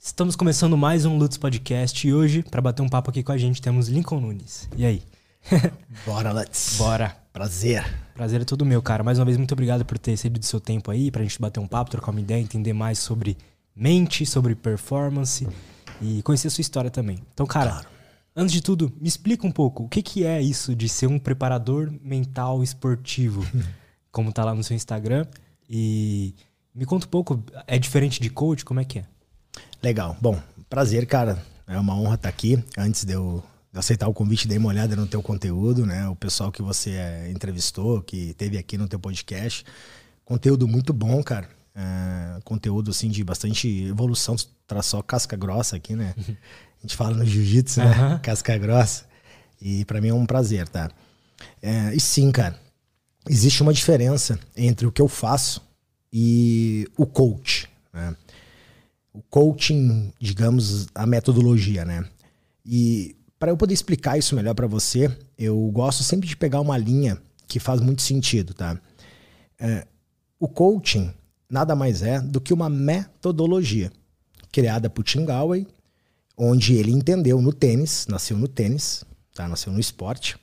Estamos começando mais um Lutz Podcast e hoje, para bater um papo aqui com a gente, temos Lincoln Nunes. E aí? Bora, Lutz. Bora. Prazer. Prazer é todo meu, cara. Mais uma vez, muito obrigado por ter cedido seu tempo aí pra gente bater um papo, trocar uma ideia, entender mais sobre mente, sobre performance e conhecer a sua história também. Então, cara, claro. antes de tudo, me explica um pouco o que, que é isso de ser um preparador mental esportivo, como tá lá no seu Instagram. E me conta um pouco, é diferente de coach? Como é que é? Legal. Bom, prazer, cara. É uma honra estar aqui. Antes de eu aceitar o convite, dei uma olhada no teu conteúdo, né? O pessoal que você é, entrevistou, que teve aqui no teu podcast. Conteúdo muito bom, cara. É, conteúdo, assim, de bastante evolução. Traz só casca grossa aqui, né? A gente fala no jiu-jitsu, né? Uhum. Casca grossa. E para mim é um prazer, tá? É, e sim, cara. Existe uma diferença entre o que eu faço e o coach, né? O coaching, digamos, a metodologia, né? E para eu poder explicar isso melhor para você, eu gosto sempre de pegar uma linha que faz muito sentido, tá? É, o coaching nada mais é do que uma metodologia criada por Tim Galway, onde ele entendeu no tênis, nasceu no tênis, tá? Nasceu no esporte,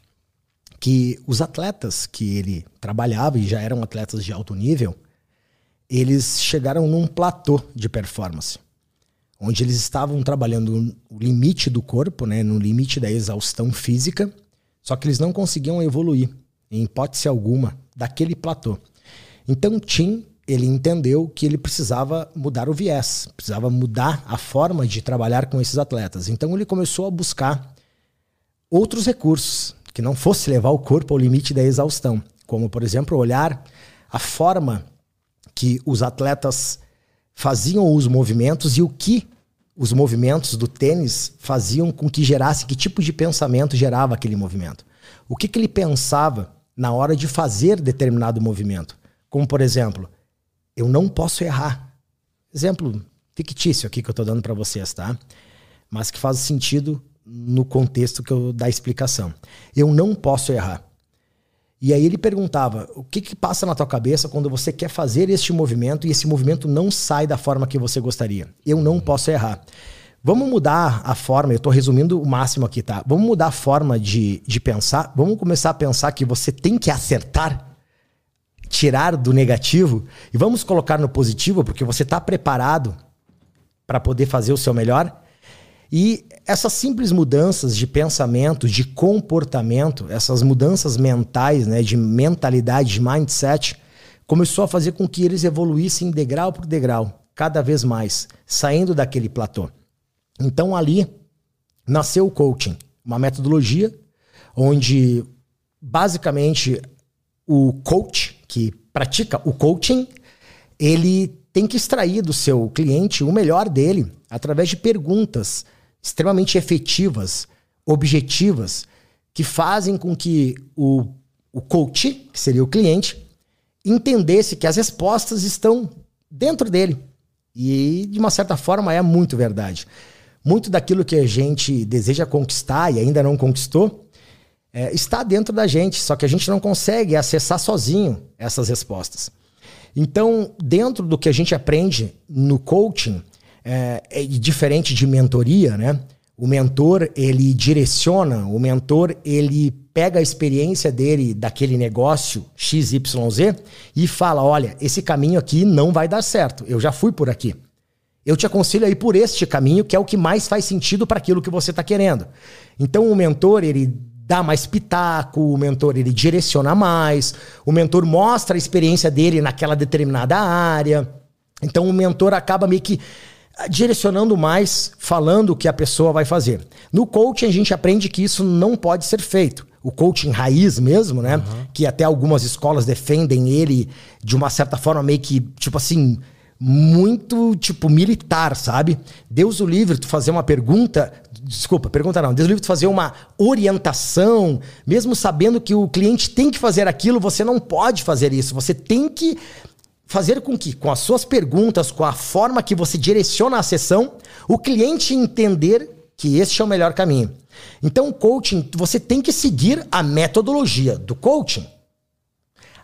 que os atletas que ele trabalhava e já eram atletas de alto nível, eles chegaram num platô de performance onde eles estavam trabalhando o limite do corpo, né, no limite da exaustão física, só que eles não conseguiam evoluir, em hipótese alguma, daquele platô. Então Tim, ele entendeu que ele precisava mudar o viés, precisava mudar a forma de trabalhar com esses atletas. Então ele começou a buscar outros recursos que não fosse levar o corpo ao limite da exaustão, como por exemplo olhar a forma que os atletas faziam os movimentos e o que os movimentos do tênis faziam com que gerasse, que tipo de pensamento gerava aquele movimento. O que, que ele pensava na hora de fazer determinado movimento. Como, por exemplo, eu não posso errar. Exemplo fictício aqui que eu estou dando para vocês, tá? Mas que faz sentido no contexto que eu da explicação. Eu não posso errar. E aí ele perguntava: o que, que passa na tua cabeça quando você quer fazer este movimento e esse movimento não sai da forma que você gostaria? Eu não posso errar. Vamos mudar a forma, eu estou resumindo o máximo aqui, tá? Vamos mudar a forma de, de pensar. Vamos começar a pensar que você tem que acertar, tirar do negativo e vamos colocar no positivo, porque você está preparado para poder fazer o seu melhor. E essas simples mudanças de pensamento, de comportamento, essas mudanças mentais, né, de mentalidade, de mindset, começou a fazer com que eles evoluíssem degrau por degrau, cada vez mais, saindo daquele platô. Então ali nasceu o coaching, uma metodologia onde basicamente o coach que pratica o coaching, ele tem que extrair do seu cliente o melhor dele através de perguntas extremamente efetivas, objetivas, que fazem com que o, o coach, que seria o cliente, entendesse que as respostas estão dentro dele. E, de uma certa forma, é muito verdade. Muito daquilo que a gente deseja conquistar e ainda não conquistou é, está dentro da gente, só que a gente não consegue acessar sozinho essas respostas. Então, dentro do que a gente aprende no coaching, é, é diferente de mentoria, né? O mentor, ele direciona, o mentor, ele pega a experiência dele daquele negócio XYZ e fala: olha, esse caminho aqui não vai dar certo. Eu já fui por aqui. Eu te aconselho a ir por este caminho, que é o que mais faz sentido para aquilo que você está querendo. Então, o mentor, ele dá mais pitaco, o mentor, ele direciona mais, o mentor mostra a experiência dele naquela determinada área. Então, o mentor acaba meio que direcionando mais, falando o que a pessoa vai fazer. No coaching, a gente aprende que isso não pode ser feito. O coaching raiz mesmo, né? Uhum. Que até algumas escolas defendem ele de uma certa forma meio que, tipo assim, muito, tipo, militar, sabe? Deus o livre tu fazer uma pergunta. Desculpa, pergunta não. Deus o livre tu fazer uma orientação, mesmo sabendo que o cliente tem que fazer aquilo, você não pode fazer isso. Você tem que fazer com que, com as suas perguntas, com a forma que você direciona a sessão, o cliente entender que este é o melhor caminho. Então, o coaching, você tem que seguir a metodologia do coaching.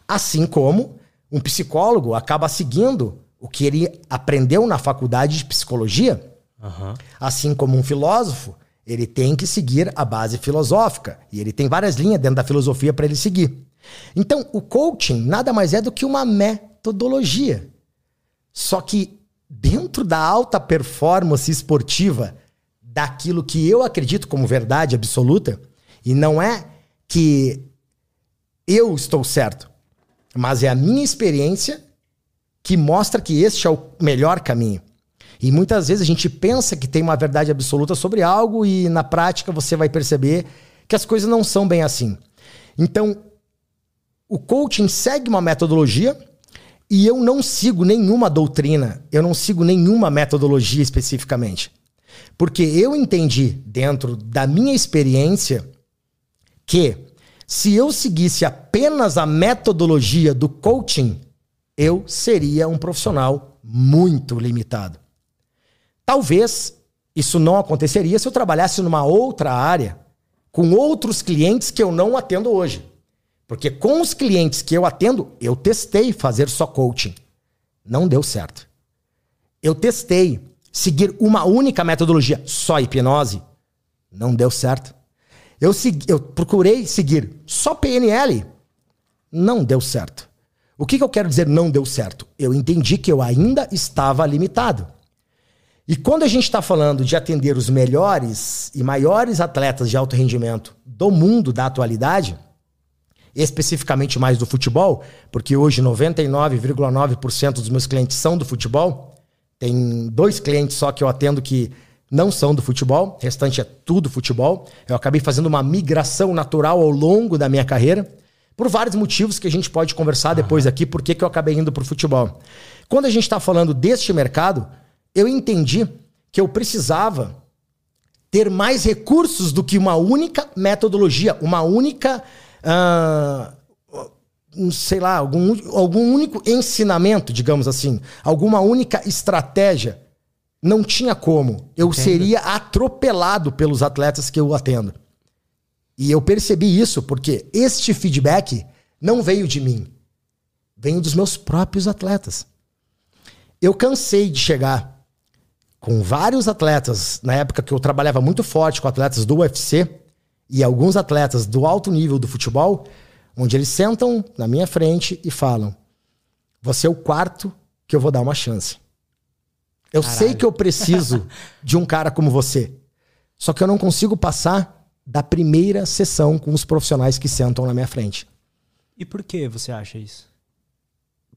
Assim como um psicólogo acaba seguindo o que ele aprendeu na faculdade de psicologia. Uhum. Assim como um filósofo, ele tem que seguir a base filosófica. E ele tem várias linhas dentro da filosofia para ele seguir. Então, o coaching nada mais é do que uma metodologia. Só que dentro da alta performance esportiva, daquilo que eu acredito como verdade absoluta, e não é que eu estou certo, mas é a minha experiência que mostra que este é o melhor caminho. E muitas vezes a gente pensa que tem uma verdade absoluta sobre algo e na prática você vai perceber que as coisas não são bem assim. Então, o coaching segue uma metodologia e eu não sigo nenhuma doutrina, eu não sigo nenhuma metodologia especificamente. Porque eu entendi, dentro da minha experiência, que se eu seguisse apenas a metodologia do coaching, eu seria um profissional muito limitado. Talvez isso não aconteceria se eu trabalhasse numa outra área, com outros clientes que eu não atendo hoje. Porque com os clientes que eu atendo, eu testei fazer só coaching. Não deu certo. Eu testei seguir uma única metodologia, só hipnose. Não deu certo. Eu, segui, eu procurei seguir só PNL. Não deu certo. O que, que eu quero dizer não deu certo? Eu entendi que eu ainda estava limitado. E quando a gente está falando de atender os melhores e maiores atletas de alto rendimento do mundo da atualidade, especificamente mais do futebol, porque hoje 99,9% dos meus clientes são do futebol. Tem dois clientes só que eu atendo que não são do futebol, o restante é tudo futebol. Eu acabei fazendo uma migração natural ao longo da minha carreira, por vários motivos que a gente pode conversar depois aqui, por que eu acabei indo para o futebol. Quando a gente está falando deste mercado, eu entendi que eu precisava ter mais recursos do que uma única metodologia, uma única. Uh, sei lá, algum, algum único ensinamento, digamos assim, alguma única estratégia. Não tinha como. Eu Entendo. seria atropelado pelos atletas que eu atendo. E eu percebi isso porque este feedback não veio de mim, veio dos meus próprios atletas. Eu cansei de chegar com vários atletas, na época que eu trabalhava muito forte com atletas do UFC e alguns atletas do alto nível do futebol, onde eles sentam na minha frente e falam: Você é o quarto que eu vou dar uma chance. Eu Caralho. sei que eu preciso de um cara como você. Só que eu não consigo passar da primeira sessão com os profissionais que sentam na minha frente. E por que você acha isso?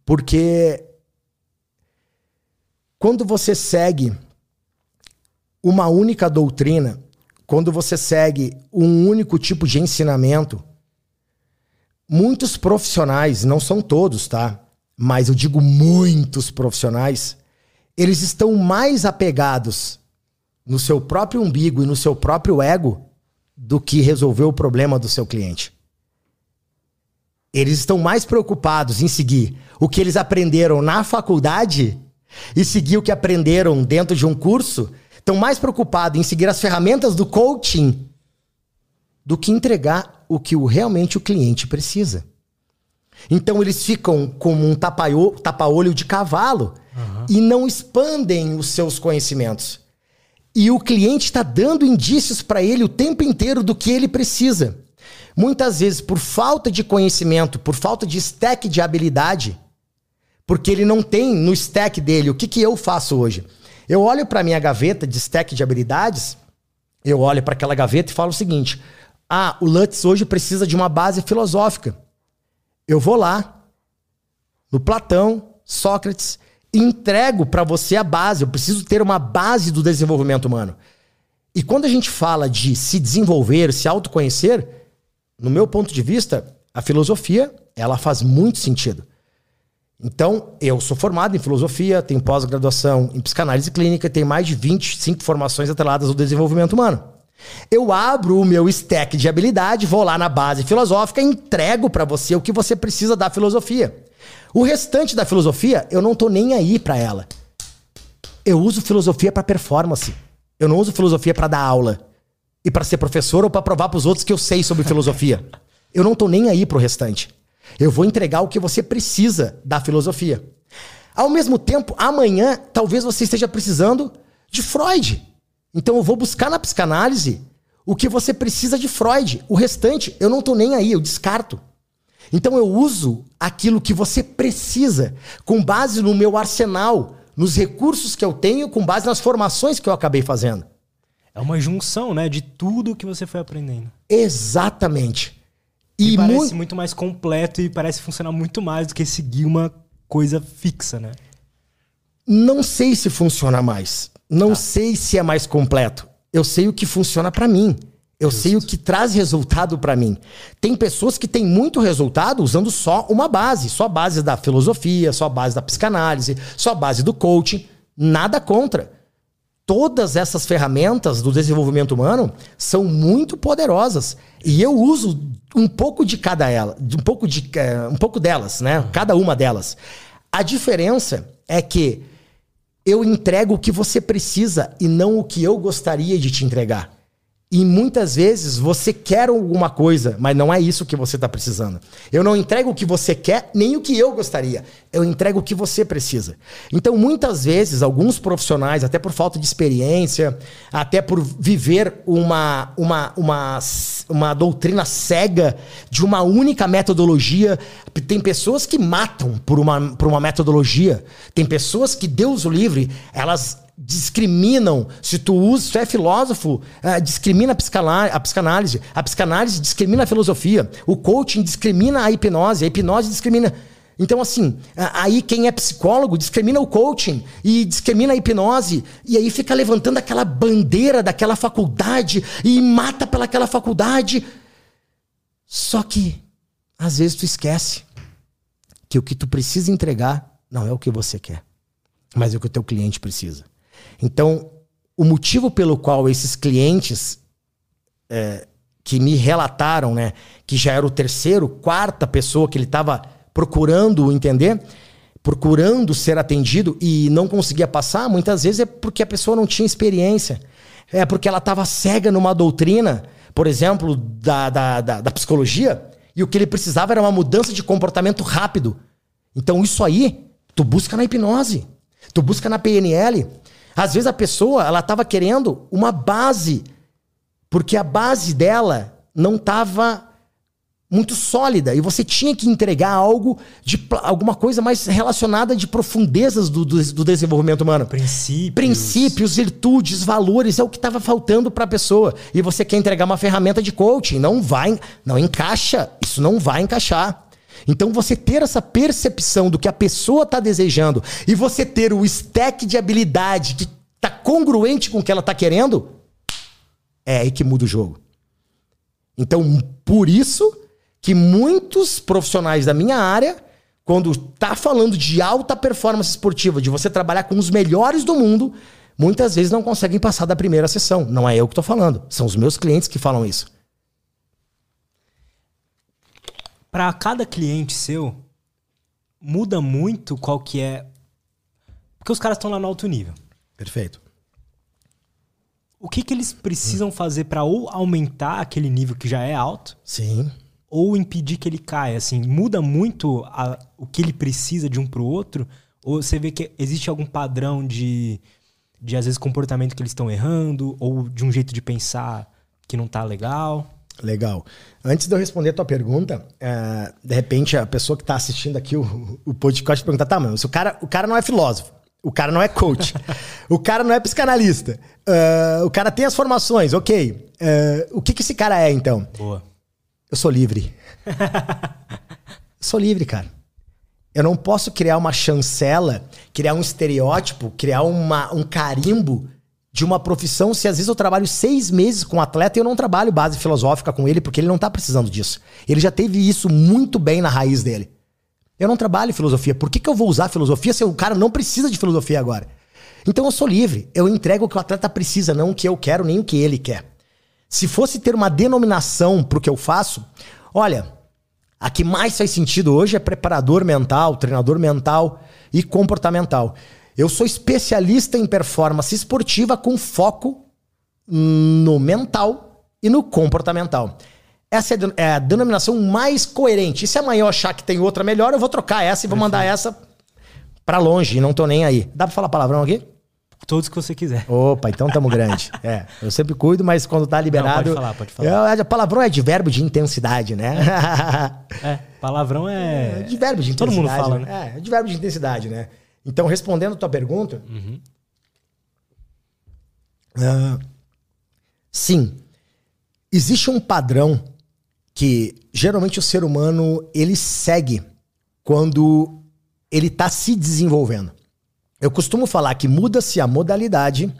Porque quando você segue uma única doutrina, quando você segue um único tipo de ensinamento, muitos profissionais, não são todos, tá? Mas eu digo muitos profissionais, eles estão mais apegados no seu próprio umbigo e no seu próprio ego do que resolver o problema do seu cliente. Eles estão mais preocupados em seguir o que eles aprenderam na faculdade e seguir o que aprenderam dentro de um curso estão mais preocupados em seguir as ferramentas do coaching do que entregar o que o, realmente o cliente precisa. Então eles ficam como um tapa-olho de cavalo uhum. e não expandem os seus conhecimentos. E o cliente está dando indícios para ele o tempo inteiro do que ele precisa. Muitas vezes, por falta de conhecimento, por falta de stack de habilidade, porque ele não tem no stack dele o que, que eu faço hoje. Eu olho para minha gaveta de stack de habilidades, eu olho para aquela gaveta e falo o seguinte: ah, o Lutz hoje precisa de uma base filosófica. Eu vou lá, no Platão, Sócrates, entrego para você a base. Eu preciso ter uma base do desenvolvimento humano. E quando a gente fala de se desenvolver, se autoconhecer, no meu ponto de vista, a filosofia, ela faz muito sentido. Então, eu sou formado em filosofia, tenho pós-graduação em psicanálise clínica, tenho mais de 25 formações atreladas ao desenvolvimento humano. Eu abro o meu stack de habilidade, vou lá na base filosófica e entrego para você o que você precisa da filosofia. O restante da filosofia, eu não tô nem aí para ela. Eu uso filosofia para performance. Eu não uso filosofia para dar aula e para ser professor ou para provar para os outros que eu sei sobre filosofia. Eu não tô nem aí pro restante. Eu vou entregar o que você precisa da filosofia. Ao mesmo tempo, amanhã, talvez você esteja precisando de Freud. Então eu vou buscar na psicanálise o que você precisa de Freud. O restante, eu não tô nem aí, eu descarto. Então eu uso aquilo que você precisa, com base no meu arsenal, nos recursos que eu tenho, com base nas formações que eu acabei fazendo. É uma junção, né, de tudo que você foi aprendendo. Exatamente. E, e parece mu muito mais completo e parece funcionar muito mais do que seguir uma coisa fixa, né? Não sei se funciona mais. Não tá. sei se é mais completo. Eu sei o que funciona para mim. Eu Justo. sei o que traz resultado para mim. Tem pessoas que têm muito resultado usando só uma base, só a base da filosofia, só a base da psicanálise, só a base do coaching. Nada contra. Todas essas ferramentas do desenvolvimento humano são muito poderosas e eu uso um pouco de cada ela, um pouco de uh, um pouco delas, né? Cada uma delas. A diferença é que eu entrego o que você precisa e não o que eu gostaria de te entregar. E muitas vezes você quer alguma coisa, mas não é isso que você está precisando. Eu não entrego o que você quer, nem o que eu gostaria. Eu entrego o que você precisa. Então, muitas vezes, alguns profissionais, até por falta de experiência, até por viver uma, uma, uma, uma doutrina cega de uma única metodologia, tem pessoas que matam por uma, por uma metodologia. Tem pessoas que, Deus o livre, elas discriminam. Se tu usa, se tu é filósofo, uh, discrimina a psicanálise, a psicanálise. A psicanálise discrimina a filosofia. O coaching discrimina a hipnose. A hipnose discrimina. Então, assim, aí quem é psicólogo discrimina o coaching e discrimina a hipnose, e aí fica levantando aquela bandeira daquela faculdade e mata pelaquela faculdade. Só que, às vezes, tu esquece que o que tu precisa entregar não é o que você quer, mas é o que o teu cliente precisa. Então, o motivo pelo qual esses clientes é, que me relataram, né, que já era o terceiro, quarta pessoa que ele estava procurando entender, procurando ser atendido e não conseguia passar, muitas vezes é porque a pessoa não tinha experiência. É porque ela estava cega numa doutrina, por exemplo, da, da, da, da psicologia, e o que ele precisava era uma mudança de comportamento rápido. Então, isso aí, tu busca na hipnose, tu busca na PNL, às vezes a pessoa, ela estava querendo uma base, porque a base dela não estava muito sólida e você tinha que entregar algo de alguma coisa mais relacionada de profundezas do, do, do desenvolvimento humano. Princípios. Princípios, virtudes, valores, é o que estava faltando para a pessoa. E você quer entregar uma ferramenta de coaching, não vai, não encaixa, isso não vai encaixar. Então você ter essa percepção do que a pessoa está desejando e você ter o stack de habilidade que está congruente com o que ela está querendo, é aí que muda o jogo. Então, por isso que muitos profissionais da minha área, quando tá falando de alta performance esportiva, de você trabalhar com os melhores do mundo, muitas vezes não conseguem passar da primeira sessão. Não é eu que estou falando, são os meus clientes que falam isso para cada cliente seu, muda muito qual que é. Porque os caras estão lá no alto nível. Perfeito. O que, que eles precisam hum. fazer para ou aumentar aquele nível que já é alto? Sim. Ou impedir que ele caia? Assim, muda muito a, o que ele precisa de um pro outro? Ou você vê que existe algum padrão de, de às vezes, comportamento que eles estão errando? Ou de um jeito de pensar que não tá legal? Legal. Antes de eu responder a tua pergunta, é, de repente a pessoa que está assistindo aqui o, o podcast pergunta, tá, mano, se o cara, o cara não é filósofo, o cara não é coach, o cara não é psicanalista, uh, o cara tem as formações, ok. Uh, o que, que esse cara é, então? Boa. Eu sou livre. eu sou livre, cara. Eu não posso criar uma chancela, criar um estereótipo, criar uma, um carimbo de uma profissão se às vezes eu trabalho seis meses com um atleta e eu não trabalho base filosófica com ele porque ele não tá precisando disso. Ele já teve isso muito bem na raiz dele. Eu não trabalho filosofia. Por que, que eu vou usar filosofia se o cara não precisa de filosofia agora? Então eu sou livre. Eu entrego o que o atleta precisa, não o que eu quero, nem o que ele quer. Se fosse ter uma denominação pro que eu faço, olha, a que mais faz sentido hoje é preparador mental, treinador mental e comportamental. Eu sou especialista em performance esportiva com foco no mental e no comportamental. Essa é a denominação mais coerente. E se amanhã eu achar que tem outra melhor, eu vou trocar essa e vou mandar essa para longe não tô nem aí. Dá pra falar palavrão aqui? Todos que você quiser. Opa, então tamo grande. É, eu sempre cuido, mas quando tá liberado. Não, pode falar, pode falar. Eu, palavrão é de verbo de intensidade, né? É, palavrão é. É de verbo de intensidade. Todo mundo fala, né? É, de verbo de intensidade, né? Então, respondendo a tua pergunta. Uhum. ah, sim. Existe um padrão que geralmente o ser humano ele segue quando ele está se desenvolvendo. Eu costumo falar que muda-se a modalidade,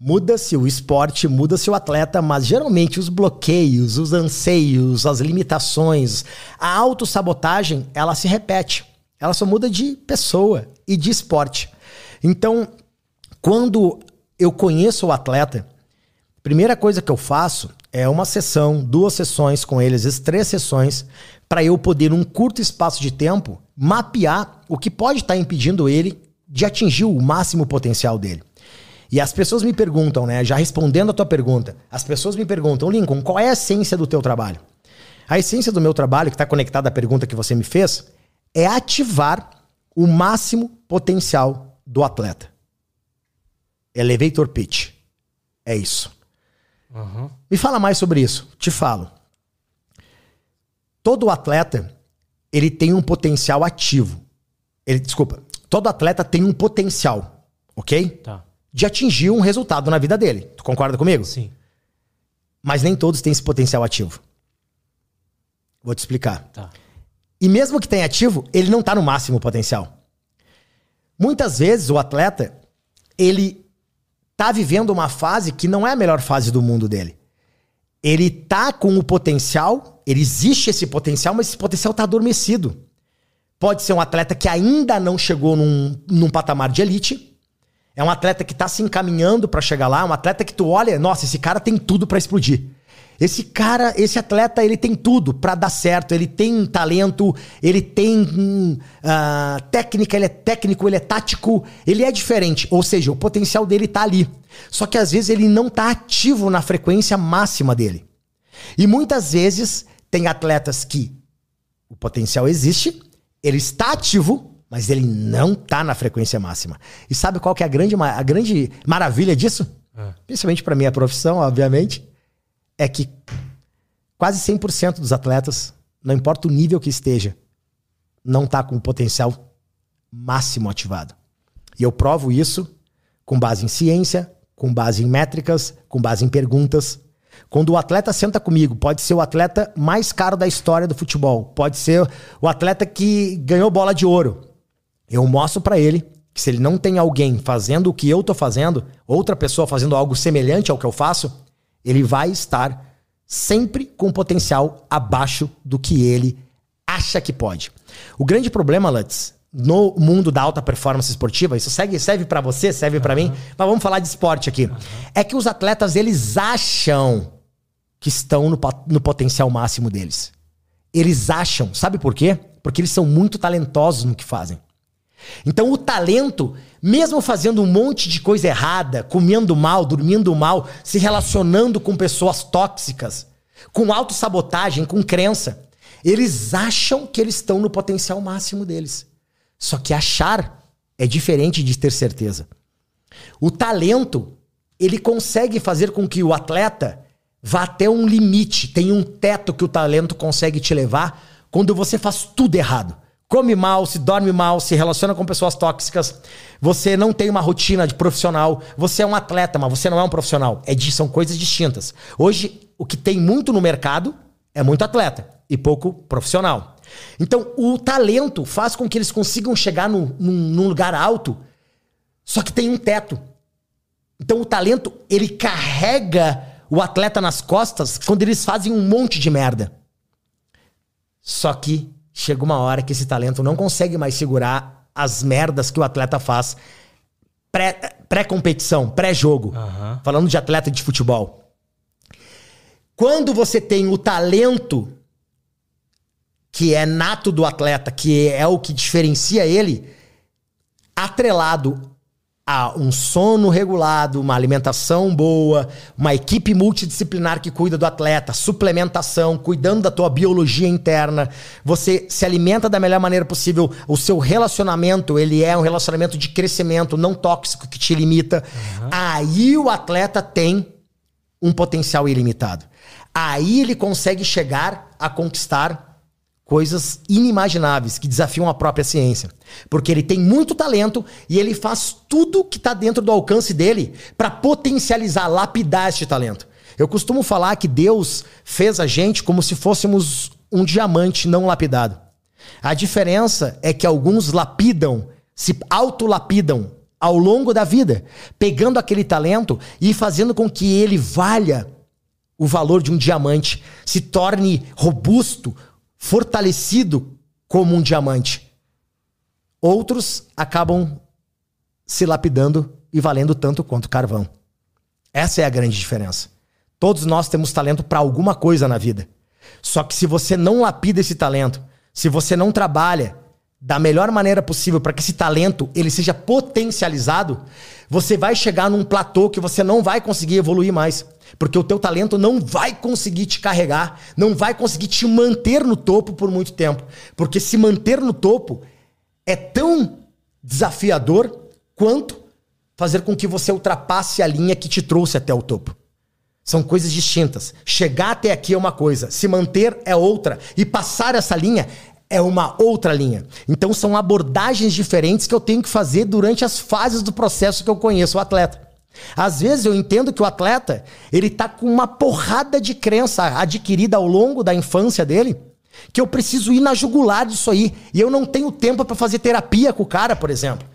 muda-se o esporte, muda-se o atleta, mas geralmente os bloqueios, os anseios, as limitações, a autossabotagem, ela se repete. Ela só muda de pessoa e de esporte. Então, quando eu conheço o atleta, primeira coisa que eu faço é uma sessão, duas sessões com eles, vezes três sessões, para eu poder, num curto espaço de tempo, mapear o que pode estar impedindo ele de atingir o máximo potencial dele. E as pessoas me perguntam, né? Já respondendo a tua pergunta, as pessoas me perguntam, Lincoln, qual é a essência do teu trabalho? A essência do meu trabalho, que está conectada à pergunta que você me fez, é ativar o máximo potencial do atleta. Elevator pitch. É isso. Uhum. Me fala mais sobre isso. Te falo. Todo atleta, ele tem um potencial ativo. Ele, desculpa, todo atleta tem um potencial, ok? Tá. De atingir um resultado na vida dele. Tu concorda comigo? Sim. Mas nem todos têm esse potencial ativo. Vou te explicar. Tá. E mesmo que tenha ativo, ele não tá no máximo potencial. Muitas vezes o atleta, ele tá vivendo uma fase que não é a melhor fase do mundo dele. Ele tá com o potencial, ele existe esse potencial, mas esse potencial tá adormecido. Pode ser um atleta que ainda não chegou num, num patamar de elite. É um atleta que tá se encaminhando para chegar lá, um atleta que tu olha, nossa, esse cara tem tudo para explodir. Esse cara, esse atleta, ele tem tudo para dar certo. Ele tem talento, ele tem ah, técnica, ele é técnico, ele é tático, ele é diferente. Ou seja, o potencial dele tá ali. Só que às vezes ele não tá ativo na frequência máxima dele. E muitas vezes tem atletas que o potencial existe, ele está ativo, mas ele não tá na frequência máxima. E sabe qual que é a grande, a grande maravilha disso? É. Principalmente para minha profissão, obviamente, é que quase 100% dos atletas, não importa o nível que esteja, não tá com o potencial máximo ativado. E eu provo isso com base em ciência, com base em métricas, com base em perguntas. Quando o atleta senta comigo, pode ser o atleta mais caro da história do futebol, pode ser o atleta que ganhou bola de ouro. Eu mostro pra ele que se ele não tem alguém fazendo o que eu tô fazendo, outra pessoa fazendo algo semelhante ao que eu faço, ele vai estar sempre com potencial abaixo do que ele acha que pode. O grande problema, Lutz, no mundo da alta performance esportiva, isso segue, serve pra você, serve pra mim, mas vamos falar de esporte aqui. É que os atletas, eles acham que estão no, no potencial máximo deles. Eles acham, sabe por quê? Porque eles são muito talentosos no que fazem. Então o talento, mesmo fazendo um monte de coisa errada, comendo mal, dormindo mal, se relacionando com pessoas tóxicas, com autossabotagem, com crença, eles acham que eles estão no potencial máximo deles. Só que achar é diferente de ter certeza. O talento, ele consegue fazer com que o atleta vá até um limite, tem um teto que o talento consegue te levar quando você faz tudo errado. Come mal, se dorme mal, se relaciona com pessoas tóxicas, você não tem uma rotina de profissional, você é um atleta, mas você não é um profissional. É de, são coisas distintas. Hoje, o que tem muito no mercado é muito atleta e pouco profissional. Então, o talento faz com que eles consigam chegar no- num, num lugar alto, só que tem um teto. Então, o talento, ele carrega o atleta nas costas quando eles fazem um monte de merda. Só que chega uma hora que esse talento não consegue mais segurar as merdas que o atleta faz pré- pré-competição, pré-jogo. Aham. Falando de atleta de futebol. Quando você tem o talento que é nato do atleta, que é o que diferencia ele, atrelado a um sono regulado, uma alimentação boa, uma equipe multidisciplinar que cuida do atleta, suplementação, cuidando da tua biologia interna, você se alimenta da melhor maneira possível, o seu relacionamento, ele é um relacionamento de crescimento, não tóxico que te limita. Uhum. Aí o atleta tem um potencial ilimitado. Aí ele consegue chegar a conquistar coisas inimagináveis que desafiam a própria ciência. Porque ele tem muito talento e ele faz tudo que está dentro do alcance dele para potencializar, lapidar este talento. Eu costumo falar que Deus fez a gente como se fôssemos um diamante não lapidado. A diferença é que alguns lapidam, se autolapidam ao longo da vida, pegando aquele talento e fazendo com que ele valha o valor de um diamante, se torne robusto, fortalecido como um diamante. Outros acabam se lapidando e valendo tanto quanto carvão. Essa é a grande diferença. Todos nós temos talento para alguma coisa na vida. Só que se você não lapida esse talento, se você não trabalha da melhor maneira possível para que esse talento ele seja potencializado, você vai chegar num platô que você não vai conseguir evoluir mais. Porque o teu talento não vai conseguir te carregar, não vai conseguir te manter no topo por muito tempo. Porque se manter no topo é tão desafiador quanto fazer com que você ultrapasse a linha que te trouxe até o topo. São coisas distintas. Chegar até aqui é uma coisa, se manter é outra. E passar essa linha é uma outra linha. Então são abordagens diferentes que eu tenho que fazer durante as fases do processo que eu conheço o atleta. Às vezes eu entendo que o atleta, ele tá com uma porrada de crença adquirida ao longo da infância dele, que eu preciso ir na jugular disso aí, e eu não tenho tempo para fazer terapia com o cara, por exemplo.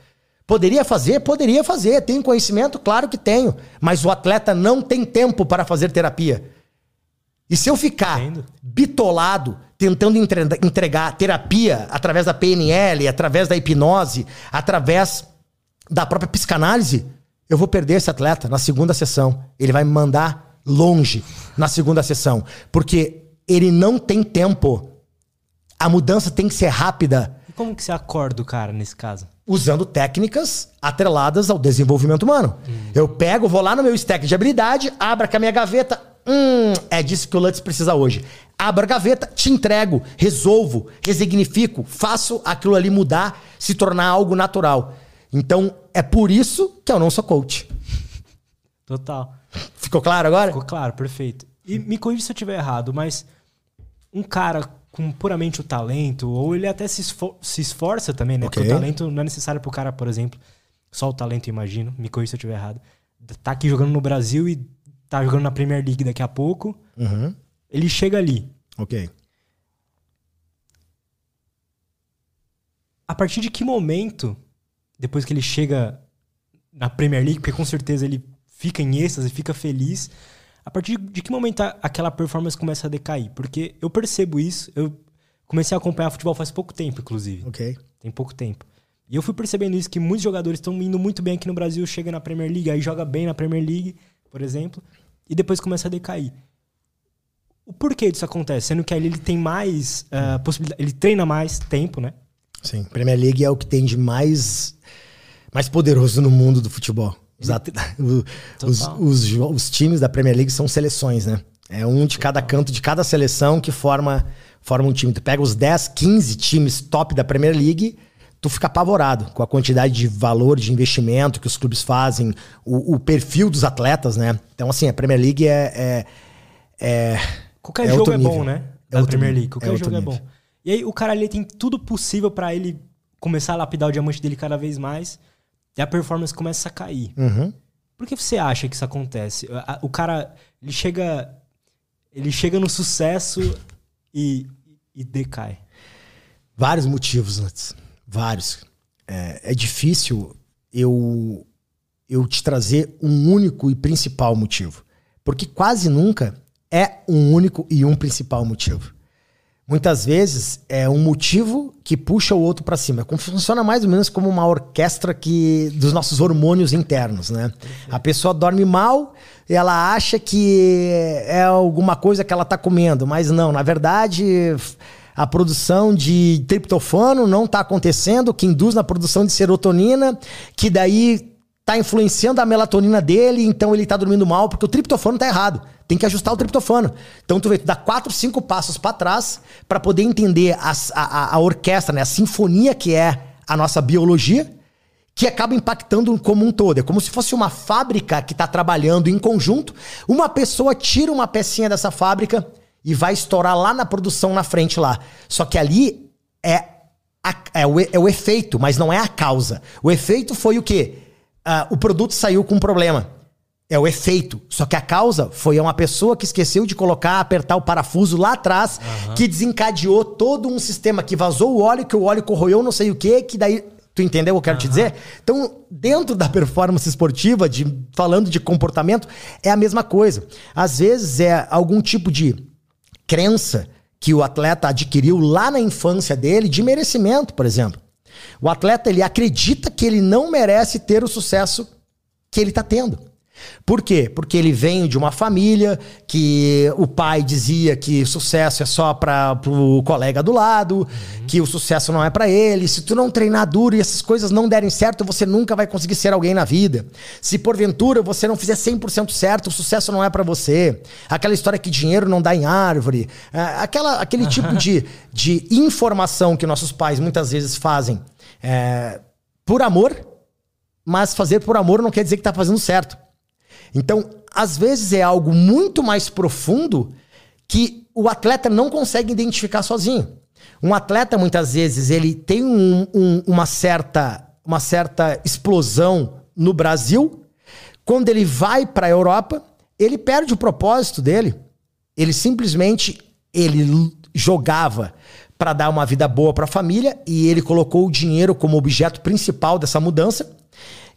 Poderia fazer? Poderia fazer. Tenho conhecimento? Claro que tenho. Mas o atleta não tem tempo para fazer terapia. E se eu ficar Entendo. bitolado, tentando entregar terapia através da PNL, através da hipnose, através da própria psicanálise, eu vou perder esse atleta na segunda sessão. Ele vai me mandar longe na segunda sessão. Porque ele não tem tempo. A mudança tem que ser rápida. E como que você acorda o cara nesse caso? Usando técnicas atreladas ao desenvolvimento humano. Hum. Eu pego, vou lá no meu stack de habilidade, abro com a minha gaveta. Hum, é disso que o Lutz precisa hoje. Abro a gaveta, te entrego, resolvo, resignifico, faço aquilo ali mudar, se tornar algo natural. Então, é por isso que eu não sou coach. Total. Ficou claro agora? Ficou claro, perfeito. E me corrija se eu estiver errado, mas um cara com puramente o talento, ou ele até se, esfor se esforça também, né? Okay. Porque o talento não é necessário pro cara, por exemplo, só o talento, imagino, me corrija se eu estiver errado, tá aqui jogando no Brasil e tá jogando na Premier League daqui a pouco, uhum. ele chega ali. Ok. A partir de que momento depois que ele chega na Premier League, porque com certeza ele fica em êxtase, fica feliz. A partir de que momento aquela performance começa a decair? Porque eu percebo isso, eu comecei a acompanhar futebol faz pouco tempo, inclusive. Ok. Tem pouco tempo. E eu fui percebendo isso, que muitos jogadores estão indo muito bem aqui no Brasil, chega na Premier League, aí joga bem na Premier League, por exemplo, e depois começa a decair. O porquê disso acontece? Sendo que aí ele tem mais uh, possibilidade, ele treina mais tempo, né? Sim, Premier League é o que tem de mais, mais poderoso no mundo do futebol. Os, os, os, os, times da Premier League são seleções, né? É um de cada canto de cada seleção que forma, forma um time. Tu pega os 10, 15 times top da Premier League, tu fica apavorado com a quantidade de valor de investimento que os clubes fazem, o, o perfil dos atletas, né? Então, assim, a Premier League é. é, é Qualquer é jogo é bom, né? É da Premier League. Qualquer é jogo nível. é bom. E aí o cara ali tem tudo possível para ele começar a lapidar o diamante dele cada vez mais e a performance começa a cair. Uhum. Por que você acha que isso acontece? O cara, ele chega ele chega no sucesso e, e decai. Vários motivos, antes. Vários. É, é difícil eu, eu te trazer um único e principal motivo. Porque quase nunca é um único e um principal motivo. Muitas vezes é um motivo que puxa o outro para cima. Funciona mais ou menos como uma orquestra que dos nossos hormônios internos, né? A pessoa dorme mal, ela acha que é alguma coisa que ela tá comendo, mas não, na verdade, a produção de triptofano não está acontecendo, que induz na produção de serotonina, que daí tá influenciando a melatonina dele, então ele tá dormindo mal, porque o triptofano tá errado. Tem que ajustar o triptofano. Então tu vê, tu dá quatro, cinco passos para trás para poder entender a, a, a orquestra, né? A sinfonia que é a nossa biologia, que acaba impactando como um todo. É como se fosse uma fábrica que está trabalhando em conjunto. Uma pessoa tira uma pecinha dessa fábrica e vai estourar lá na produção na frente lá. Só que ali é, a, é, o, é o efeito, mas não é a causa. O efeito foi o quê? Uh, o produto saiu com um problema. É o efeito. Só que a causa foi uma pessoa que esqueceu de colocar, apertar o parafuso lá atrás, uhum. que desencadeou todo um sistema que vazou o óleo, que o óleo corroeu não sei o quê, que daí. Tu entendeu o que eu quero uhum. te dizer? Então, dentro da performance esportiva, de, falando de comportamento, é a mesma coisa. Às vezes é algum tipo de crença que o atleta adquiriu lá na infância dele, de merecimento, por exemplo. O atleta ele acredita que ele não merece ter o sucesso que ele está tendo. Por quê? Porque ele vem de uma família que o pai dizia que sucesso é só para o colega do lado, uhum. que o sucesso não é para ele. Se tu não treinar duro e essas coisas não derem certo, você nunca vai conseguir ser alguém na vida. Se porventura você não fizer 100% certo, o sucesso não é para você. Aquela história que dinheiro não dá em árvore. É, aquela, aquele tipo de, de informação que nossos pais muitas vezes fazem é, por amor, mas fazer por amor não quer dizer que está fazendo certo. Então, às vezes é algo muito mais profundo que o atleta não consegue identificar sozinho. Um atleta, muitas vezes, ele tem um, um, uma, certa, uma certa explosão no Brasil. Quando ele vai para a Europa, ele perde o propósito dele. Ele simplesmente ele jogava para dar uma vida boa para a família e ele colocou o dinheiro como objeto principal dessa mudança.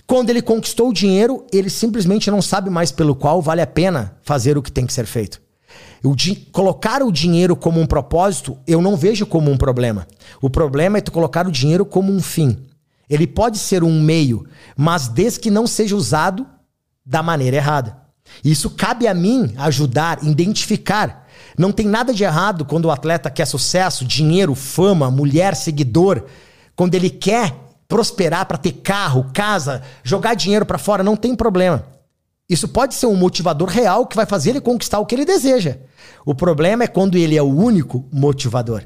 Quando ele conquistou o dinheiro, ele simplesmente não sabe mais pelo qual vale a pena fazer o que tem que ser feito. O colocar o dinheiro como um propósito, eu não vejo como um problema. O problema é tu colocar o dinheiro como um fim. Ele pode ser um meio, mas desde que não seja usado da maneira errada. Isso cabe a mim ajudar, identificar. Não tem nada de errado quando o atleta quer sucesso, dinheiro, fama, mulher, seguidor. Quando ele quer prosperar, para ter carro, casa, jogar dinheiro para fora, não tem problema. Isso pode ser um motivador real que vai fazer ele conquistar o que ele deseja. O problema é quando ele é o único motivador.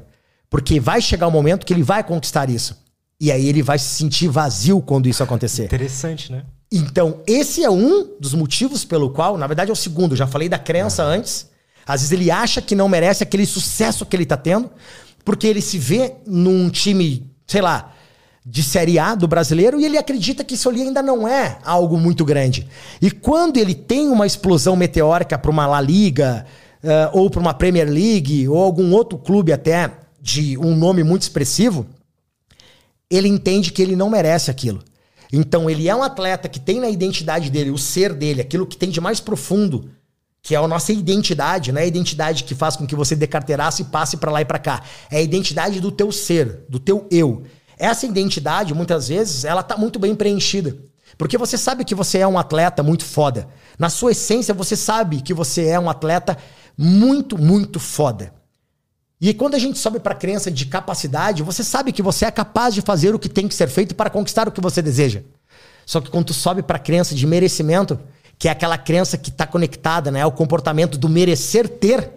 Porque vai chegar um momento que ele vai conquistar isso. E aí ele vai se sentir vazio quando isso acontecer. Interessante, né? Então, esse é um dos motivos pelo qual, na verdade é o segundo, já falei da crença antes. Às vezes ele acha que não merece aquele sucesso que ele tá tendo, porque ele se vê num time, sei lá, de Série A do brasileiro e ele acredita que isso ali ainda não é algo muito grande. E quando ele tem uma explosão meteórica para uma La Liga, uh, ou para uma Premier League, ou algum outro clube até de um nome muito expressivo, ele entende que ele não merece aquilo. Então ele é um atleta que tem na identidade dele, o ser dele, aquilo que tem de mais profundo, que é a nossa identidade, não é a identidade que faz com que você dê carteiraço e passe para lá e para cá. É a identidade do teu ser, do teu eu. Essa identidade, muitas vezes, ela tá muito bem preenchida. Porque você sabe que você é um atleta muito foda. Na sua essência, você sabe que você é um atleta muito, muito foda. E quando a gente sobe para a crença de capacidade, você sabe que você é capaz de fazer o que tem que ser feito para conquistar o que você deseja. Só que quando tu sobe para a crença de merecimento, que é aquela crença que está conectada né, ao comportamento do merecer ter,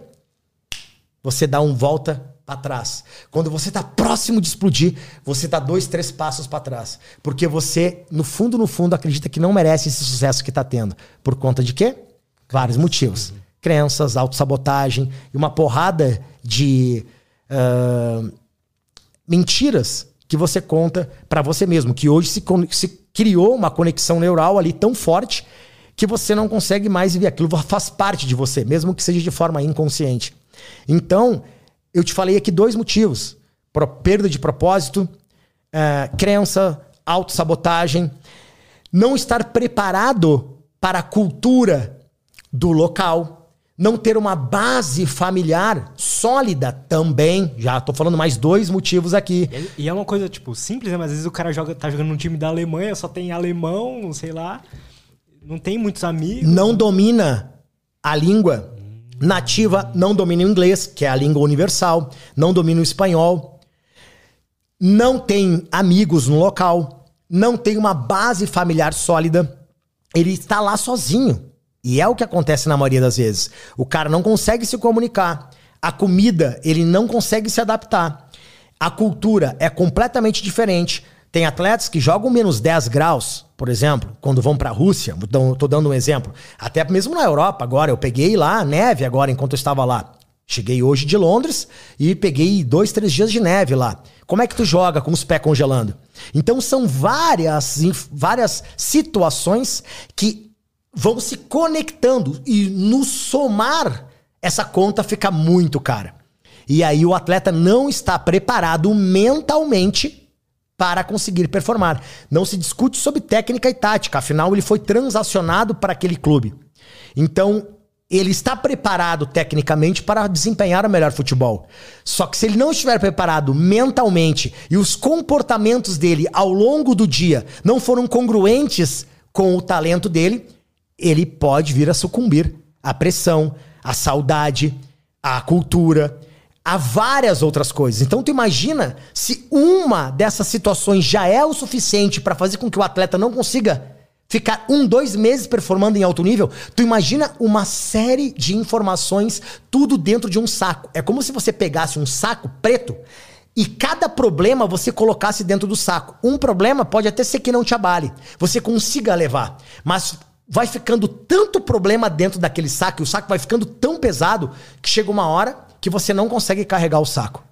você dá um volta para trás. Quando você está próximo de explodir, você está dois, três passos para trás. Porque você, no fundo, no fundo, acredita que não merece esse sucesso que está tendo. Por conta de quê? Vários motivos. Uhum. Crenças, autossabotagem e uma porrada de uh, mentiras que você conta para você mesmo. Que hoje se, se criou uma conexão neural ali tão forte que você não consegue mais ver aquilo. Faz parte de você, mesmo que seja de forma inconsciente. Então, eu te falei aqui dois motivos: perda de propósito, uh, crença, autossabotagem, não estar preparado para a cultura do local, não ter uma base familiar sólida também. Já tô falando mais dois motivos aqui. E é uma coisa, tipo, simples, né? Mas às vezes o cara joga, tá jogando num time da Alemanha, só tem alemão, sei lá. Não tem muitos amigos. Não domina a língua nativa, não domina o inglês, que é a língua universal, não domina o espanhol, não tem amigos no local, não tem uma base familiar sólida, ele está lá sozinho. E é o que acontece na maioria das vezes. O cara não consegue se comunicar. A comida, ele não consegue se adaptar. A cultura é completamente diferente. Tem atletas que jogam menos 10 graus, por exemplo, quando vão para a Rússia. Estou dando um exemplo. Até mesmo na Europa agora. Eu peguei lá neve agora enquanto eu estava lá. Cheguei hoje de Londres e peguei dois, três dias de neve lá. Como é que tu joga com os pés congelando? Então são várias, várias situações que vão se conectando e no somar essa conta fica muito cara. E aí o atleta não está preparado mentalmente para conseguir performar. Não se discute sobre técnica e tática, afinal ele foi transacionado para aquele clube. Então, ele está preparado tecnicamente para desempenhar o melhor futebol. Só que se ele não estiver preparado mentalmente e os comportamentos dele ao longo do dia não foram congruentes com o talento dele, ele pode vir a sucumbir à pressão, à saudade, à cultura, a várias outras coisas. Então tu imagina se uma dessas situações já é o suficiente para fazer com que o atleta não consiga ficar um, dois meses performando em alto nível, tu imagina uma série de informações, tudo dentro de um saco. É como se você pegasse um saco preto e cada problema você colocasse dentro do saco. Um problema pode até ser que não te abale, você consiga levar, mas vai ficando tanto problema dentro daquele saco, e o saco vai ficando tão pesado que chega uma hora que você não consegue carregar o saco.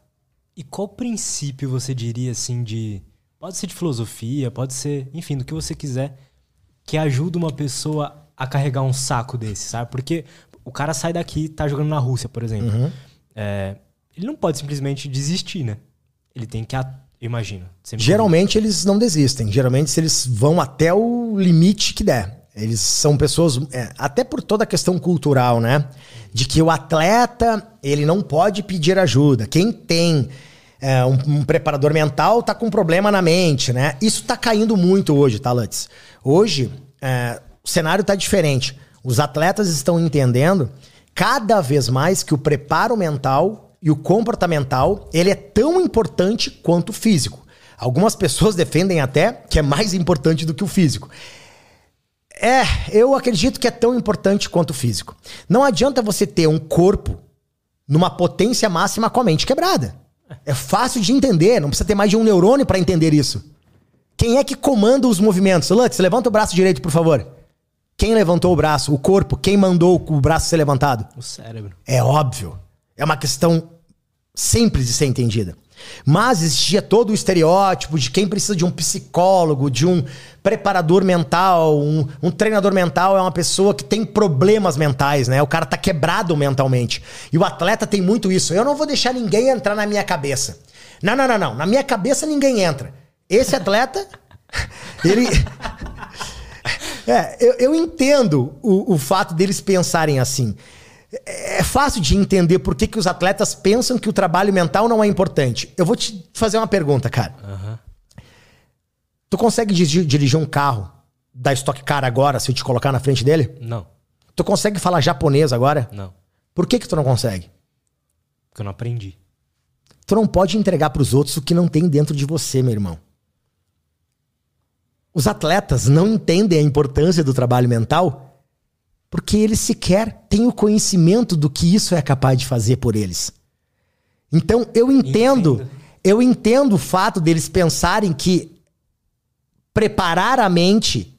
E qual princípio você diria assim de. Pode ser de filosofia, pode ser, enfim, do que você quiser que ajuda uma pessoa a carregar um saco desse, sabe? Porque o cara sai daqui, tá jogando na Rússia, por exemplo. Uhum. É, ele não pode simplesmente desistir, né? Ele tem que. Imagina. Geralmente eles não desistem. Geralmente eles vão até o limite que der. Eles são pessoas, é, até por toda a questão cultural, né? De que o atleta, ele não pode pedir ajuda. Quem tem é, um, um, preparador mental tá com um problema na mente, né? Isso tá caindo muito hoje, tá, Lutz? Hoje, é, o cenário tá diferente. Os atletas estão entendendo cada vez mais que o preparo mental e o comportamental, ele é tão importante quanto o físico. Algumas pessoas defendem até que é mais importante do que o físico. É, eu acredito que é tão importante quanto o físico. Não adianta você ter um corpo numa potência máxima com a mente quebrada. É fácil de entender, não precisa ter mais de um neurônio para entender isso. Quem é que comanda os movimentos? Lutz, levanta o braço direito, por favor. Quem levantou o braço? O corpo? Quem mandou o braço ser levantado? O cérebro. É óbvio. É uma questão simples de ser entendida. Mas existia todo o estereótipo de quem precisa de um psicólogo, de um preparador mental, um, um, treinador mental é uma pessoa que tem problemas mentais, né? O cara tá quebrado mentalmente. E o atleta tem muito isso. Eu não vou deixar ninguém entrar na minha cabeça. Não, não, não, não. Na minha cabeça ninguém entra. Esse atleta, ele. É, eu, eu entendo o, o fato deles pensarem assim. É, é fácil de entender por que, que os atletas pensam que o trabalho mental não é importante. Eu vou te fazer uma pergunta, cara. Uhum. Tu consegue dirigir um carro da Stock Car agora, se eu te colocar na frente dele? Não. Tu consegue falar japonês agora? Não. Por que que tu não consegue? Porque eu não aprendi. Tu não pode entregar para os outros o que não tem dentro de você, meu irmão. Os atletas não entendem a importância do trabalho mental porque eles sequer têm o conhecimento do que isso é capaz de fazer por eles. Então eu entendo, entendo. eu entendo o fato deles pensarem que preparar a mente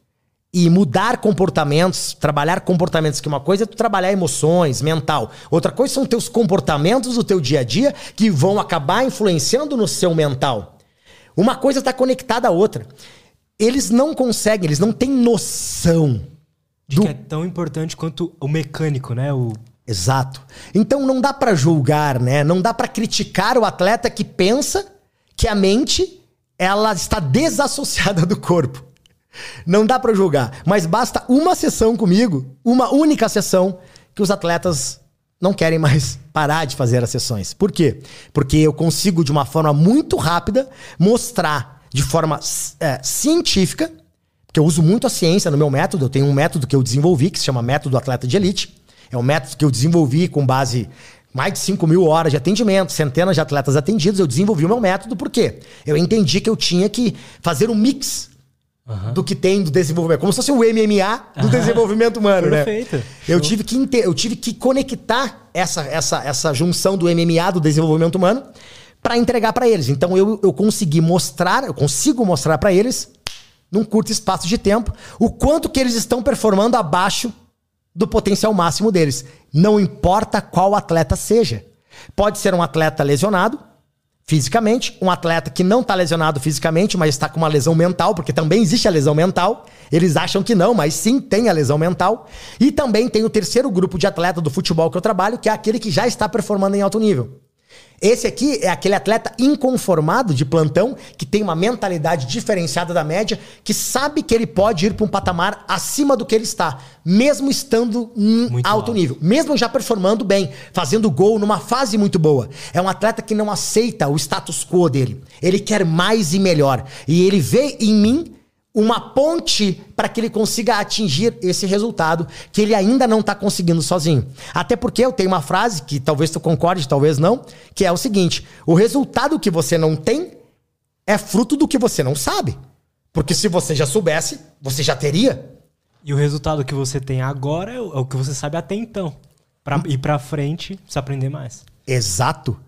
e mudar comportamentos, trabalhar comportamentos, que uma coisa é tu trabalhar emoções, mental. Outra coisa são teus comportamentos do teu dia a dia que vão acabar influenciando no seu mental. Uma coisa está conectada à outra. Eles não conseguem, eles não têm noção do... que é tão importante quanto o mecânico, né? O... Exato. Então não dá para julgar, né? Não dá para criticar o atleta que pensa que a mente ela está desassociada do corpo. Não dá para julgar, mas basta uma sessão comigo, uma única sessão que os atletas não querem mais parar de fazer as sessões. Por quê? Porque eu consigo de uma forma muito rápida mostrar de forma é, científica que eu uso muito a ciência no meu método. Eu tenho um método que eu desenvolvi, que se chama Método Atleta de Elite. É um método que eu desenvolvi com base mais de 5 mil horas de atendimento, centenas de atletas atendidos. Eu desenvolvi o meu método porque eu entendi que eu tinha que fazer um mix uhum. do que tem do desenvolvimento. Como se fosse o MMA do uhum. desenvolvimento humano, né? Perfeito. né? Eu tive, que eu tive que conectar essa, essa, essa junção do MMA, do desenvolvimento humano, para entregar para eles. Então eu, eu consegui mostrar, eu consigo mostrar para eles, num curto espaço de tempo, o quanto que eles estão performando abaixo do potencial máximo deles. Não importa qual atleta seja. Pode ser um atleta lesionado fisicamente, um atleta que não está lesionado fisicamente, mas está com uma lesão mental, porque também existe a lesão mental. Eles acham que não, mas sim tem a lesão mental. E também tem o terceiro grupo de atleta do futebol que eu trabalho, que é aquele que já está performando em alto nível. Esse aqui é aquele atleta inconformado de plantão, que tem uma mentalidade diferenciada da média, que sabe que ele pode ir para um patamar acima do que ele está, mesmo estando em muito alto, alto nível, mesmo já performando bem, fazendo gol numa fase muito boa. É um atleta que não aceita o status quo dele. Ele quer mais e melhor. E ele vê em mim uma ponte para que ele consiga atingir esse resultado que ele ainda não está conseguindo sozinho. Até porque eu tenho uma frase que talvez tu concorde, talvez não, que é o seguinte: o resultado que você não tem é fruto do que você não sabe. Porque se você já soubesse, você já teria. E o resultado que você tem agora é o que você sabe até então. Para ir para frente, precisa aprender mais. Exato.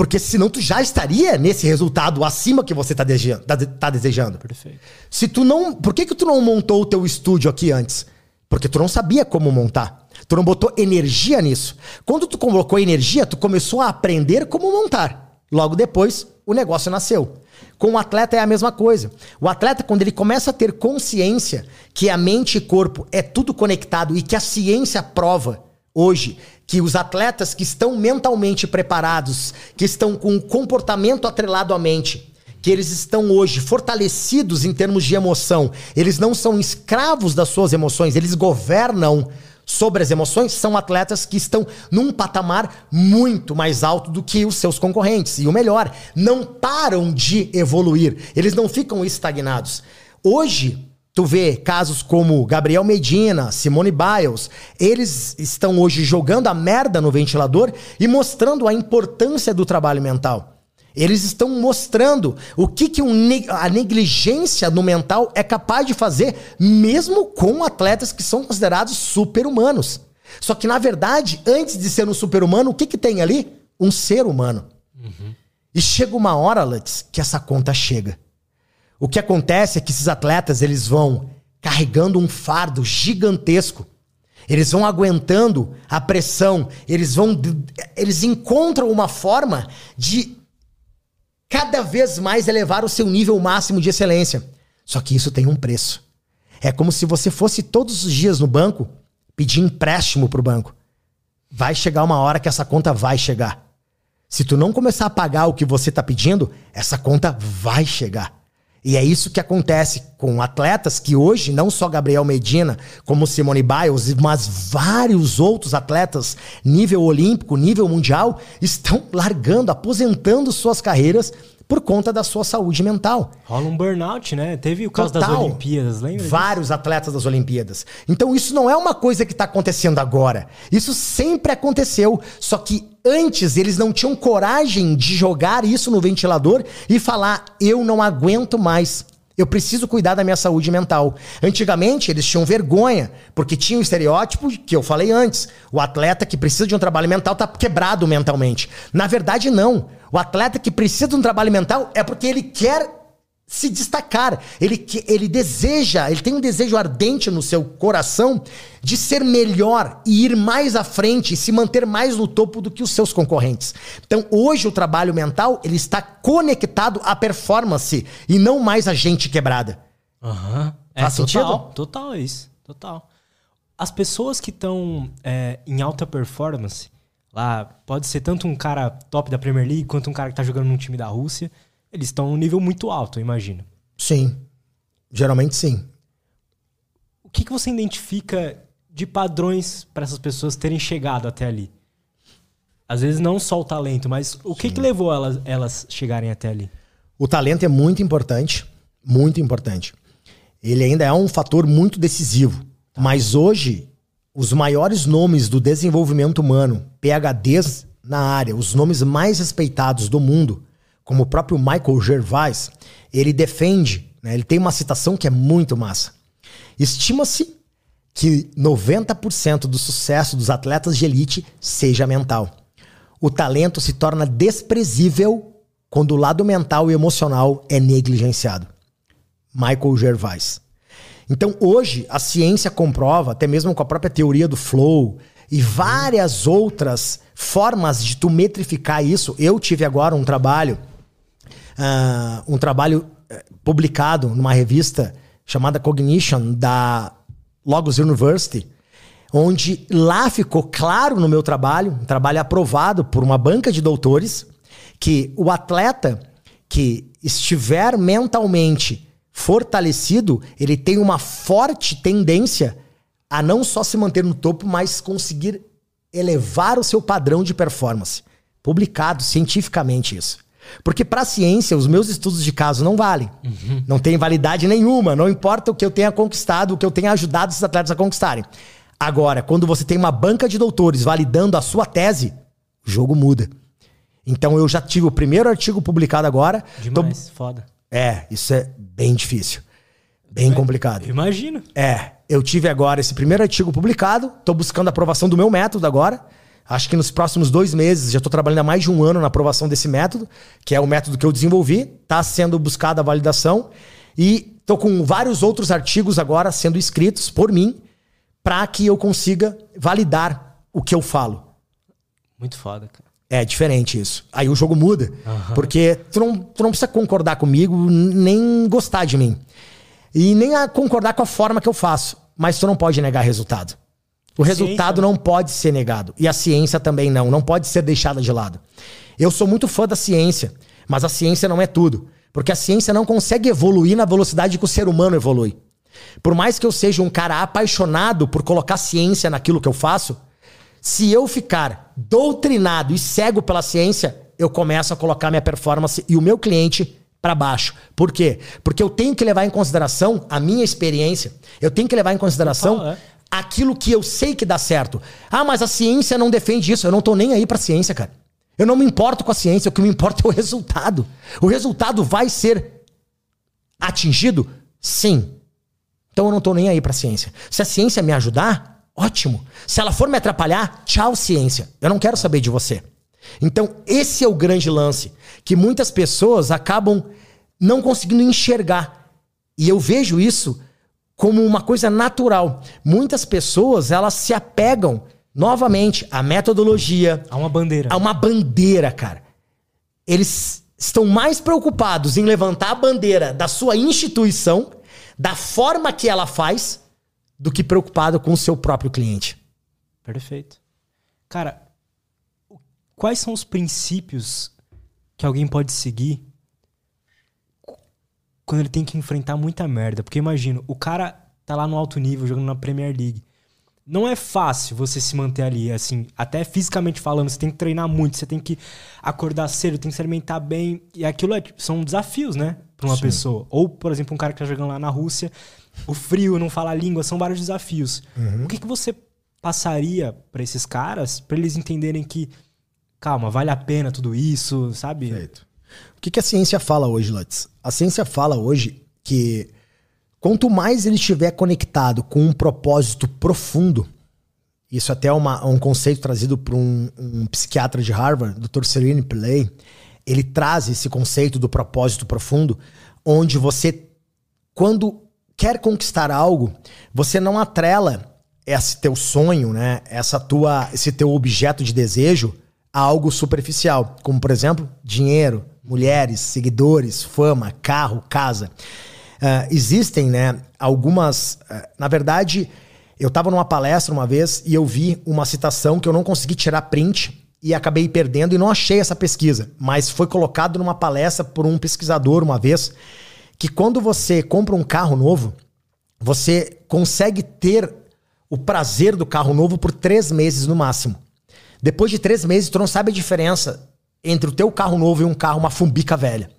Porque senão tu já estaria nesse resultado acima que você está desejando, tá, tá desejando. Perfeito. Se tu não, por que que tu não montou o teu estúdio aqui antes? Porque tu não sabia como montar. Tu não botou energia nisso. Quando tu colocou energia, tu começou a aprender como montar. Logo depois, o negócio nasceu. Com o atleta é a mesma coisa. O atleta, quando ele começa a ter consciência que a mente e corpo é tudo conectado e que a ciência prova hoje que os atletas que estão mentalmente preparados, que estão com o comportamento atrelado à mente, que eles estão hoje fortalecidos em termos de emoção, eles não são escravos das suas emoções, eles governam sobre as emoções, são atletas que estão num patamar muito mais alto do que os seus concorrentes. E o melhor, não param de evoluir, eles não ficam estagnados. Hoje, Tu vê casos como Gabriel Medina, Simone Biles, eles estão hoje jogando a merda no ventilador e mostrando a importância do trabalho mental. Eles estão mostrando o que, que um, a negligência no mental é capaz de fazer, mesmo com atletas que são considerados super-humanos. Só que, na verdade, antes de ser um super-humano, o que, que tem ali? Um ser humano. Uhum. E chega uma hora, Lutz, que essa conta chega. O que acontece é que esses atletas eles vão carregando um fardo gigantesco. Eles vão aguentando a pressão, eles vão eles encontram uma forma de cada vez mais elevar o seu nível máximo de excelência. Só que isso tem um preço. É como se você fosse todos os dias no banco pedir empréstimo para o banco. Vai chegar uma hora que essa conta vai chegar. Se tu não começar a pagar o que você está pedindo, essa conta vai chegar. E é isso que acontece com atletas que hoje, não só Gabriel Medina, como Simone Biles, mas vários outros atletas, nível olímpico, nível mundial, estão largando, aposentando suas carreiras por conta da sua saúde mental. Rola um burnout, né? Teve o caso Total. das Olimpíadas, lembra? Vários disso? atletas das Olimpíadas. Então isso não é uma coisa que está acontecendo agora. Isso sempre aconteceu. Só que antes eles não tinham coragem de jogar isso no ventilador e falar: eu não aguento mais. Eu preciso cuidar da minha saúde mental. Antigamente, eles tinham vergonha, porque tinha o estereótipo que eu falei antes. O atleta que precisa de um trabalho mental está quebrado mentalmente. Na verdade, não. O atleta que precisa de um trabalho mental é porque ele quer se destacar. Ele, ele deseja, ele tem um desejo ardente no seu coração de ser melhor e ir mais à frente e se manter mais no topo do que os seus concorrentes. Então, hoje o trabalho mental ele está conectado à performance e não mais à gente quebrada. Uhum. É, Faz sentido? Total, total é isso. Total. As pessoas que estão é, em alta performance, lá pode ser tanto um cara top da Premier League quanto um cara que está jogando num time da Rússia eles estão num nível muito alto, eu imagino. Sim. Geralmente sim. O que, que você identifica de padrões para essas pessoas terem chegado até ali? Às vezes não só o talento, mas o que, que levou elas, elas chegarem até ali? O talento é muito importante, muito importante. Ele ainda é um fator muito decisivo. Tá. Mas hoje, os maiores nomes do desenvolvimento humano, PHDs na área, os nomes mais respeitados do mundo, como o próprio Michael Gervais, ele defende Né? Ele tem uma citação que é muito massa. Estima-se que 90% do sucesso dos atletas de elite seja mental. O talento se torna desprezível quando o lado mental e emocional é negligenciado. Michael Gervais. Então, hoje, a ciência comprova, até mesmo com a própria teoria do flow e várias outras formas de tu metrificar isso. Eu tive agora um trabalho, uh, um trabalho uh, publicado numa revista chamada Cognition, da Logos University, onde lá ficou claro no meu trabalho, um trabalho aprovado por uma banca de doutores, que o atleta que estiver mentalmente fortalecido, ele tem uma forte tendência a não só se manter no topo, mas conseguir elevar o seu padrão de performance. Publicado cientificamente isso. Porque para a ciência, os meus estudos de caso não valem. Uhum. Não tem validade nenhuma. Não importa o que eu tenha conquistado, o que eu tenha ajudado esses atletas a conquistarem. Agora, quando você tem uma banca de doutores validando a sua tese, o jogo muda. Então eu já tive o primeiro artigo publicado agora. Demais, tô... foda. É, isso é bem difícil. Bem complicado. Imagino. É, eu tive agora esse primeiro artigo publicado, tô buscando a aprovação do meu método agora. Acho que nos próximos dois meses, já estou trabalhando há mais de um ano na aprovação desse método, que é o método que eu desenvolvi, está sendo buscada a validação. E estou com vários outros artigos agora sendo escritos por mim para que eu consiga validar o que eu falo. Muito foda, cara. É diferente isso. Aí o jogo muda. Uhum. Porque tu não, tu não precisa concordar comigo, nem gostar de mim. E nem concordar com a forma que eu faço. Mas tu não pode negar resultado. O resultado não pode ser negado. E a ciência também não. Não pode ser deixada de lado. Eu sou muito fã da ciência, mas a ciência não é tudo. Porque a ciência não consegue evoluir na velocidade que o ser humano evolui. Por mais que eu seja um cara apaixonado por colocar ciência naquilo que eu faço, se eu ficar doutrinado e cego pela ciência, eu começo a colocar minha performance e o meu cliente para baixo. Por quê? Porque eu tenho que levar em consideração a minha experiência. Eu tenho que levar em consideração é aquilo que eu sei que dá certo. Ah, mas a ciência não defende isso. Eu não tô nem aí pra ciência, cara. Eu não me importo com a ciência, o que me importa é o resultado. O resultado vai ser atingido? Sim. Então eu não tô nem aí pra ciência. Se a ciência me ajudar, ótimo. Se ela for me atrapalhar, tchau, ciência. Eu não quero saber de você. Então, esse é o grande lance que muitas pessoas acabam não conseguindo enxergar. E eu vejo isso como uma coisa natural. Muitas pessoas, elas se apegam novamente à metodologia, a uma bandeira. A uma bandeira, cara. Eles estão mais preocupados em levantar a bandeira da sua instituição, da forma que ela faz, do que preocupado com o seu próprio cliente. Perfeito. Cara, quais são os princípios que alguém pode seguir quando ele tem que enfrentar muita merda. Porque imagino, o cara tá lá no alto nível jogando na Premier League. Não é fácil você se manter ali, assim, até fisicamente falando, você tem que treinar muito, você tem que acordar cedo, tem que se alimentar bem. E aquilo é, são desafios, né, pra uma Sim. pessoa. Ou, por exemplo, um cara que tá jogando lá na Rússia, o frio, não falar a língua, são vários desafios. Uhum. O que, que você passaria para esses caras, para eles entenderem que, calma, vale a pena tudo isso, sabe? Perfeito. O que, que a ciência fala hoje, Lutz? A ciência fala hoje que quanto mais ele estiver conectado com um propósito profundo, isso até é uma, um conceito trazido por um, um psiquiatra de Harvard, Dr. Serene Pillay, ele traz esse conceito do propósito profundo, onde você, quando quer conquistar algo, você não atrela esse teu sonho, né, essa tua, esse teu objeto de desejo a algo superficial, como por exemplo, dinheiro, mulheres, seguidores, fama, carro, casa. Uh, existem, né, algumas. Uh, na verdade, eu estava numa palestra uma vez e eu vi uma citação que eu não consegui tirar print e acabei perdendo e não achei essa pesquisa, mas foi colocado numa palestra por um pesquisador uma vez que quando você compra um carro novo, você consegue ter o prazer do carro novo por três meses no máximo. Depois de três meses, tu não sabe a diferença entre o teu carro novo e um carro, uma fumbica velha.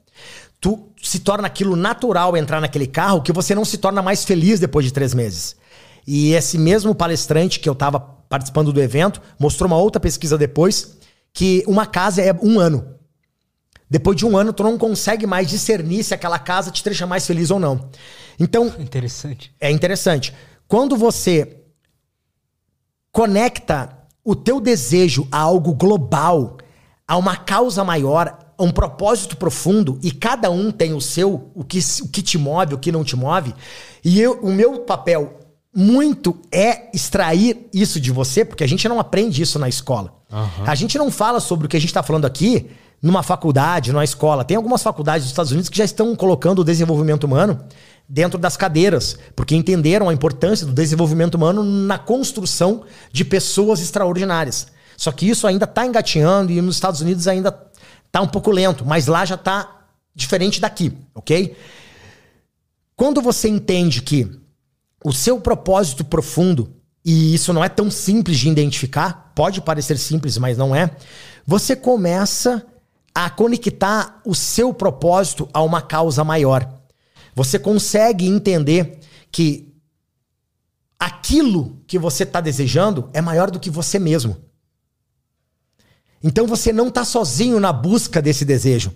Tu se torna aquilo natural entrar naquele carro que você não se torna mais feliz depois de três meses. E esse mesmo palestrante que eu estava participando do evento mostrou uma outra pesquisa depois que uma casa é um ano. Depois de um ano, tu não consegue mais discernir se aquela casa te deixa mais feliz ou não. Então. Interessante. É interessante. Quando você conecta o teu desejo a algo global, a uma causa maior, a um propósito profundo, e cada um tem o seu, o que, o que te move, o que não te move, e eu, o meu papel muito é extrair isso de você, porque a gente não aprende isso na escola. Uhum. A gente não fala sobre o que a gente está falando aqui numa faculdade, numa escola. Tem algumas faculdades dos Estados Unidos que já estão colocando o desenvolvimento humano dentro das cadeiras, porque entenderam a importância do desenvolvimento humano na construção de pessoas extraordinárias. Só que isso ainda está engatinhando e nos Estados Unidos ainda está um pouco lento, mas lá já está diferente daqui, ok? Quando você entende que o seu propósito profundo, e isso não é tão simples de identificar, pode parecer simples, mas não é, você começa a conectar o seu propósito a uma causa maior. Você consegue entender que aquilo que você está desejando é maior do que você mesmo. Então você não está sozinho na busca desse desejo.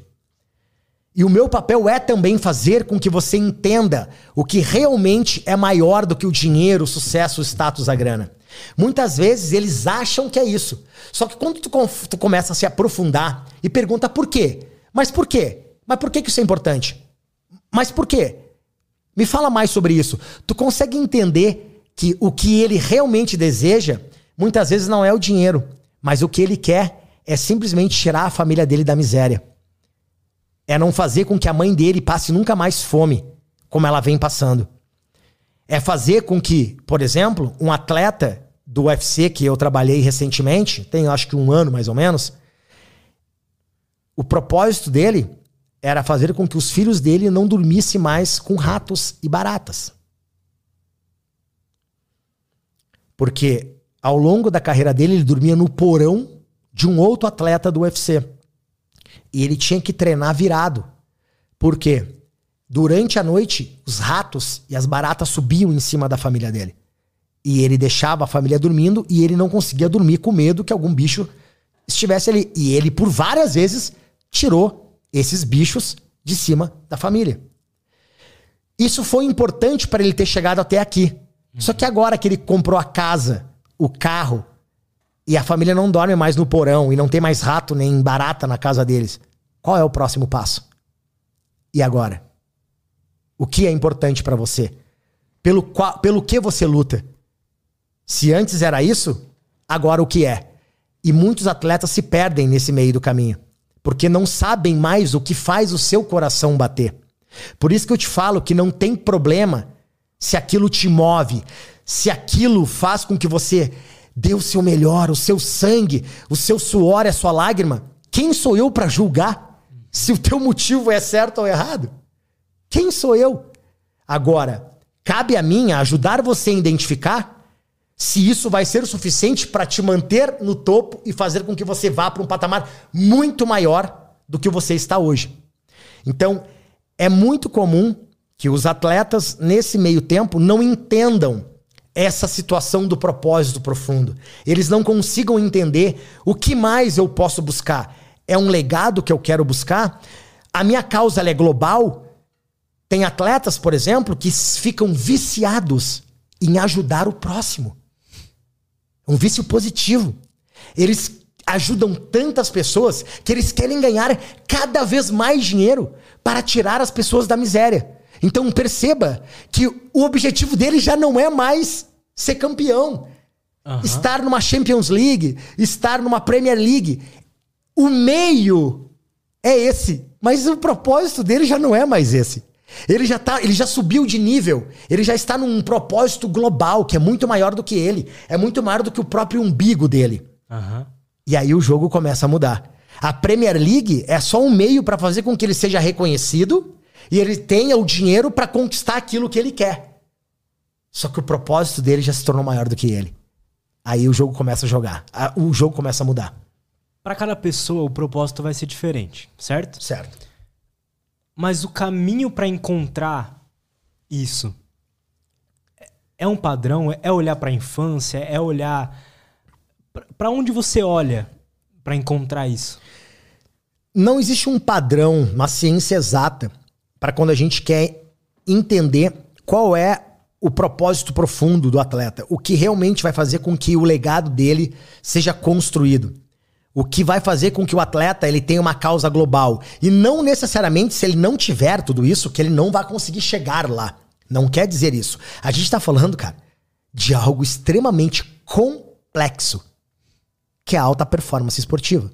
E o meu papel é também fazer com que você entenda o que realmente é maior do que o dinheiro, o sucesso, o status, a grana. Muitas vezes eles acham que é isso. Só que quando tu, tu começa a se aprofundar e pergunta por quê? Mas por quê? Mas por que, isso é importante? Mas por quê? Me fala mais sobre isso. Tu consegue entender que o que ele realmente deseja muitas vezes não é o dinheiro, mas o que ele quer é simplesmente tirar a família dele da miséria. É não fazer com que a mãe dele passe nunca mais fome, como ela vem passando. É fazer com que, por exemplo, um atleta do UFC que eu trabalhei recentemente, tem acho que um ano mais ou menos, o propósito dele era fazer com que os filhos dele não dormissem mais com ratos e baratas. Porque ao longo da carreira dele, ele dormia no porão de um outro atleta do UFC. E ele tinha que treinar virado. Por quê? Durante a noite, os ratos e as baratas subiam em cima da família dele. E ele deixava a família dormindo e ele não conseguia dormir com medo que algum bicho estivesse ali. E ele, por várias vezes, tirou esses bichos de cima da família. Isso foi importante para ele ter chegado até aqui. Só que agora que ele comprou a casa, o carro, e a família não dorme mais no porão e não tem mais rato nem barata na casa deles, qual é o próximo passo? E agora? O que é importante para você? Pelo, qual, pelo que você luta? Se antes era isso, agora o que é? E muitos atletas se perdem nesse meio do caminho, porque não sabem mais o que faz o seu coração bater. Por isso que eu te falo que não tem problema se aquilo te move, se aquilo faz com que você dê o seu melhor, o seu sangue, o seu suor, a sua lágrima. Quem sou eu para julgar se o teu motivo é certo ou errado? Quem sou eu? Agora, cabe a mim ajudar você a identificar se isso vai ser o suficiente para te manter no topo e fazer com que você vá para um patamar muito maior do que você está hoje. Então, é muito comum que os atletas, nesse meio tempo, não entendam essa situação do propósito profundo. Eles não consigam entender o que mais eu posso buscar. É um legado que eu quero buscar? A minha causa é global? Tem atletas, por exemplo, que ficam viciados em ajudar o próximo. É um vício positivo. Eles ajudam tantas pessoas que eles querem ganhar cada vez mais dinheiro para tirar as pessoas da miséria. Então perceba que o objetivo dele já não é mais ser campeão, uhum. estar numa Champions League, estar numa Premier League. O meio é esse, mas o propósito dele já não é mais esse. Ele já, tá, ele já subiu de nível. Ele já está num propósito global que é muito maior do que ele. É muito maior do que o próprio umbigo dele. Uhum. E aí o jogo começa a mudar. A Premier League é só um meio para fazer com que ele seja reconhecido e ele tenha o dinheiro para conquistar aquilo que ele quer. Só que o propósito dele já se tornou maior do que ele. Aí o jogo começa a jogar. O jogo começa a mudar. Para cada pessoa, o propósito vai ser diferente, certo? Certo. Mas o caminho para encontrar isso é um padrão? É olhar para a infância? É olhar. Para onde você olha para encontrar isso? não existe um padrão, uma ciência exata para quando a gente quer entender qual é o propósito profundo do atleta, o que realmente vai fazer com que o legado dele seja construído. O que vai fazer com que o atleta ele tenha uma causa global. E não necessariamente, se ele não tiver tudo isso, que ele não vai conseguir chegar lá. Não quer dizer isso. A gente está falando, cara, de algo extremamente complexo, que é a alta performance esportiva.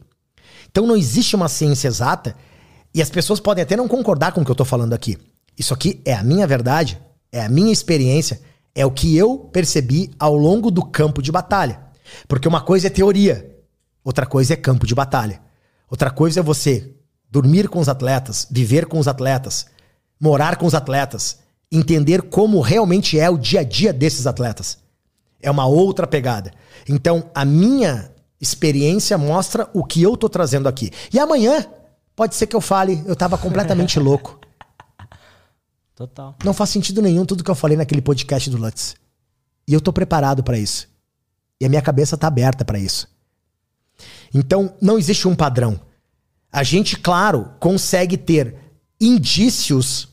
Então não existe uma ciência exata e as pessoas podem até não concordar com o que eu tô falando aqui. Isso aqui é a minha verdade, é a minha experiência, é o que eu percebi ao longo do campo de batalha. Porque uma coisa é teoria, outra coisa é campo de batalha. Outra coisa é você dormir com os atletas, viver com os atletas, morar com os atletas, entender como realmente é o dia a dia desses atletas. É uma outra pegada. Então, a minha experiência mostra o que eu tô trazendo aqui. E amanhã pode ser que eu fale, eu tava completamente louco. Total. Não faz sentido nenhum tudo que eu falei naquele podcast do Lutz. E eu tô preparado para isso. E a minha cabeça tá aberta para isso. Então, não existe um padrão. A gente, claro, consegue ter indícios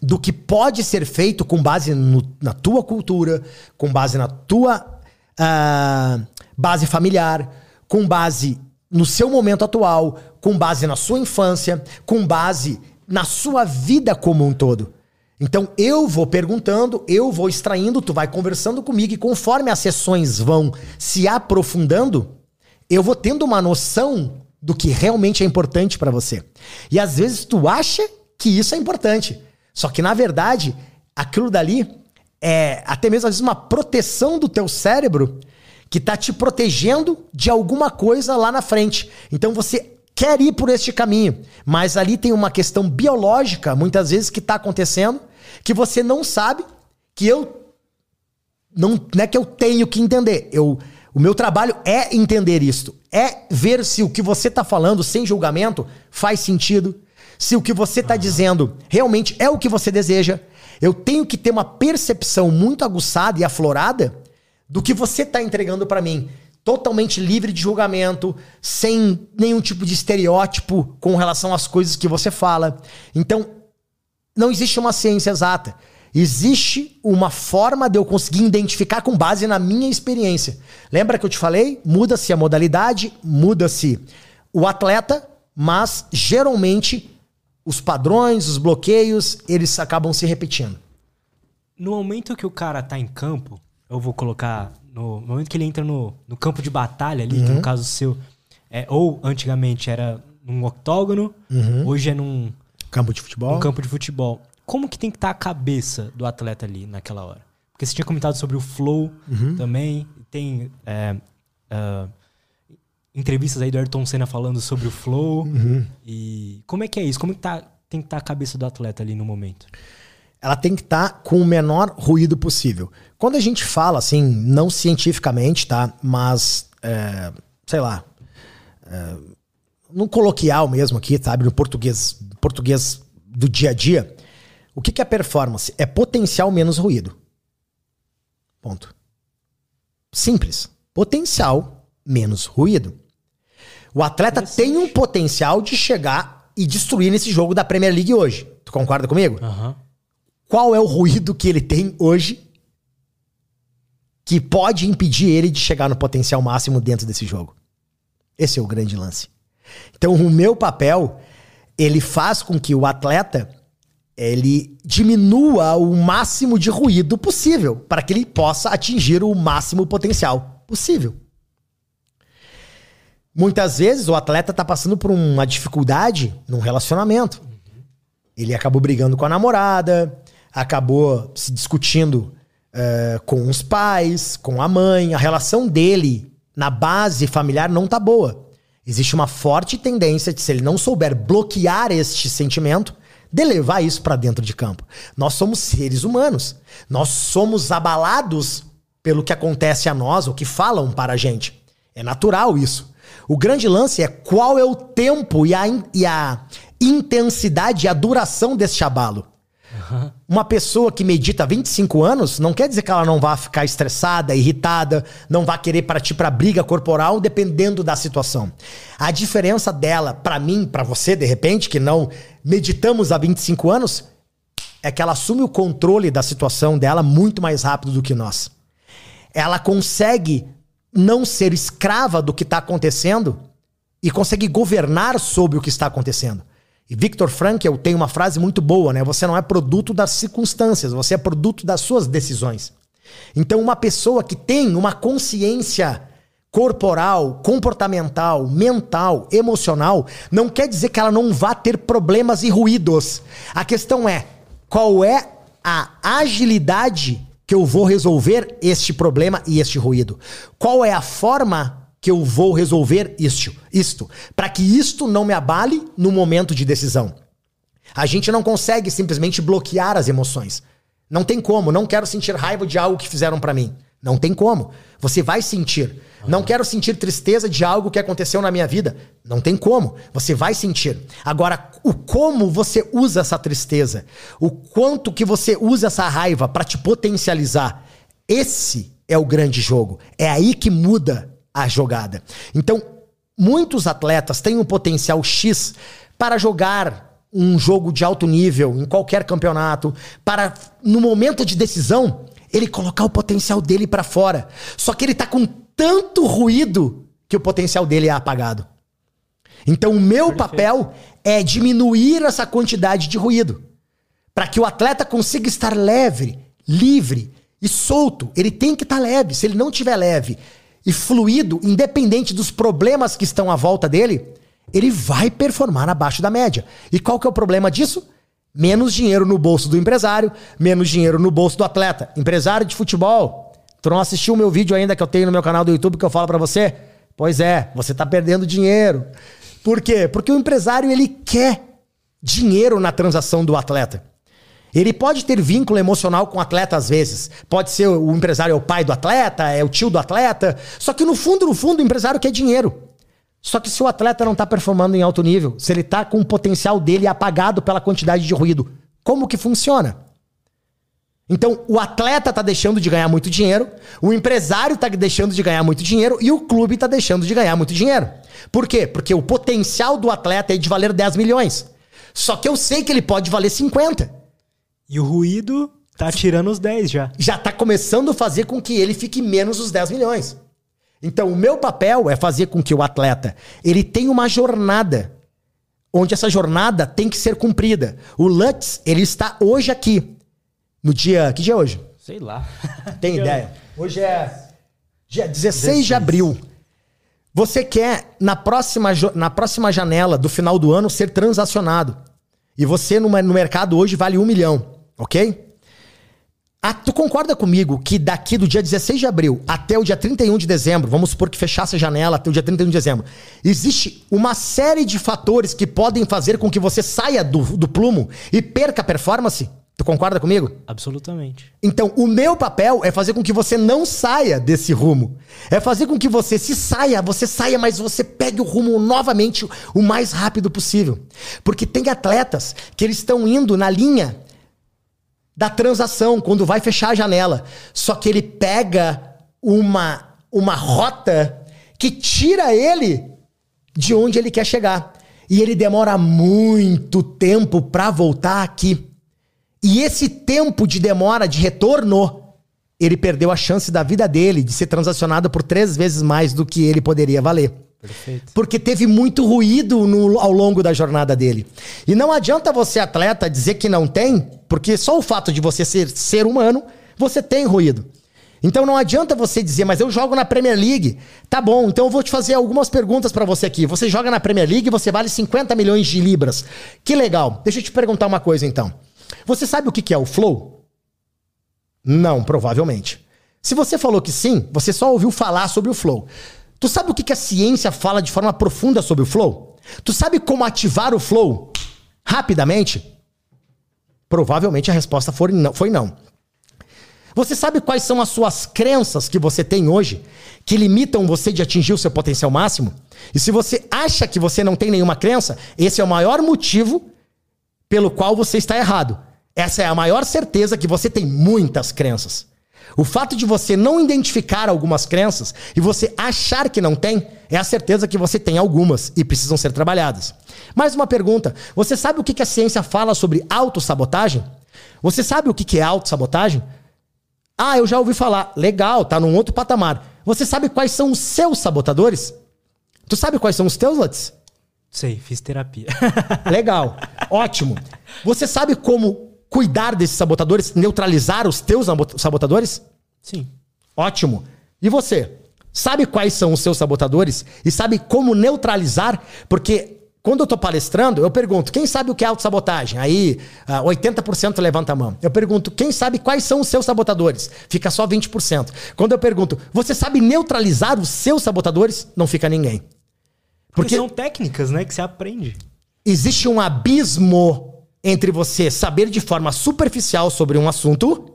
do que pode ser feito com base no, na tua cultura, com base na tua uh, base familiar, com base no seu momento atual, com base na sua infância, com base na sua vida como um todo. Então eu vou perguntando, eu vou extraindo, tu vai conversando comigo e conforme as sessões vão se aprofundando, eu vou tendo uma noção do que realmente é importante para você. E às vezes tu acha que isso é importante, só que na verdade aquilo dali é até mesmo às vezes uma proteção do teu cérebro que tá te protegendo de alguma coisa lá na frente. Então você quer ir por este caminho, mas ali tem uma questão biológica, muitas vezes, que está acontecendo, que você não sabe, que eu. Não, não é que eu tenho que entender. Eu, o meu trabalho é entender isto. É ver se o que você está falando, sem julgamento, faz sentido. Se o que você está dizendo realmente é o que você deseja. Eu tenho que ter uma percepção muito aguçada e aflorada do que você está entregando para mim totalmente livre de julgamento, sem nenhum tipo de estereótipo com relação às coisas que você fala. Então, não existe uma ciência exata. Existe uma forma de eu conseguir identificar com base na minha experiência. Lembra que eu te falei? Muda-se a modalidade, muda-se o atleta, mas geralmente os padrões, os bloqueios, eles acabam se repetindo. No momento que o cara tá em campo, eu vou colocar no momento que ele entra no, no campo de batalha ali, uhum. que no uhum. caso seu, é, ou antigamente era num octógono, uhum. hoje é num campo de futebol. Um campo de futebol. Como que tem que estar tá a cabeça do atleta ali naquela hora? Porque você tinha comentado sobre o flow uhum. também, tem é, uh, entrevistas aí do Ayrton Senna falando sobre o flow. Uhum. E como é que é isso? Como que tá, tem que estar tá a cabeça do atleta ali no momento? ela tem que estar tá com o menor ruído possível. Quando a gente fala, assim, não cientificamente, tá? Mas, é, sei lá, é, no coloquial mesmo aqui, sabe? No português, português do dia a dia, o que, que é performance? É potencial menos ruído. Ponto. Simples. Potencial menos ruído. O atleta tem um potencial de chegar e destruir nesse jogo da Premier League hoje. Tu concorda comigo? Uhum qual é o ruído que ele tem hoje que pode impedir ele de chegar no potencial máximo dentro desse jogo. Esse é o grande lance. Então, o meu papel, ele faz com que o atleta ele diminua o máximo de ruído possível para que ele possa atingir o máximo potencial possível. Muitas vezes o atleta está passando por uma dificuldade num relacionamento. Ele acabou brigando com a namorada, acabou se discutindo uh, com os pais, com a mãe. A relação dele na base familiar não tá boa. Existe uma forte tendência de, se ele não souber bloquear este sentimento, de levar isso para dentro de campo. Nós somos seres humanos. Nós somos abalados pelo que acontece a nós, o que falam para a gente. É natural isso. O grande lance é qual é o tempo e a, e a intensidade e a duração deste abalo. Uhum. Uma pessoa que medita 25 anos não quer dizer que ela não vai ficar estressada, irritada, não vai querer partir para briga corporal, dependendo da situação. A diferença dela, para mim, para você, de repente, que não meditamos há 25 anos, é que ela assume o controle da situação dela muito mais rápido do que nós. Ela consegue não ser escrava do que está acontecendo e consegue governar sobre o que está acontecendo. E Victor Frankl tem uma frase muito boa, né? Você não é produto das circunstâncias, você é produto das suas decisões. Então, uma pessoa que tem uma consciência corporal, comportamental, mental, emocional, não quer dizer que ela não vá ter problemas e ruídos. A questão é qual é a agilidade que eu vou resolver este problema e este ruído? Qual é a forma que eu vou resolver isto, isto, para que isto não me abale no momento de decisão. A gente não consegue simplesmente bloquear as emoções. Não tem como, não quero sentir raiva de algo que fizeram para mim. Não tem como. Você vai sentir. Não quero sentir tristeza de algo que aconteceu na minha vida. Não tem como. Você vai sentir. Agora, o como você usa essa tristeza, o quanto que você usa essa raiva para te potencializar, esse é o grande jogo. É aí que muda a jogada. Então, muitos atletas têm um potencial X para jogar um jogo de alto nível em qualquer campeonato, para no momento de decisão ele colocar o potencial dele para fora. Só que ele tá com tanto ruído que o potencial dele é apagado. Então, o meu Perfeito. papel é diminuir essa quantidade de ruído, para que o atleta consiga estar leve, livre e solto. Ele tem que estar tá leve. Se ele não estiver leve e fluido, independente dos problemas que estão à volta dele, ele vai performar abaixo da média. E qual que é o problema disso? Menos dinheiro no bolso do empresário, menos dinheiro no bolso do atleta. Empresário de futebol, tu não assistiu o meu vídeo ainda que eu tenho no meu canal do YouTube que eu falo para você? Pois é, você tá perdendo dinheiro. Por quê? Porque o empresário ele quer dinheiro na transação do atleta. Ele pode ter vínculo emocional com o atleta às vezes. Pode ser o empresário é o pai do atleta, é o tio do atleta. Só que no fundo, no fundo, o empresário quer dinheiro. Só que se o atleta não está performando em alto nível, se ele está com o potencial dele apagado pela quantidade de ruído, como que funciona? Então, o atleta está deixando de ganhar muito dinheiro, o empresário está deixando de ganhar muito dinheiro e o clube está deixando de ganhar muito dinheiro. Por quê? Porque o potencial do atleta é de valer 10 milhões. Só que eu sei que ele pode valer 50. E o ruído tá tirando os 10 já. Já tá começando a fazer com que ele fique menos os 10 milhões. Então, o meu papel é fazer com que o atleta ele tenha uma jornada onde essa jornada tem que ser cumprida. O Lutz, ele está hoje aqui. No dia. Que dia é hoje? Sei lá. Tem ideia? Hoje é dia 16, 16 de abril. Você quer, na próxima, na próxima janela do final do ano, ser transacionado. E você no, no mercado hoje vale um milhão ok? Ah, tu concorda comigo que daqui do dia 16 de abril até o dia 31 de dezembro, vamos supor que fechasse a janela até o dia 31 de dezembro, existe uma série de fatores que podem fazer com que você saia do, do plumo e perca a performance? Tu concorda comigo? Absolutamente. Então, o meu papel é fazer com que você não saia desse rumo. É fazer com que você se saia, você saia, mas você pegue o rumo novamente o mais rápido possível. Porque tem atletas que eles estão indo na linha da transação, quando vai fechar a janela. Só que ele pega uma, uma rota que tira ele de onde ele quer chegar. E ele demora muito tempo para voltar aqui. E esse tempo de demora de retorno, ele perdeu a chance da vida dele de ser transacionado por três vezes mais do que ele poderia valer. Perfeito. Porque teve muito ruído no, ao longo da jornada dele. E não adianta você, atleta, dizer que não tem, porque só o fato de você ser ser humano, você tem ruído. Então não adianta você dizer, mas eu jogo na Premier League. Tá bom, então eu vou te fazer algumas perguntas para você aqui. Você joga na Premier League, você vale 50 milhões de libras. Que legal. Deixa eu te perguntar uma coisa então. Você sabe o que é o flow? Não, provavelmente. Se você falou que sim, você só ouviu falar sobre o flow. Tu sabe o que, que a ciência fala de forma profunda sobre o flow? Tu sabe como ativar o flow rapidamente? Provavelmente a resposta foi não. Foi não. Você sabe quais são as suas crenças que você tem hoje que limitam você de atingir o seu potencial máximo? E se você acha que você não tem nenhuma crença, esse é o maior motivo pelo qual você está errado. Essa é a maior certeza que você tem muitas crenças. O fato de você não identificar algumas crenças e você achar que não tem, é a certeza que você tem algumas e precisam ser trabalhadas. Mais uma pergunta: você sabe o que a ciência fala sobre autossabotagem? Você sabe o que é autossabotagem? Ah, eu já ouvi falar. Legal, tá num outro patamar. Você sabe quais são os seus sabotadores? Tu sabe quais são os teus, Lutz? Sei, fiz terapia. Legal, ótimo. Você sabe como cuidar desses sabotadores, neutralizar os teus sabotadores? Sim. Ótimo. E você? Sabe quais são os seus sabotadores? E sabe como neutralizar? Porque quando eu tô palestrando, eu pergunto, quem sabe o que é autossabotagem? Aí, 80% ah, levanta a mão. Eu pergunto, quem sabe quais são os seus sabotadores? Fica só 20%. Quando eu pergunto, você sabe neutralizar os seus sabotadores? Não fica ninguém. Porque, Porque são técnicas, né, que você aprende. Existe um abismo entre você saber de forma superficial sobre um assunto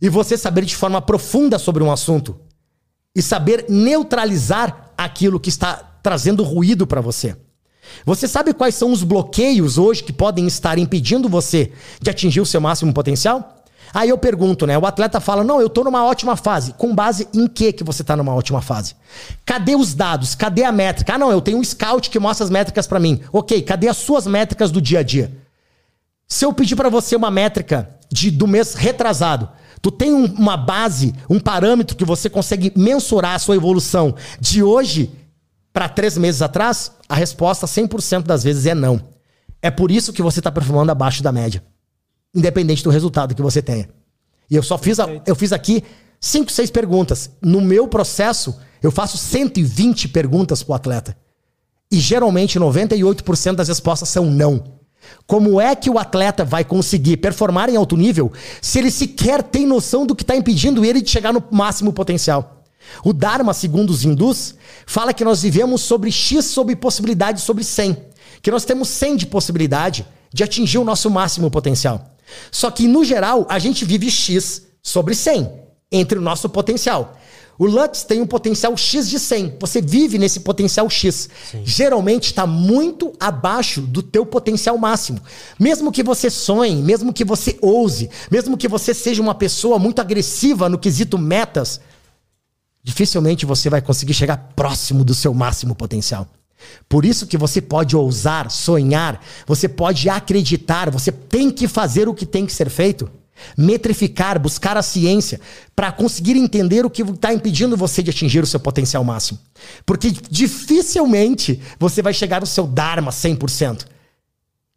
e você saber de forma profunda sobre um assunto. E saber neutralizar aquilo que está trazendo ruído para você. Você sabe quais são os bloqueios hoje que podem estar impedindo você de atingir o seu máximo potencial? Aí eu pergunto, né? O atleta fala: "Não, eu tô numa ótima fase". Com base em que que você tá numa ótima fase? Cadê os dados? Cadê a métrica? Ah, não, eu tenho um scout que mostra as métricas para mim. OK, cadê as suas métricas do dia a dia? Se eu pedir para você uma métrica de, do mês retrasado, tu tem um, uma base, um parâmetro que você consegue mensurar a sua evolução de hoje para três meses atrás? A resposta 100% das vezes é não. É por isso que você está performando abaixo da média. Independente do resultado que você tenha. E eu só fiz, a, eu fiz aqui cinco, seis perguntas. No meu processo, eu faço 120 perguntas para o atleta. E geralmente 98% das respostas são não. Como é que o atleta vai conseguir performar em alto nível se ele sequer tem noção do que está impedindo ele de chegar no máximo potencial? O Dharma, segundo os hindus, fala que nós vivemos sobre X sobre possibilidade sobre 100. Que nós temos 100 de possibilidade de atingir o nosso máximo potencial. Só que, no geral, a gente vive X sobre 100 entre o nosso potencial. O Lutz tem um potencial X de 100. Você vive nesse potencial X. Sim. Geralmente está muito abaixo do teu potencial máximo. Mesmo que você sonhe, mesmo que você ouse, mesmo que você seja uma pessoa muito agressiva no quesito metas, dificilmente você vai conseguir chegar próximo do seu máximo potencial. Por isso que você pode ousar, sonhar, você pode acreditar, você tem que fazer o que tem que ser feito. Metrificar, buscar a ciência para conseguir entender o que está impedindo você de atingir o seu potencial máximo. Porque dificilmente você vai chegar no seu Dharma 100%.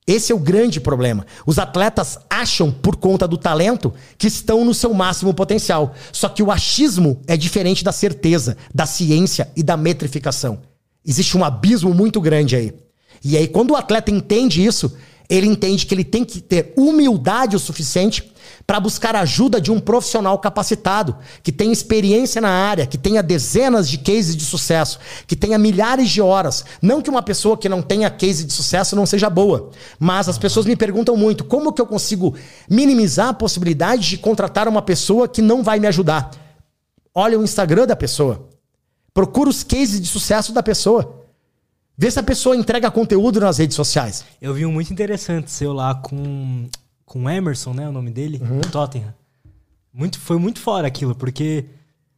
Esse é o grande problema. Os atletas acham, por conta do talento, que estão no seu máximo potencial. Só que o achismo é diferente da certeza, da ciência e da metrificação. Existe um abismo muito grande aí. E aí, quando o atleta entende isso, ele entende que ele tem que ter humildade o suficiente para buscar ajuda de um profissional capacitado, que tenha experiência na área, que tenha dezenas de cases de sucesso, que tenha milhares de horas. Não que uma pessoa que não tenha case de sucesso não seja boa, mas as pessoas me perguntam muito: como que eu consigo minimizar a possibilidade de contratar uma pessoa que não vai me ajudar? Olha o Instagram da pessoa. Procura os cases de sucesso da pessoa. Vê se a pessoa entrega conteúdo nas redes sociais. Eu vi um muito interessante seu lá com com o Emerson, né? O nome dele, uhum. Tottenham. Muito, foi muito fora aquilo, porque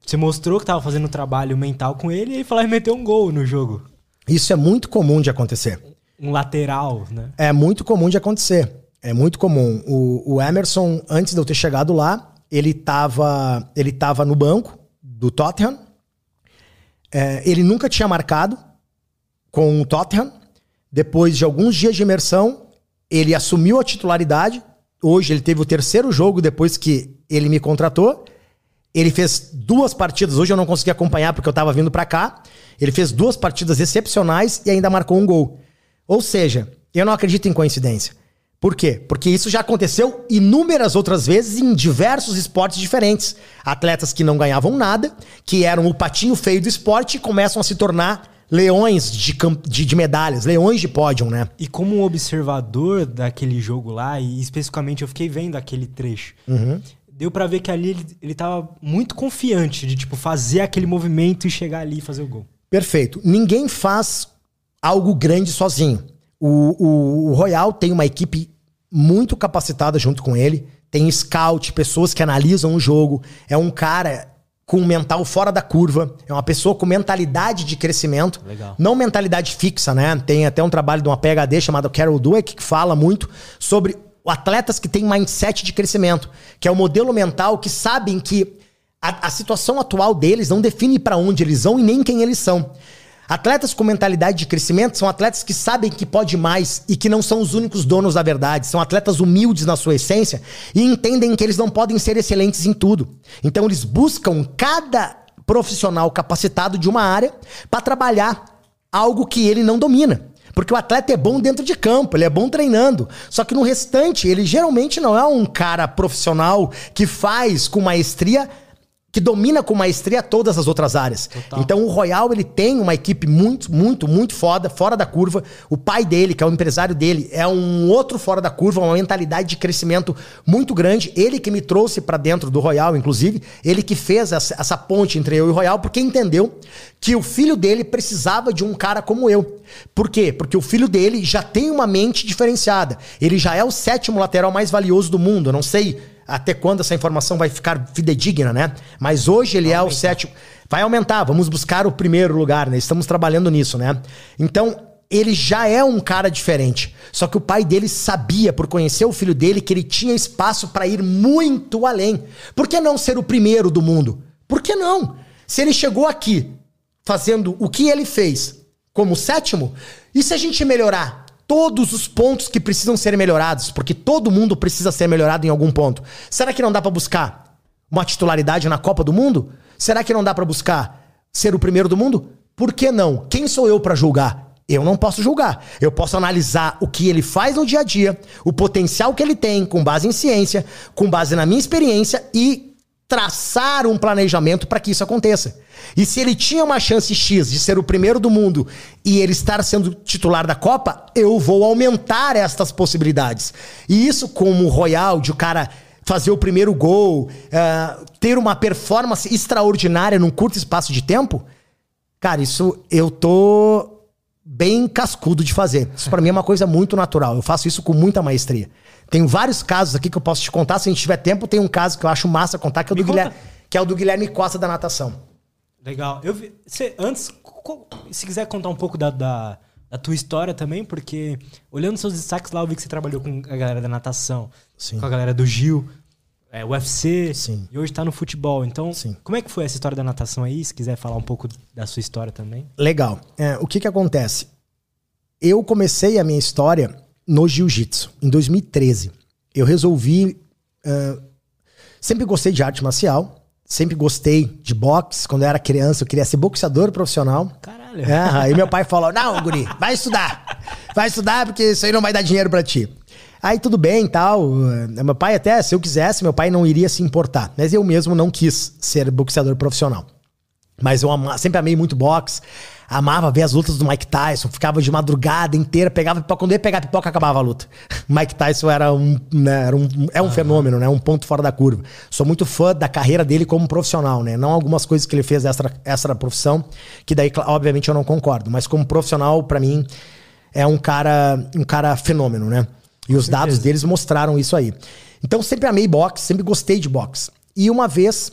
você mostrou que tava fazendo um trabalho mental com ele e ele falou e meteu um gol no jogo. Isso é muito comum de acontecer. Um lateral, né? É muito comum de acontecer. É muito comum. O, o Emerson, antes de eu ter chegado lá, ele tava, ele tava no banco do Tottenham. É, ele nunca tinha marcado com o Tottenham. Depois de alguns dias de imersão, ele assumiu a titularidade Hoje ele teve o terceiro jogo depois que ele me contratou. Ele fez duas partidas. Hoje eu não consegui acompanhar porque eu estava vindo para cá. Ele fez duas partidas excepcionais e ainda marcou um gol. Ou seja, eu não acredito em coincidência. Por quê? Porque isso já aconteceu inúmeras outras vezes em diversos esportes diferentes. Atletas que não ganhavam nada, que eram o patinho feio do esporte, começam a se tornar leões de, de, de, medalhas, leões de pódio, né? E como um observador daquele jogo lá, e especificamente eu fiquei vendo aquele trecho, uhum. deu para ver que ali ele, ele tava muito confiante de, tipo, fazer aquele movimento e chegar ali e fazer o gol. Perfeito. Ninguém faz algo grande sozinho. O, o, o Royal tem uma equipe muito capacitada junto com ele. Tem scout, pessoas que analisam o jogo. É um cara com um mental fora da curva. É uma pessoa com mentalidade de crescimento. Legal. Não mentalidade fixa, né? Tem até um trabalho de uma PHD chamado Carol Dweck que fala muito sobre atletas que têm mindset de crescimento, que é o modelo mental que sabem que a, a situação atual deles não define para onde eles vão e nem quem eles são. Atletas com mentalidade de crescimento são atletas que sabem que pode mais e que não são os únicos donos da verdade. São atletas humildes na sua essência e entendem que eles não podem ser excelentes em tudo. Então eles buscam cada profissional capacitado de uma área para trabalhar algo que ele não domina. Porque o atleta é bom dentro de campo, ele é bom treinando. Só que no restante, ele geralmente não é um cara profissional que faz com maestria que domina com maestria todas as outras áreas. Total. Então o Royal ele tem uma equipe muito, muito, muito foda, fora da curva. O pai dele, que é o empresário dele, é um outro fora da curva, uma mentalidade de crescimento muito grande. Ele que me trouxe para dentro do Royal, inclusive, ele que fez essa, essa ponte entre eu e o Royal, porque entendeu que o filho dele precisava de um cara como eu. Por quê? Porque o filho dele já tem uma mente diferenciada. Ele já é o sétimo lateral mais valioso do mundo. Eu não sei até quando essa informação vai ficar fidedigna, né? Mas hoje ele vai é aumentar. o sétimo. Vai aumentar, vamos buscar o primeiro lugar, né? Estamos trabalhando nisso, né? Então, ele já é um cara diferente. Só que o pai dele sabia, por conhecer o filho dele, que ele tinha espaço para ir muito além. Por que não ser o primeiro do mundo? Por que não? Se ele chegou aqui fazendo o que ele fez como sétimo, e se a gente melhorar? Todos os pontos que precisam ser melhorados, porque todo mundo precisa ser melhorado em algum ponto. Será que não dá para buscar uma titularidade na Copa do Mundo? Será que não dá para buscar ser o primeiro do mundo? Por que não? Quem sou eu para julgar? Eu não posso julgar. Eu posso analisar o que ele faz no dia a dia, o potencial que ele tem, com base em ciência, com base na minha experiência e traçar um planejamento para que isso aconteça. E se ele tinha uma chance X de ser o primeiro do mundo e ele estar sendo titular da Copa, eu vou aumentar estas possibilidades. E isso como Royal, de o cara fazer o primeiro gol, uh, ter uma performance extraordinária num curto espaço de tempo, cara, isso eu tô bem cascudo de fazer. Isso para mim é uma coisa muito natural. Eu faço isso com muita maestria. Tem vários casos aqui que eu posso te contar. Se a gente tiver tempo, tem um caso que eu acho massa contar, que é o, do Guilherme, que é o do Guilherme Costa da natação. Legal. Eu vi, cê, antes, se quiser contar um pouco da, da, da, tua história também, porque olhando seus destaques lá, eu vi que você trabalhou com a galera da natação, Sim. com a galera do Gil, é, UFC, Sim. e hoje tá no futebol. Então, Sim. como é que foi essa história da natação aí? Se quiser falar um pouco da sua história também. Legal. É, o que que acontece? Eu comecei a minha história no jiu-jitsu, em 2013. Eu resolvi. Uh, sempre gostei de arte marcial, sempre gostei de boxe. Quando eu era criança, eu queria ser boxeador profissional. Caralho. É, aí meu pai falou: Não, Guri, vai estudar. Vai estudar porque isso aí não vai dar dinheiro para ti. Aí tudo bem e tal. Meu pai, até, se eu quisesse, meu pai não iria se importar. Mas eu mesmo não quis ser boxeador profissional. Mas eu sempre amei muito boxe amava ver as lutas do Mike Tyson, ficava de madrugada inteira, pegava pipoca. Quando ia pegar pipoca, acabava a luta. Mike Tyson era um, né, era um, é um uhum. fenômeno, né? Um ponto fora da curva. Sou muito fã da carreira dele como profissional, né? Não algumas coisas que ele fez extra, extra profissão, que daí, obviamente, eu não concordo. Mas como profissional, para mim, é um cara, um cara fenômeno, né? E os dados deles mostraram isso aí. Então, sempre amei boxe, sempre gostei de boxe. E uma vez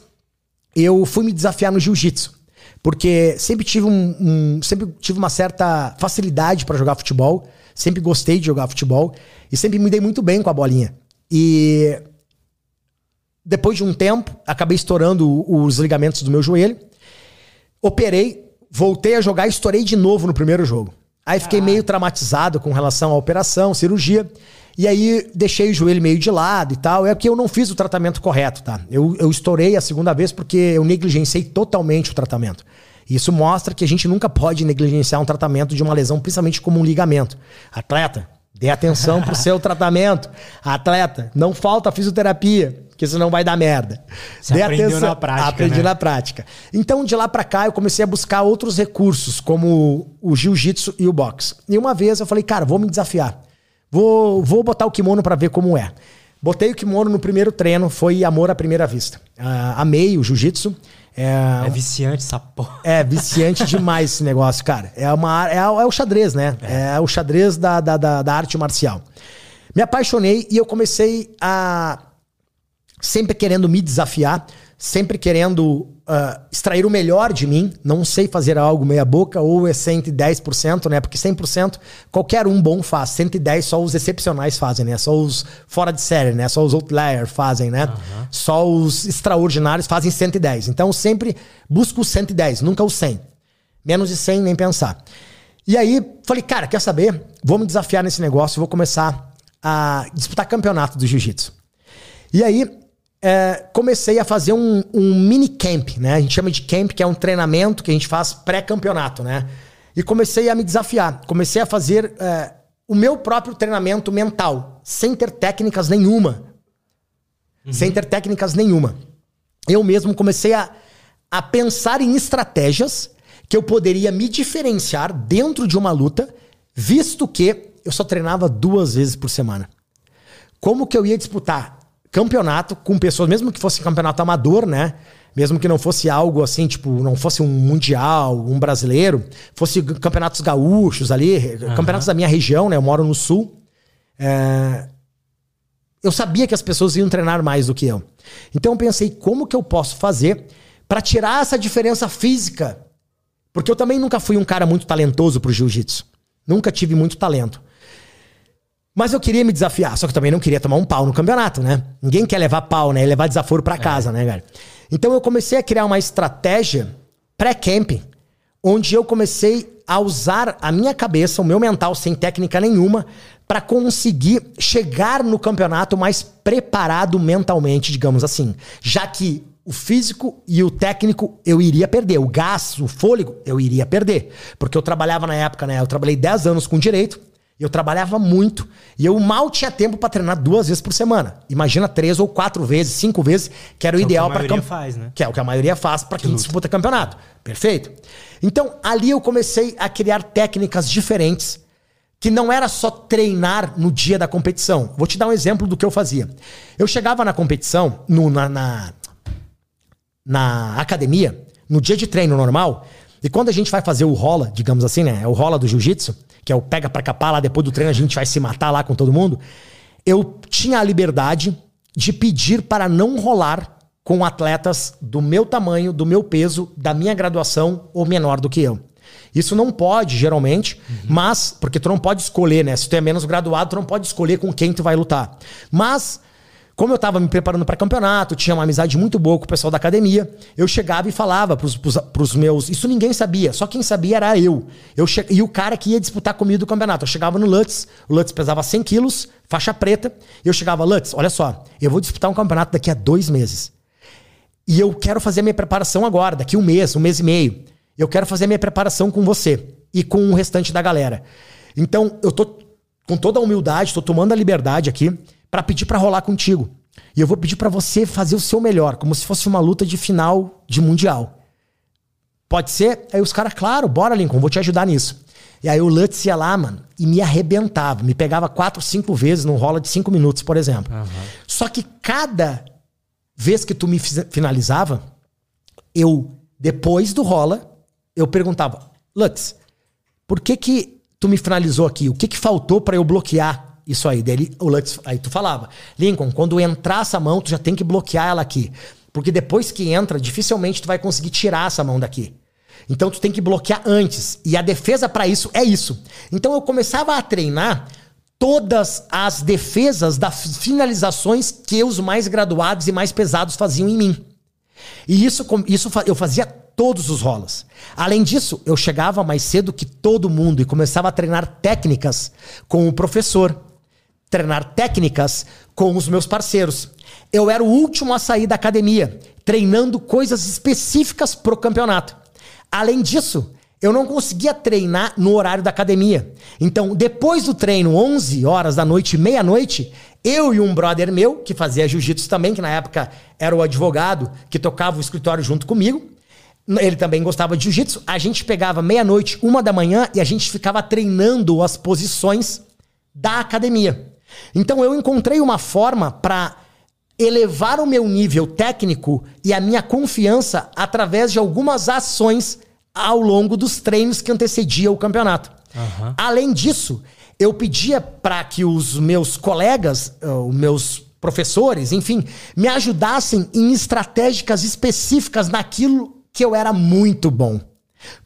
eu fui me desafiar no jiu-jitsu. Porque sempre tive, um, um sempre tive uma certa facilidade para jogar futebol. Sempre gostei de jogar futebol. E sempre me dei muito bem com a bolinha. E depois de um tempo, acabei estourando os ligamentos do meu joelho. Operei, voltei a jogar e estourei de novo no primeiro jogo. Aí fiquei meio traumatizado com relação à operação, cirurgia. E aí deixei o joelho meio de lado e tal. É porque eu não fiz o tratamento correto, tá? Eu, eu estourei a segunda vez porque eu negligenciei totalmente o tratamento. Isso mostra que a gente nunca pode negligenciar um tratamento de uma lesão, principalmente como um ligamento. Atleta, dê atenção pro seu tratamento. Atleta, não falta fisioterapia, que senão vai dar merda. Você dê aprendeu atenção. na prática. Aprendi né? na prática. Então, de lá para cá, eu comecei a buscar outros recursos, como o jiu-jitsu e o boxe. E uma vez eu falei, cara, vou me desafiar. Vou, vou botar o kimono para ver como é. Botei o kimono no primeiro treino, foi amor à primeira vista. Uh, amei o jiu-jitsu. É, é, viciante essa porra. É viciante demais esse negócio, cara. É, uma, é, é o xadrez, né? É, é o xadrez da, da, da, da, arte marcial. Me apaixonei e eu comecei a sempre querendo me desafiar, sempre querendo uh, extrair o melhor de mim. Não sei fazer algo meia boca ou é 110%, né? Porque 100% qualquer um bom faz. 110 só os excepcionais fazem, né? Só os fora de série, né? Só os outliers fazem, né? Uhum. Só os extraordinários fazem 110. Então sempre busco o 110, nunca o 100. Menos de 100 nem pensar. E aí falei, cara, quer saber? Vou me desafiar nesse negócio, vou começar a disputar campeonato do jiu-jitsu. E aí é, comecei a fazer um, um, mini camp, né? A gente chama de camp, que é um treinamento que a gente faz pré-campeonato, né? E comecei a me desafiar. Comecei a fazer é, o meu próprio treinamento mental, sem ter técnicas nenhuma. Uhum. Sem ter técnicas nenhuma. Eu mesmo comecei a, a pensar em estratégias que eu poderia me diferenciar dentro de uma luta, visto que eu só treinava duas vezes por semana. Como que eu ia disputar campeonato com pessoas, mesmo que fosse campeonato amador, né? Mesmo que não fosse algo assim, tipo, não fosse um mundial, um brasileiro, fosse campeonatos gaúchos ali, uhum. campeonatos da minha região, né? Eu moro no sul. É... Eu sabia que as pessoas iam treinar mais do que eu. Então eu pensei, como que eu posso fazer para tirar essa diferença física? Porque eu também nunca fui um cara muito talentoso pro jiu-jitsu. Nunca tive muito talento. Mas eu queria me desafiar, só que eu também não queria tomar um pau no campeonato, né? Ninguém quer levar pau, né? Levar desaforo para casa, é. né, cara? Então eu comecei a criar uma estratégia pré-camping, onde eu comecei a usar a minha cabeça, o meu mental sem técnica nenhuma, para conseguir chegar no campeonato mais preparado mentalmente, digamos assim. Já que o físico e o técnico eu iria perder, o gás, o fôlego eu iria perder, porque eu trabalhava na época, né? Eu trabalhei 10 anos com direito eu trabalhava muito e eu mal tinha tempo para treinar duas vezes por semana. Imagina três ou quatro vezes, cinco vezes, que era o que ideal para camp... faz, né? Que é o que a maioria faz para que quem luta. disputa campeonato. Perfeito? Então, ali eu comecei a criar técnicas diferentes que não era só treinar no dia da competição. Vou te dar um exemplo do que eu fazia. Eu chegava na competição, no, na, na, na academia, no dia de treino normal, e quando a gente vai fazer o rola, digamos assim, né? É o rola do jiu-jitsu, que é o pega pra capar lá depois do treino, a gente vai se matar lá com todo mundo. Eu tinha a liberdade de pedir para não rolar com atletas do meu tamanho, do meu peso, da minha graduação ou menor do que eu. Isso não pode, geralmente, uhum. mas, porque tu não pode escolher, né? Se tu é menos graduado, tu não pode escolher com quem tu vai lutar. Mas como eu estava me preparando para campeonato, tinha uma amizade muito boa com o pessoal da academia, eu chegava e falava pros, pros, pros meus. Isso ninguém sabia, só quem sabia era eu. eu che... E o cara que ia disputar comigo do campeonato. Eu chegava no Lutz, o Lutz pesava 100 quilos, faixa preta, e eu chegava, Lutz, olha só, eu vou disputar um campeonato daqui a dois meses. E eu quero fazer a minha preparação agora, daqui um mês, um mês e meio. Eu quero fazer a minha preparação com você e com o restante da galera. Então, eu tô com toda a humildade, tô tomando a liberdade aqui para pedir para rolar contigo. E eu vou pedir para você fazer o seu melhor, como se fosse uma luta de final de mundial. Pode ser? Aí os caras, claro, bora, Lincoln, vou te ajudar nisso. E aí o Lutz ia lá, mano, e me arrebentava. Me pegava quatro, cinco vezes num rola de cinco minutos, por exemplo. Uhum. Só que cada vez que tu me finalizava, eu, depois do rola, eu perguntava, Lutz, por que que tu me finalizou aqui? O que que faltou para eu bloquear isso aí. Daí o Lutz, aí tu falava, Lincoln, quando entrar essa mão, tu já tem que bloquear ela aqui. Porque depois que entra, dificilmente tu vai conseguir tirar essa mão daqui. Então tu tem que bloquear antes. E a defesa para isso é isso. Então eu começava a treinar todas as defesas das finalizações que os mais graduados e mais pesados faziam em mim. E isso, isso eu fazia todos os rolas. Além disso, eu chegava mais cedo que todo mundo e começava a treinar técnicas com o professor treinar técnicas com os meus parceiros. Eu era o último a sair da academia, treinando coisas específicas pro campeonato. Além disso, eu não conseguia treinar no horário da academia. Então, depois do treino, 11 horas da noite, meia-noite, eu e um brother meu, que fazia jiu-jitsu também, que na época era o advogado que tocava o escritório junto comigo, ele também gostava de jiu-jitsu. A gente pegava meia-noite, uma da manhã, e a gente ficava treinando as posições da academia. Então eu encontrei uma forma para elevar o meu nível técnico e a minha confiança através de algumas ações ao longo dos treinos que antecediam o campeonato. Uhum. Além disso, eu pedia para que os meus colegas, os meus professores, enfim, me ajudassem em estratégicas específicas naquilo que eu era muito bom.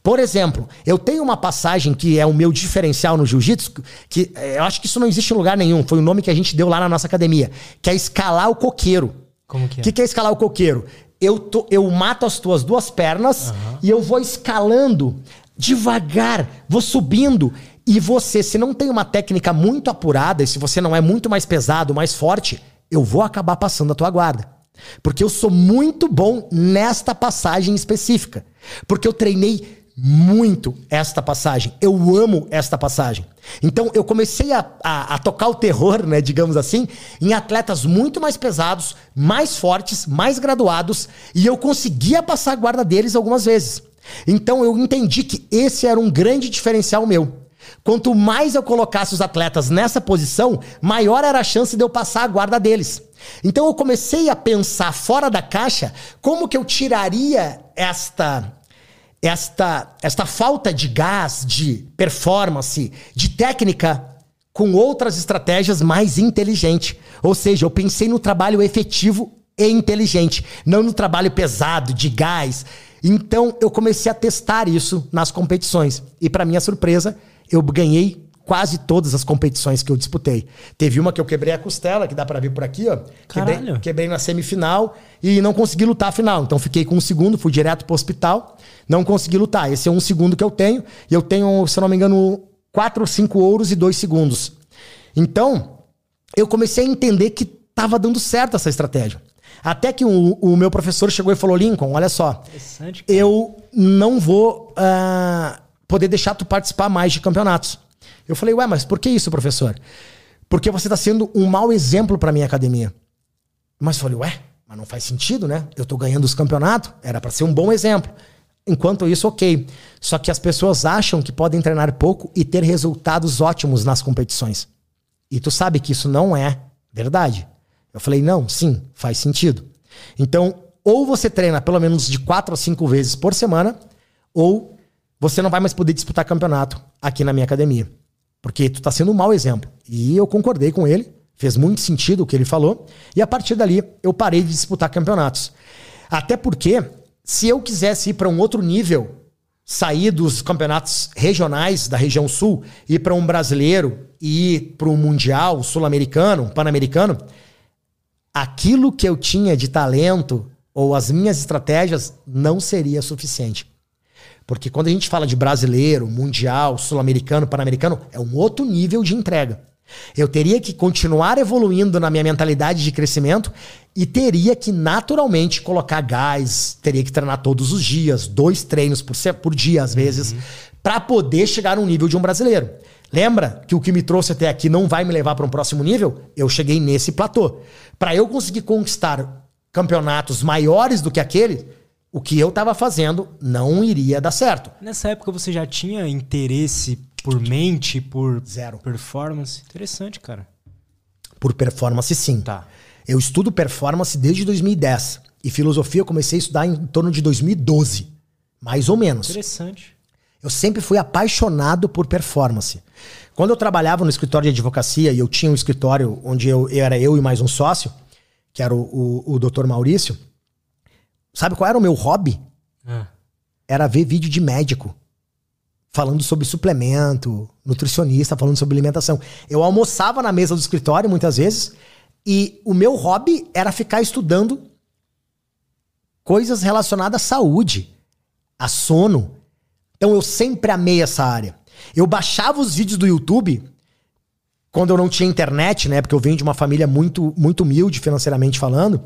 Por exemplo, eu tenho uma passagem que é o meu diferencial no jiu-jitsu, que eh, eu acho que isso não existe em lugar nenhum, foi o nome que a gente deu lá na nossa academia, que é escalar o coqueiro. Como que é? O que, que é escalar o coqueiro? Eu, tô, eu mato as tuas duas pernas uhum. e eu vou escalando devagar, vou subindo. E você, se não tem uma técnica muito apurada, e se você não é muito mais pesado, mais forte, eu vou acabar passando a tua guarda. Porque eu sou muito bom nesta passagem específica. Porque eu treinei muito esta passagem. Eu amo esta passagem. Então eu comecei a, a, a, tocar o terror, né, digamos assim, em atletas muito mais pesados, mais fortes, mais graduados, e eu conseguia passar a guarda deles algumas vezes. Então eu entendi que esse era um grande diferencial meu. Quanto mais eu colocasse os atletas nessa posição, maior era a chance de eu passar a guarda deles. Então eu comecei a pensar fora da caixa como que eu tiraria esta esta esta falta de gás, de performance, de técnica com outras estratégias mais inteligentes. Ou seja, eu pensei no trabalho efetivo e inteligente, não no trabalho pesado, de gás. Então eu comecei a testar isso nas competições. E para minha surpresa, eu ganhei quase todas as competições que eu disputei. Teve uma que eu quebrei a costela, que dá para ver por aqui, ó. Quebrei, quebrei, na semifinal e não consegui lutar a final. Então fiquei com um segundo, fui direto pro hospital, não consegui lutar. Esse é um segundo que eu tenho. E eu tenho, se eu não me engano, quatro ou cinco ouros e dois segundos. Então, eu comecei a entender que tava dando certo essa estratégia. Até que o, o meu professor chegou e falou: Lincoln, olha só, eu não vou. Uh, poder deixar tu participar mais de campeonatos. Eu falei, ué, mas por que isso, professor? Porque você está sendo um mau exemplo para minha academia. Mas eu falei, ué, mas não faz sentido, né? Eu estou ganhando os campeonatos, era para ser um bom exemplo. Enquanto isso, ok. Só que as pessoas acham que podem treinar pouco e ter resultados ótimos nas competições. E tu sabe que isso não é verdade. Eu falei, não, sim, faz sentido. Então, ou você treina pelo menos de quatro a cinco vezes por semana, ou você não vai mais poder disputar campeonato aqui na minha academia. Porque tu tá sendo um mau exemplo. E eu concordei com ele, fez muito sentido o que ele falou, e a partir dali eu parei de disputar campeonatos. Até porque, se eu quisesse ir para um outro nível, sair dos campeonatos regionais da região sul, ir para um brasileiro, ir para um mundial, sul-americano, pan-americano, aquilo que eu tinha de talento ou as minhas estratégias não seria suficiente. Porque quando a gente fala de brasileiro, mundial, sul-americano, pan-americano, é um outro nível de entrega. Eu teria que continuar evoluindo na minha mentalidade de crescimento e teria que naturalmente colocar gás, teria que treinar todos os dias, dois treinos por, por dia às vezes, uhum. para poder chegar no nível de um brasileiro. Lembra que o que me trouxe até aqui não vai me levar para um próximo nível? Eu cheguei nesse platô. Para eu conseguir conquistar campeonatos maiores do que aquele, o que eu estava fazendo não iria dar certo. Nessa época você já tinha interesse por mente, por Zero. performance? Interessante, cara. Por performance, sim. Tá. Eu estudo performance desde 2010. E filosofia eu comecei a estudar em torno de 2012. Mais ou menos. Interessante. Eu sempre fui apaixonado por performance. Quando eu trabalhava no escritório de advocacia e eu tinha um escritório onde eu, era eu e mais um sócio, que era o, o, o Dr. Maurício, Sabe qual era o meu hobby? Ah. Era ver vídeo de médico. Falando sobre suplemento, nutricionista, falando sobre alimentação. Eu almoçava na mesa do escritório muitas vezes e o meu hobby era ficar estudando coisas relacionadas à saúde, a sono. Então eu sempre amei essa área. Eu baixava os vídeos do YouTube quando eu não tinha internet, né? Porque eu venho de uma família muito, muito humilde financeiramente falando.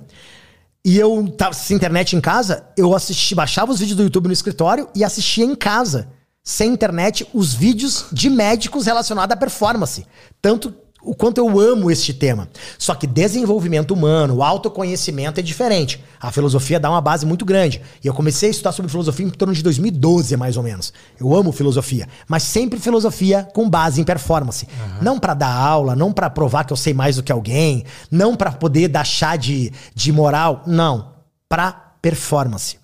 E eu tava sem internet em casa, eu assisti, baixava os vídeos do YouTube no escritório e assistia em casa, sem internet, os vídeos de médicos relacionados à performance. Tanto o quanto eu amo este tema. Só que desenvolvimento humano, autoconhecimento é diferente. A filosofia dá uma base muito grande. E eu comecei a estudar sobre filosofia em torno de 2012, mais ou menos. Eu amo filosofia, mas sempre filosofia com base em performance. Uhum. Não para dar aula, não para provar que eu sei mais do que alguém, não para poder dar chá de, de moral, não, para performance.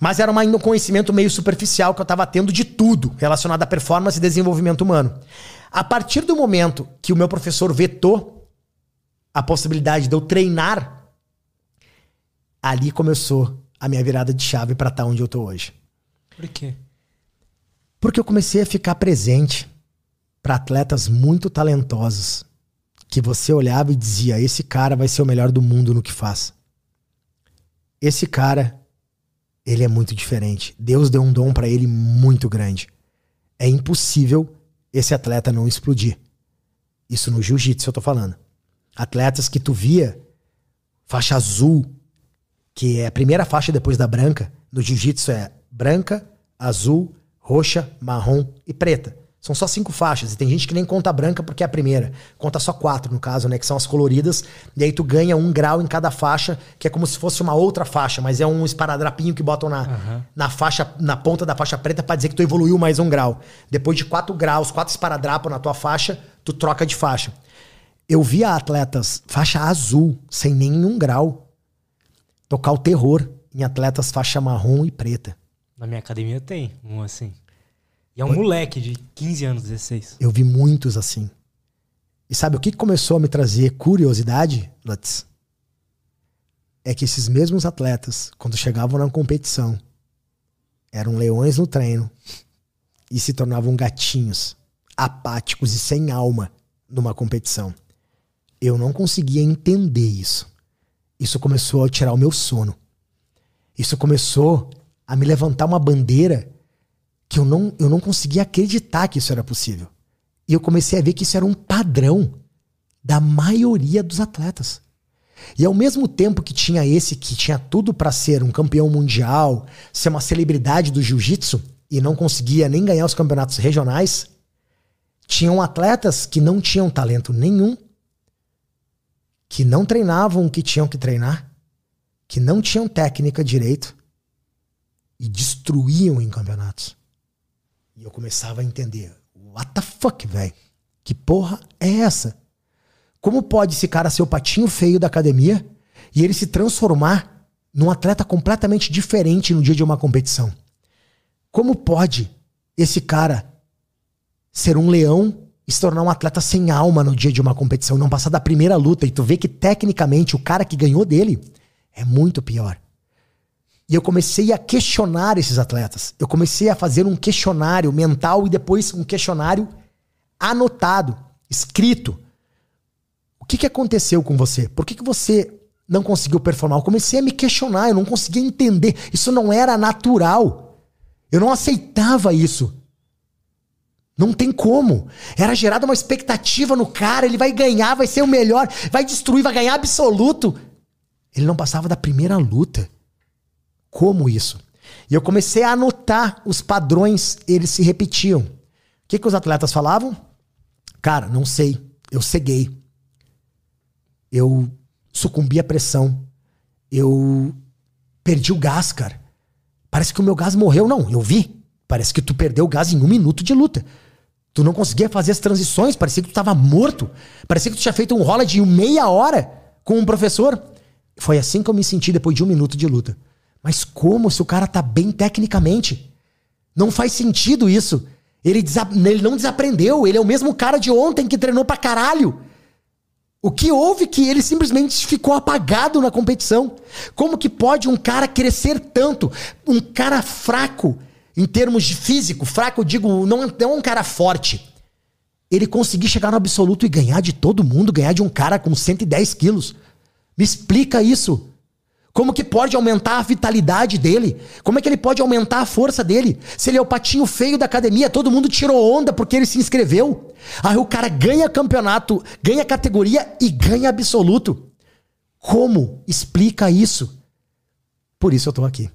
Mas era um conhecimento meio superficial que eu estava tendo de tudo relacionado à performance e desenvolvimento humano. A partir do momento que o meu professor vetou a possibilidade de eu treinar, ali começou a minha virada de chave para estar tá onde eu tô hoje. Por quê? Porque eu comecei a ficar presente para atletas muito talentosos que você olhava e dizia: esse cara vai ser o melhor do mundo no que faz. Esse cara, ele é muito diferente. Deus deu um dom para ele muito grande. É impossível esse atleta não explodir. Isso no jiu-jitsu eu tô falando. Atletas que tu via faixa azul, que é a primeira faixa depois da branca, no jiu-jitsu é branca, azul, roxa, marrom e preta. São só cinco faixas. E tem gente que nem conta branca porque é a primeira. Conta só quatro, no caso, né? Que são as coloridas. E aí tu ganha um grau em cada faixa, que é como se fosse uma outra faixa, mas é um esparadrapinho que botam na, uhum. na faixa, na ponta da faixa preta para dizer que tu evoluiu mais um grau. Depois de quatro graus, quatro esparadrapos na tua faixa, tu troca de faixa. Eu via atletas faixa azul, sem nenhum grau, tocar o terror em atletas faixa marrom e preta. Na minha academia tem um assim. E é um moleque de 15 anos, 16. Eu vi muitos assim. E sabe o que começou a me trazer curiosidade, Lutz? É que esses mesmos atletas, quando chegavam na competição, eram leões no treino e se tornavam gatinhos, apáticos e sem alma numa competição. Eu não conseguia entender isso. Isso começou a tirar o meu sono. Isso começou a me levantar uma bandeira que eu não, eu não conseguia acreditar que isso era possível. E eu comecei a ver que isso era um padrão da maioria dos atletas. E ao mesmo tempo que tinha esse que tinha tudo para ser um campeão mundial, ser uma celebridade do jiu-jitsu e não conseguia nem ganhar os campeonatos regionais, tinham atletas que não tinham talento nenhum, que não treinavam o que tinham que treinar, que não tinham técnica direito e destruíam em campeonatos. E eu começava a entender. What the fuck, velho? Que porra é essa? Como pode esse cara ser o patinho feio da academia e ele se transformar num atleta completamente diferente no dia de uma competição? Como pode esse cara ser um leão e se tornar um atleta sem alma no dia de uma competição, não passar da primeira luta e tu vê que tecnicamente o cara que ganhou dele é muito pior. E eu comecei a questionar esses atletas. Eu comecei a fazer um questionário mental e depois um questionário anotado, escrito. O que, que aconteceu com você? Por que, que você não conseguiu performar? Eu comecei a me questionar, eu não conseguia entender. Isso não era natural. Eu não aceitava isso. Não tem como. Era gerada uma expectativa no cara, ele vai ganhar, vai ser o melhor, vai destruir, vai ganhar absoluto. Ele não passava da primeira luta. Como isso? E eu comecei a anotar os padrões, eles se repetiam. O que, que os atletas falavam? Cara, não sei. Eu ceguei. Eu sucumbi à pressão. Eu perdi o gás, cara. Parece que o meu gás morreu. Não, eu vi. Parece que tu perdeu o gás em um minuto de luta. Tu não conseguia fazer as transições, parecia que tu tava morto. Parecia que tu tinha feito um rola de meia hora com um professor. Foi assim que eu me senti depois de um minuto de luta. Mas como se o cara tá bem tecnicamente? Não faz sentido isso. Ele, ele não desaprendeu, ele é o mesmo cara de ontem que treinou pra caralho. O que houve que ele simplesmente ficou apagado na competição? Como que pode um cara crescer tanto? Um cara fraco, em termos de físico, fraco, digo, não, não é um cara forte. Ele conseguir chegar no absoluto e ganhar de todo mundo, ganhar de um cara com 110 quilos. Me explica isso. Como que pode aumentar a vitalidade dele? Como é que ele pode aumentar a força dele? Se ele é o patinho feio da academia, todo mundo tirou onda porque ele se inscreveu. Aí o cara ganha campeonato, ganha categoria e ganha absoluto. Como explica isso? Por isso eu tô aqui.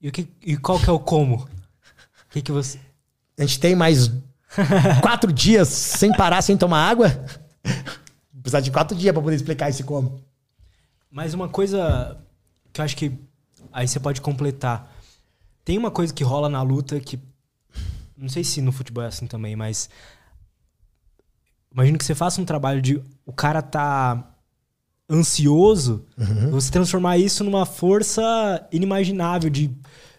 E, que, e qual que é o como? O que, que você. A gente tem mais quatro dias sem parar, sem tomar água? Precisa de quatro dias para poder explicar esse como. Mas uma coisa que eu acho que aí você pode completar. Tem uma coisa que rola na luta que. Não sei se no futebol é assim também, mas. Imagino que você faça um trabalho de. O cara tá ansioso, uhum. você transformar isso numa força inimaginável de,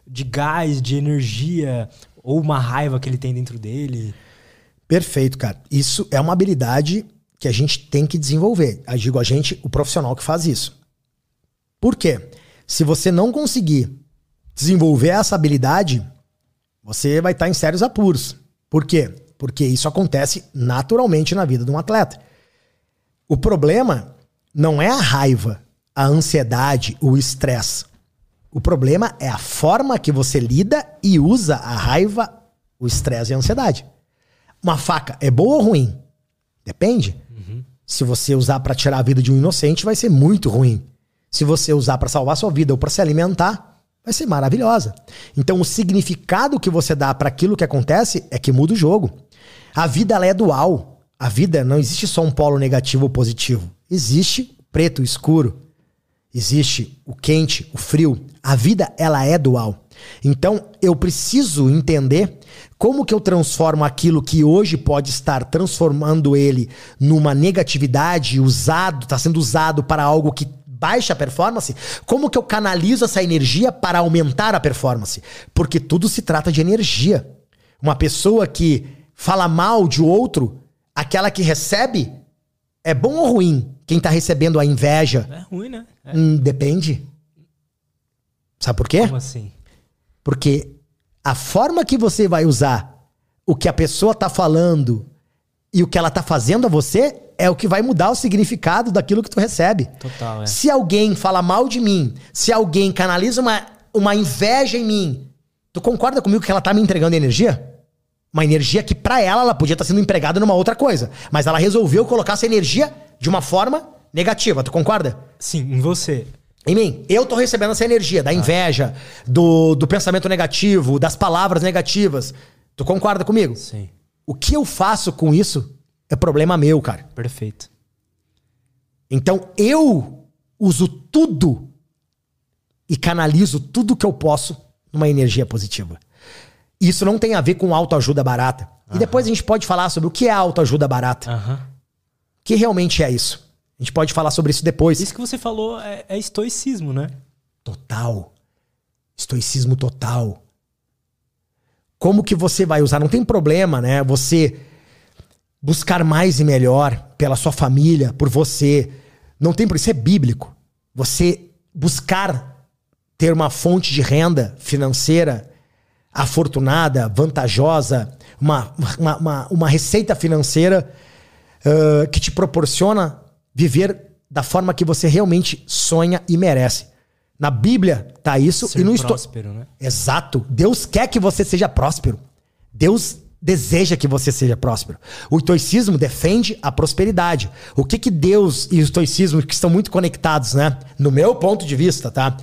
de gás, de energia, ou uma raiva que ele tem dentro dele. Perfeito, cara. Isso é uma habilidade que a gente tem que desenvolver. Eu digo a gente, o profissional que faz isso. Por quê? Se você não conseguir desenvolver essa habilidade, você vai estar em sérios apuros. Por quê? Porque isso acontece naturalmente na vida de um atleta. O problema não é a raiva, a ansiedade, o estresse. O problema é a forma que você lida e usa a raiva, o estresse e a ansiedade. Uma faca é boa ou ruim? Depende. Uhum. Se você usar para tirar a vida de um inocente, vai ser muito ruim. Se você usar para salvar sua vida ou para se alimentar, vai ser maravilhosa. Então, o significado que você dá para aquilo que acontece é que muda o jogo. A vida ela é dual. A vida não existe só um polo negativo ou positivo. Existe preto escuro. Existe o quente, o frio. A vida ela é dual. Então, eu preciso entender como que eu transformo aquilo que hoje pode estar transformando ele numa negatividade, usado, está sendo usado para algo que baixa performance, como que eu canalizo essa energia para aumentar a performance? Porque tudo se trata de energia. Uma pessoa que fala mal de outro, aquela que recebe, é bom ou ruim? Quem tá recebendo a inveja? É ruim, né? É. Hum, depende. Sabe por quê? Como assim? Porque a forma que você vai usar o que a pessoa tá falando e o que ela tá fazendo a você é o que vai mudar o significado daquilo que tu recebe. Total, é. Se alguém fala mal de mim, se alguém canaliza uma, uma inveja em mim, tu concorda comigo que ela tá me entregando energia? Uma energia que para ela ela podia estar tá sendo empregada numa outra coisa, mas ela resolveu colocar essa energia de uma forma negativa, tu concorda? Sim, em você. Em mim, eu tô recebendo essa energia da inveja, do, do pensamento negativo, das palavras negativas. Tu concorda comigo? Sim. O que eu faço com isso é problema meu, cara. Perfeito. Então eu uso tudo e canalizo tudo que eu posso numa energia positiva. Isso não tem a ver com autoajuda barata. Uhum. E depois a gente pode falar sobre o que é autoajuda barata. Uhum. Que realmente é isso. A gente pode falar sobre isso depois. Isso que você falou é, é estoicismo, né? Total. Estoicismo total. Como que você vai usar? Não tem problema, né? Você buscar mais e melhor pela sua família, por você. Não tem por isso é bíblico. Você buscar ter uma fonte de renda financeira afortunada, vantajosa, uma, uma, uma, uma receita financeira uh, que te proporciona viver da forma que você realmente sonha e merece. Na Bíblia tá isso Ser e no próspero, né? Exato. Deus quer que você seja próspero. Deus deseja que você seja próspero. O estoicismo defende a prosperidade. O que que Deus e o estoicismo que estão muito conectados, né? No meu ponto de vista, tá?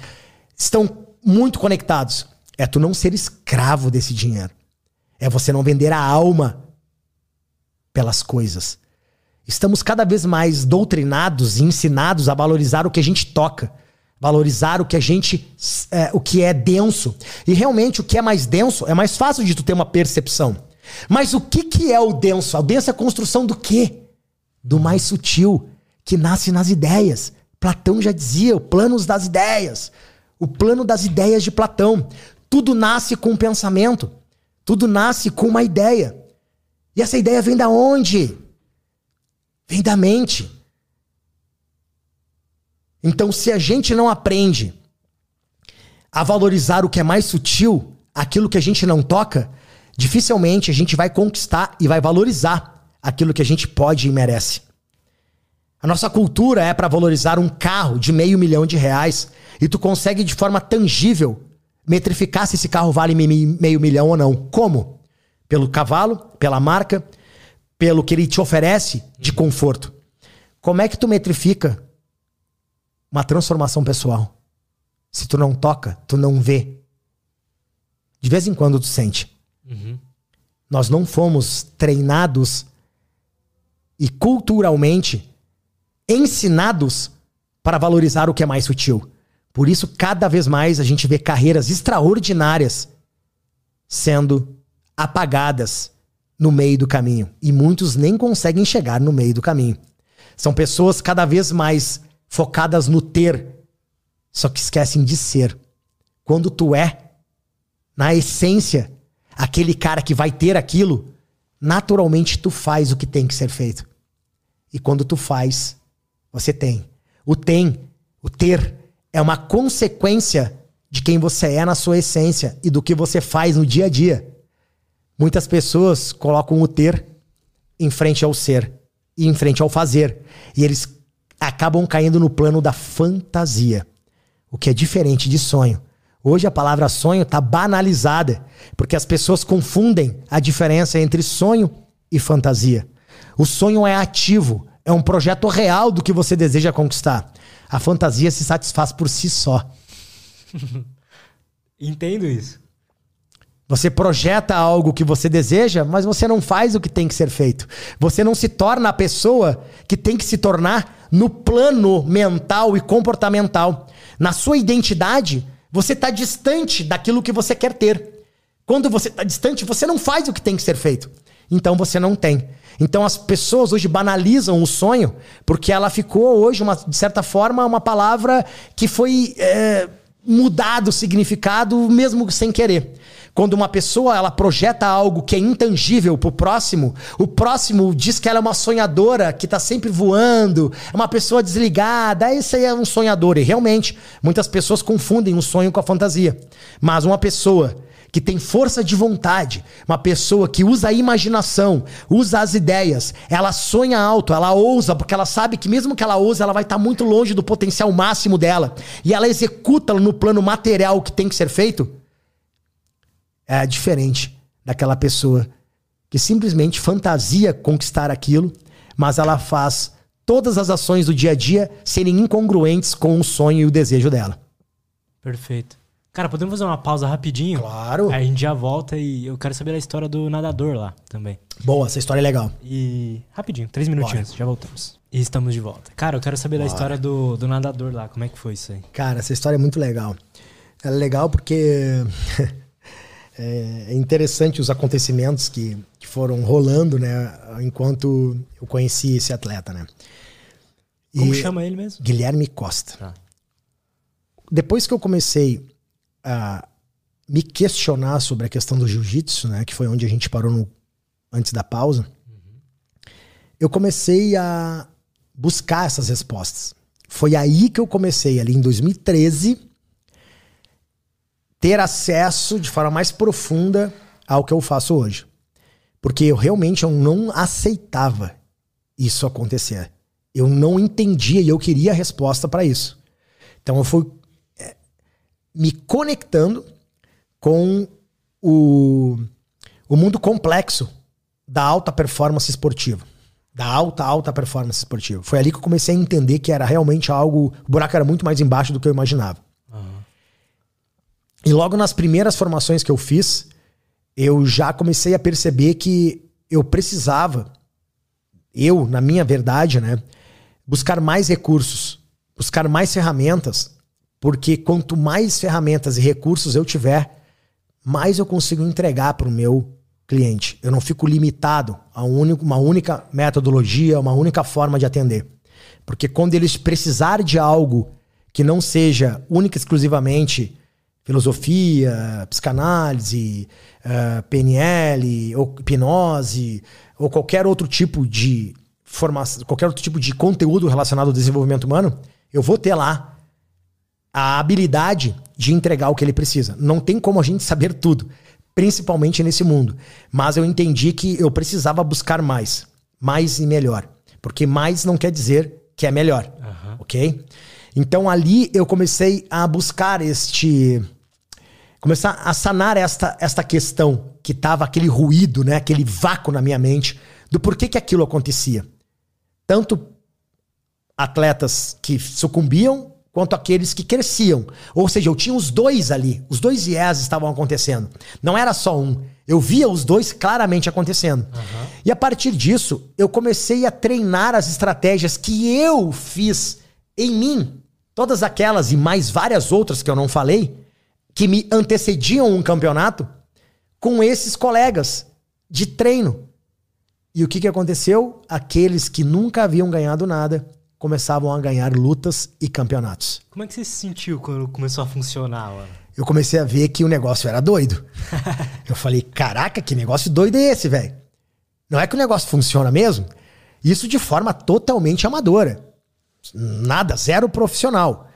Estão muito conectados. É tu não ser escravo desse dinheiro. É você não vender a alma pelas coisas. Estamos cada vez mais doutrinados e ensinados a valorizar o que a gente toca, valorizar o que a gente, é, o que é denso. E realmente o que é mais denso é mais fácil de tu ter uma percepção. Mas o que que é o denso? O denso é a construção do quê? Do mais sutil, que nasce nas ideias. Platão já dizia, o das ideias. O plano das ideias de Platão. Tudo nasce com um pensamento. Tudo nasce com uma ideia. E essa ideia vem da onde? Vem da mente. Então, se a gente não aprende a valorizar o que é mais sutil, aquilo que a gente não toca, dificilmente a gente vai conquistar e vai valorizar aquilo que a gente pode e merece. A nossa cultura é para valorizar um carro de meio milhão de reais e tu consegue de forma tangível metrificar se esse carro vale meio milhão ou não. Como? Pelo cavalo, pela marca, pelo que ele te oferece de conforto. Como é que tu metrifica uma transformação pessoal? Se tu não toca, tu não vê. De vez em quando tu sente. Uhum. Nós não fomos treinados e culturalmente ensinados para valorizar o que é mais sutil. Por isso, cada vez mais a gente vê carreiras extraordinárias sendo apagadas no meio do caminho. E muitos nem conseguem chegar no meio do caminho. São pessoas cada vez mais focadas no ter, só que esquecem de ser. Quando tu é, na essência, aquele cara que vai ter aquilo, naturalmente tu faz o que tem que ser feito. E quando tu faz, você tem. O tem, o ter, é uma consequência de quem você é na sua essência e do que você faz no dia a dia. Muitas pessoas colocam o ter em frente ao ser e em frente ao fazer. E eles acabam caindo no plano da fantasia, o que é diferente de sonho. Hoje a palavra sonho está banalizada, porque as pessoas confundem a diferença entre sonho e fantasia. O sonho é ativo, é um projeto real do que você deseja conquistar. A fantasia se satisfaz por si só. Entendo isso. Você projeta algo que você deseja, mas você não faz o que tem que ser feito. Você não se torna a pessoa que tem que se tornar no plano mental e comportamental. Na sua identidade, você está distante daquilo que você quer ter. Quando você está distante, você não faz o que tem que ser feito. Então você não tem. Então as pessoas hoje banalizam o sonho porque ela ficou hoje, uma, de certa forma, uma palavra que foi é, mudado o significado mesmo sem querer. Quando uma pessoa ela projeta algo que é intangível pro próximo, o próximo diz que ela é uma sonhadora, que tá sempre voando, é uma pessoa desligada, esse aí é um sonhador. E realmente, muitas pessoas confundem o sonho com a fantasia. Mas uma pessoa que tem força de vontade, uma pessoa que usa a imaginação, usa as ideias, ela sonha alto, ela ousa, porque ela sabe que mesmo que ela ouse, ela vai estar muito longe do potencial máximo dela, e ela executa no plano material o que tem que ser feito, é diferente daquela pessoa que simplesmente fantasia conquistar aquilo, mas ela faz todas as ações do dia a dia serem incongruentes com o sonho e o desejo dela. Perfeito. Cara, podemos fazer uma pausa rapidinho? Claro. Aí a gente já volta e eu quero saber a história do nadador lá também. Boa, essa história é legal. E rapidinho, três minutinhos, Bora. já voltamos. E estamos de volta. Cara, eu quero saber Bora. da história do, do nadador lá. Como é que foi isso aí? Cara, essa história é muito legal. Ela é legal porque É, é interessante os acontecimentos que, que foram rolando, né? Enquanto eu conheci esse atleta, né? E Como chama ele mesmo? Guilherme Costa. Tá. Depois que eu comecei a me questionar sobre a questão do jiu-jitsu, né? Que foi onde a gente parou no, antes da pausa. Uhum. Eu comecei a buscar essas respostas. Foi aí que eu comecei, ali em 2013 ter acesso de forma mais profunda ao que eu faço hoje. Porque eu realmente eu não aceitava isso acontecer. Eu não entendia e eu queria a resposta para isso. Então eu fui é, me conectando com o, o mundo complexo da alta performance esportiva. Da alta, alta performance esportiva. Foi ali que eu comecei a entender que era realmente algo. O buraco era muito mais embaixo do que eu imaginava. E logo nas primeiras formações que eu fiz, eu já comecei a perceber que eu precisava, eu, na minha verdade, né, buscar mais recursos, buscar mais ferramentas, porque quanto mais ferramentas e recursos eu tiver, mais eu consigo entregar para o meu cliente. Eu não fico limitado a uma única metodologia, uma única forma de atender. Porque quando eles precisarem de algo que não seja única e exclusivamente filosofia, psicanálise, uh, eh, PNL, ou hipnose, ou qualquer outro tipo de formação, qualquer outro tipo de conteúdo relacionado ao desenvolvimento humano, eu vou ter lá a habilidade de entregar o que ele precisa. Não tem como a gente saber tudo, principalmente nesse mundo. Mas eu entendi que eu precisava buscar mais, mais e melhor. Porque mais não quer dizer que é melhor, uhum. ok? Então ali eu comecei a buscar este. Começar a sanar esta, esta questão que tava aquele ruído, né? Aquele vácuo na minha mente do porquê que aquilo acontecia. Tanto atletas que sucumbiam quanto aqueles que cresciam. Ou seja, eu tinha os dois ali, os dois viés estavam acontecendo. Não era só um. Eu via os dois claramente acontecendo. Uhum. E a partir disso, eu comecei a treinar as estratégias que eu fiz em mim Todas aquelas e mais várias outras que eu não falei, que me antecediam um campeonato, com esses colegas de treino. E o que, que aconteceu? Aqueles que nunca haviam ganhado nada começavam a ganhar lutas e campeonatos. Como é que você se sentiu quando começou a funcionar, mano? Eu comecei a ver que o negócio era doido. eu falei, caraca, que negócio doido é esse, velho? Não é que o negócio funciona mesmo? Isso de forma totalmente amadora. Nada, zero profissional.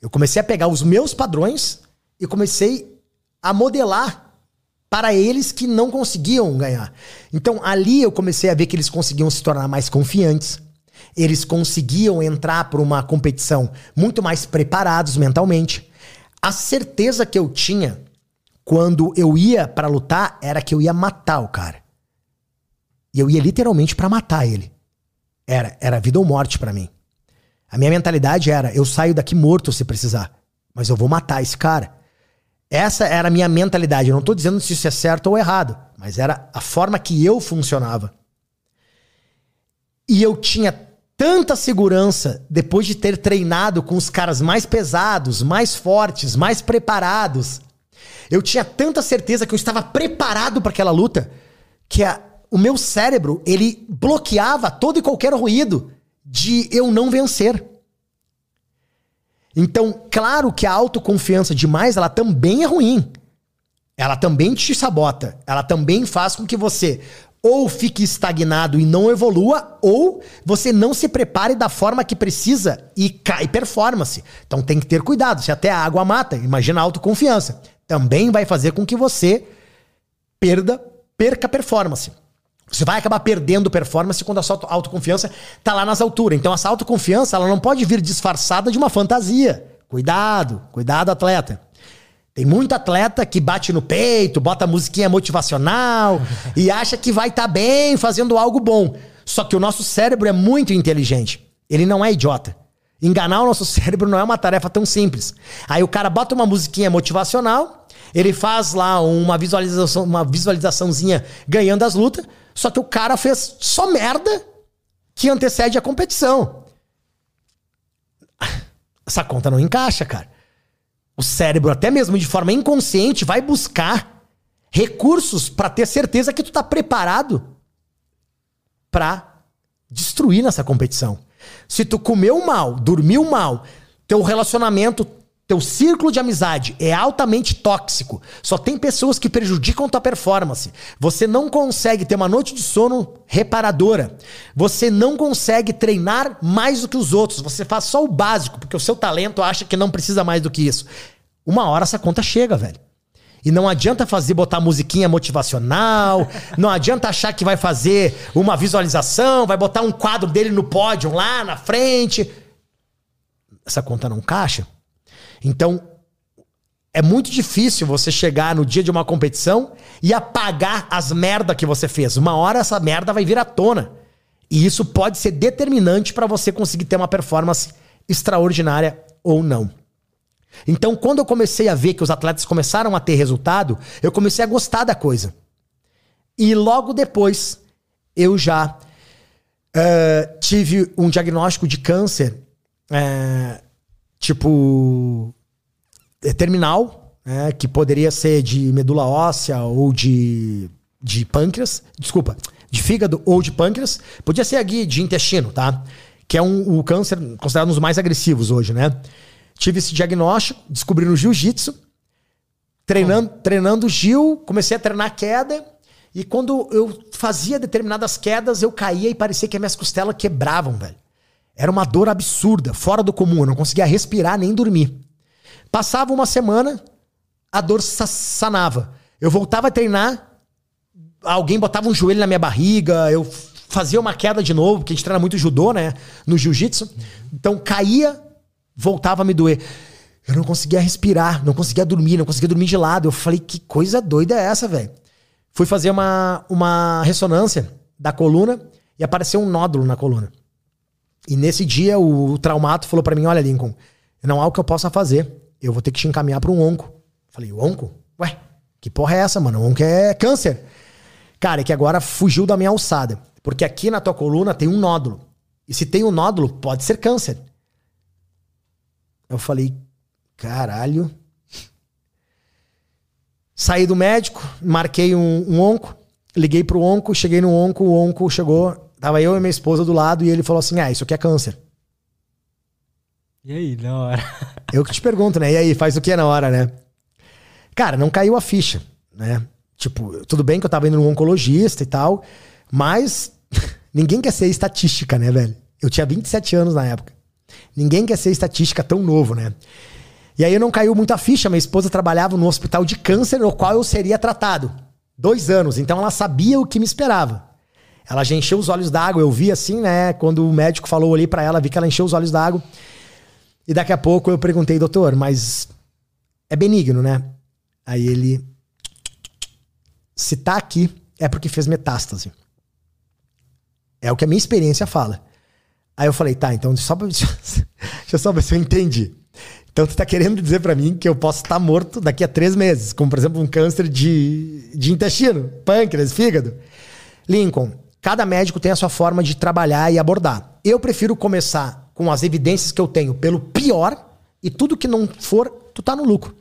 Eu comecei a pegar os meus padrões e comecei a modelar para eles que não conseguiam ganhar. Então ali eu comecei a ver que eles conseguiam se tornar mais confiantes. Eles conseguiam entrar para uma competição muito mais preparados mentalmente. A certeza que eu tinha quando eu ia para lutar era que eu ia matar o cara. E eu ia literalmente para matar ele. Era, era vida ou morte para mim. A minha mentalidade era: eu saio daqui morto se precisar, mas eu vou matar esse cara. Essa era a minha mentalidade. Eu não estou dizendo se isso é certo ou errado, mas era a forma que eu funcionava. E eu tinha tanta segurança depois de ter treinado com os caras mais pesados, mais fortes, mais preparados. Eu tinha tanta certeza que eu estava preparado para aquela luta que a, o meu cérebro ele bloqueava todo e qualquer ruído de eu não vencer. Então, claro que a autoconfiança demais, ela também é ruim. Ela também te sabota. Ela também faz com que você ou fique estagnado e não evolua, ou você não se prepare da forma que precisa e cai performance. Então tem que ter cuidado. Se até a água mata, imagina a autoconfiança. Também vai fazer com que você perda, perca performance. Você vai acabar perdendo performance quando a sua autoconfiança tá lá nas alturas. Então essa autoconfiança, ela não pode vir disfarçada de uma fantasia. Cuidado, cuidado atleta. Tem muito atleta que bate no peito, bota musiquinha motivacional e acha que vai estar tá bem fazendo algo bom. Só que o nosso cérebro é muito inteligente. Ele não é idiota. Enganar o nosso cérebro não é uma tarefa tão simples. Aí o cara bota uma musiquinha motivacional, ele faz lá uma visualização, uma visualizaçãozinha ganhando as lutas, só que o cara fez só merda que antecede a competição. Essa conta não encaixa, cara. O cérebro, até mesmo de forma inconsciente, vai buscar recursos para ter certeza que tu tá preparado para destruir nessa competição. Se tu comeu mal, dormiu mal, teu relacionamento teu círculo de amizade é altamente tóxico. Só tem pessoas que prejudicam tua performance. Você não consegue ter uma noite de sono reparadora. Você não consegue treinar mais do que os outros. Você faz só o básico, porque o seu talento acha que não precisa mais do que isso. Uma hora essa conta chega, velho. E não adianta fazer botar musiquinha motivacional, não adianta achar que vai fazer uma visualização, vai botar um quadro dele no pódio lá na frente. Essa conta não caixa. Então, é muito difícil você chegar no dia de uma competição e apagar as merda que você fez. Uma hora essa merda vai vir à tona. E isso pode ser determinante para você conseguir ter uma performance extraordinária ou não. Então, quando eu comecei a ver que os atletas começaram a ter resultado, eu comecei a gostar da coisa. E logo depois, eu já uh, tive um diagnóstico de câncer uh, tipo é, terminal, né, que poderia ser de medula óssea ou de, de pâncreas, desculpa, de fígado ou de pâncreas, podia ser aqui de intestino, tá? Que é um, o câncer considerado um dos mais agressivos hoje, né? Tive esse diagnóstico, descobri no jiu-jitsu, treinando, treinando Gil, comecei a treinar queda, e quando eu fazia determinadas quedas, eu caía e parecia que as minhas costelas quebravam, velho. Era uma dor absurda, fora do comum. Eu não conseguia respirar nem dormir. Passava uma semana, a dor sanava. Eu voltava a treinar, alguém botava um joelho na minha barriga, eu fazia uma queda de novo, porque a gente treina muito judô, né? No jiu-jitsu. Então caía, voltava a me doer. Eu não conseguia respirar, não conseguia dormir, não conseguia dormir de lado. Eu falei, que coisa doida é essa, velho? Fui fazer uma, uma ressonância da coluna e apareceu um nódulo na coluna. E nesse dia o, o traumato falou para mim: Olha, Lincoln, não há o que eu possa fazer. Eu vou ter que te encaminhar para um onco. Falei: Onco? Ué, que porra é essa, mano? O onco é câncer. Cara, é que agora fugiu da minha alçada. Porque aqui na tua coluna tem um nódulo. E se tem um nódulo, pode ser câncer. Eu falei: Caralho. Saí do médico, marquei um, um onco, liguei pro onco, cheguei no onco, o onco chegou, Tava eu e minha esposa do lado e ele falou assim: Ah, isso aqui é câncer. E aí, na hora? Eu que te pergunto, né? E aí, faz o que na hora, né? Cara, não caiu a ficha, né? Tipo, tudo bem que eu tava indo num oncologista e tal, mas ninguém quer ser estatística, né, velho? Eu tinha 27 anos na época. Ninguém quer ser estatística tão novo, né? E aí não caiu muito a ficha. Minha esposa trabalhava no hospital de câncer no qual eu seria tratado. Dois anos. Então ela sabia o que me esperava. Ela já encheu os olhos d'água. Eu vi assim, né? Quando o médico falou ali para ela, vi que ela encheu os olhos d'água. E daqui a pouco eu perguntei, doutor, mas é benigno, né? Aí ele. Se tá aqui, é porque fez metástase. É o que a minha experiência fala. Aí eu falei, tá, então só pra, deixa eu só ver se eu entendi. Então tu tá querendo dizer para mim que eu posso estar morto daqui a três meses, como por exemplo um câncer de, de intestino, pâncreas, fígado. Lincoln, cada médico tem a sua forma de trabalhar e abordar. Eu prefiro começar com as evidências que eu tenho pelo pior e tudo que não for, tu tá no lucro.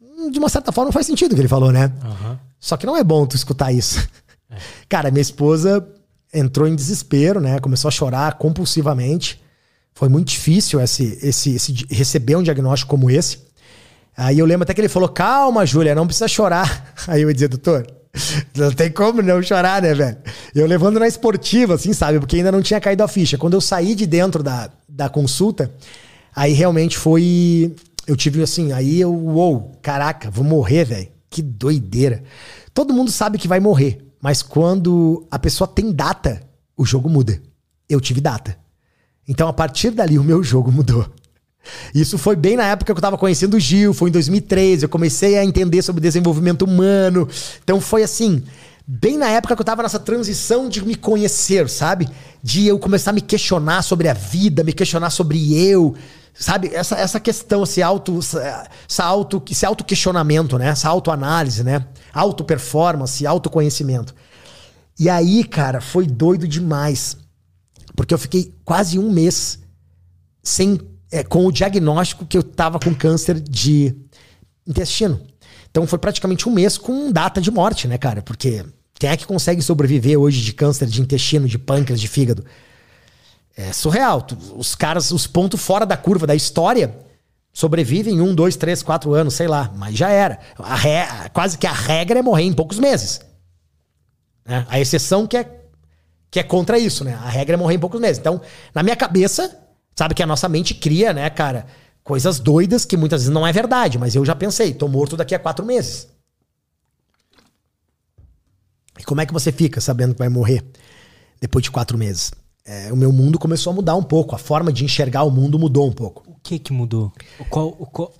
Hum, de uma certa forma faz sentido o que ele falou, né? Uhum. Só que não é bom tu escutar isso. É. Cara, minha esposa entrou em desespero, né? Começou a chorar compulsivamente. Foi muito difícil esse, esse, esse receber um diagnóstico como esse. Aí eu lembro até que ele falou: Calma, Júlia, não precisa chorar. Aí eu ia dizer, doutor, não tem como não chorar, né, velho? Eu levando na esportiva, assim, sabe? Porque ainda não tinha caído a ficha. Quando eu saí de dentro da, da consulta, aí realmente foi. Eu tive assim, aí eu, uou, caraca, vou morrer, velho. Que doideira. Todo mundo sabe que vai morrer. Mas quando a pessoa tem data, o jogo muda. Eu tive data. Então, a partir dali, o meu jogo mudou. Isso foi bem na época que eu estava conhecendo o Gil, foi em 2013. Eu comecei a entender sobre desenvolvimento humano. Então, foi assim, bem na época que eu estava nessa transição de me conhecer, sabe? De eu começar a me questionar sobre a vida, me questionar sobre eu, sabe? Essa, essa questão, esse auto, essa auto, esse auto questionamento, né? Essa autoanálise, né? Auto performance, autoconhecimento. E aí, cara, foi doido demais. Porque eu fiquei quase um mês sem é, com o diagnóstico que eu tava com câncer de intestino. Então foi praticamente um mês com data de morte, né, cara? Porque quem é que consegue sobreviver hoje de câncer de intestino, de pâncreas, de fígado? É surreal. Os caras, os pontos fora da curva da história sobrevivem um, dois, três, quatro anos, sei lá. Mas já era. Re... Quase que a regra é morrer em poucos meses. Né? A exceção que é que é contra isso, né? A regra é morrer em poucos meses. Então, na minha cabeça, sabe que a nossa mente cria, né, cara, coisas doidas que muitas vezes não é verdade, mas eu já pensei, tô morto daqui a quatro meses. E como é que você fica sabendo que vai morrer depois de quatro meses? É, o meu mundo começou a mudar um pouco, a forma de enxergar o mundo mudou um pouco. O que que mudou? O qual, o qual...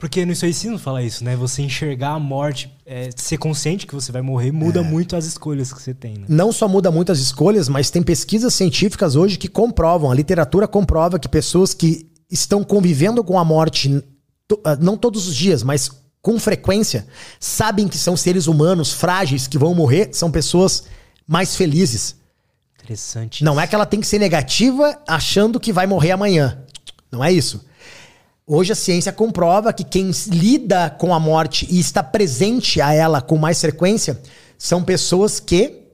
Porque no estoicismo fala isso, né? Você enxergar a morte, é, ser consciente que você vai morrer, muda é. muito as escolhas que você tem. Né? Não só muda muito as escolhas, mas tem pesquisas científicas hoje que comprovam, a literatura comprova que pessoas que estão convivendo com a morte, ah, não todos os dias, mas com frequência, sabem que são seres humanos frágeis que vão morrer, são pessoas mais felizes. Interessante. Não é que ela tem que ser negativa achando que vai morrer amanhã. Não é isso. Hoje a ciência comprova que quem lida com a morte e está presente a ela com mais frequência são pessoas que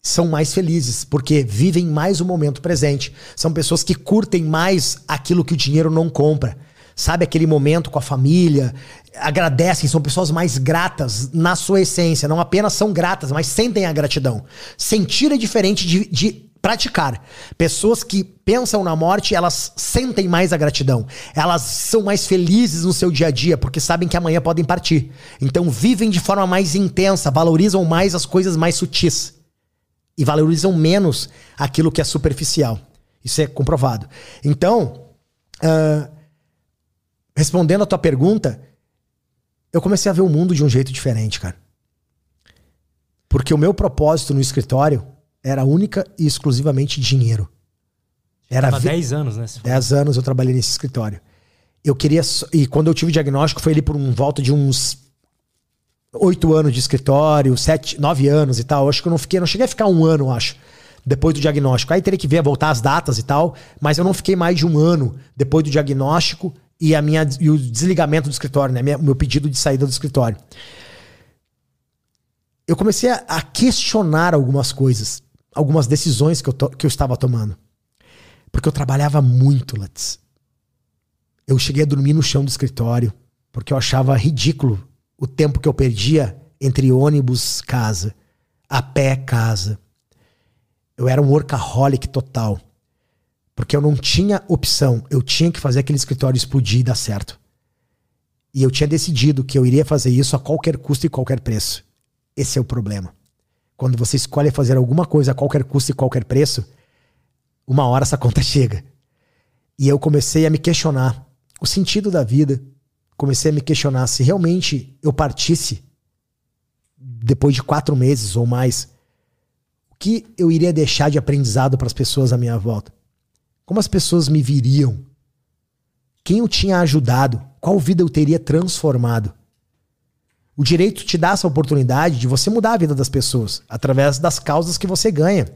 são mais felizes, porque vivem mais o momento presente. São pessoas que curtem mais aquilo que o dinheiro não compra. Sabe aquele momento com a família, agradecem, são pessoas mais gratas na sua essência. Não apenas são gratas, mas sentem a gratidão. Sentir é diferente de, de praticar. Pessoas que pensam na morte, elas sentem mais a gratidão. Elas são mais felizes no seu dia a dia, porque sabem que amanhã podem partir. Então vivem de forma mais intensa, valorizam mais as coisas mais sutis. E valorizam menos aquilo que é superficial. Isso é comprovado. Então, uh, respondendo a tua pergunta, eu comecei a ver o mundo de um jeito diferente, cara. Porque o meu propósito no escritório era única e exclusivamente dinheiro. Era 10 anos, né? 10 anos eu trabalhei nesse escritório. Eu queria. E quando eu tive o diagnóstico, foi ali por um volta de uns oito anos de escritório, sete, nove anos e tal. Acho que eu não fiquei, não cheguei a ficar um ano, acho, depois do diagnóstico. Aí teria que ver, voltar as datas e tal, mas eu não fiquei mais de um ano depois do diagnóstico e a minha e o desligamento do escritório, né? Meu pedido de saída do escritório. Eu comecei a, a questionar algumas coisas algumas decisões que eu, to, que eu estava tomando. Porque eu trabalhava muito, Lattes. Eu cheguei a dormir no chão do escritório, porque eu achava ridículo o tempo que eu perdia entre ônibus, casa, a pé, casa. Eu era um workaholic total. Porque eu não tinha opção. Eu tinha que fazer aquele escritório explodir e dar certo. E eu tinha decidido que eu iria fazer isso a qualquer custo e qualquer preço. Esse é o problema. Quando você escolhe fazer alguma coisa a qualquer custo e qualquer preço, uma hora essa conta chega. E eu comecei a me questionar o sentido da vida. Comecei a me questionar se realmente eu partisse depois de quatro meses ou mais, o que eu iria deixar de aprendizado para as pessoas à minha volta? Como as pessoas me viriam? Quem eu tinha ajudado? Qual vida eu teria transformado? O direito te dá essa oportunidade de você mudar a vida das pessoas através das causas que você ganha.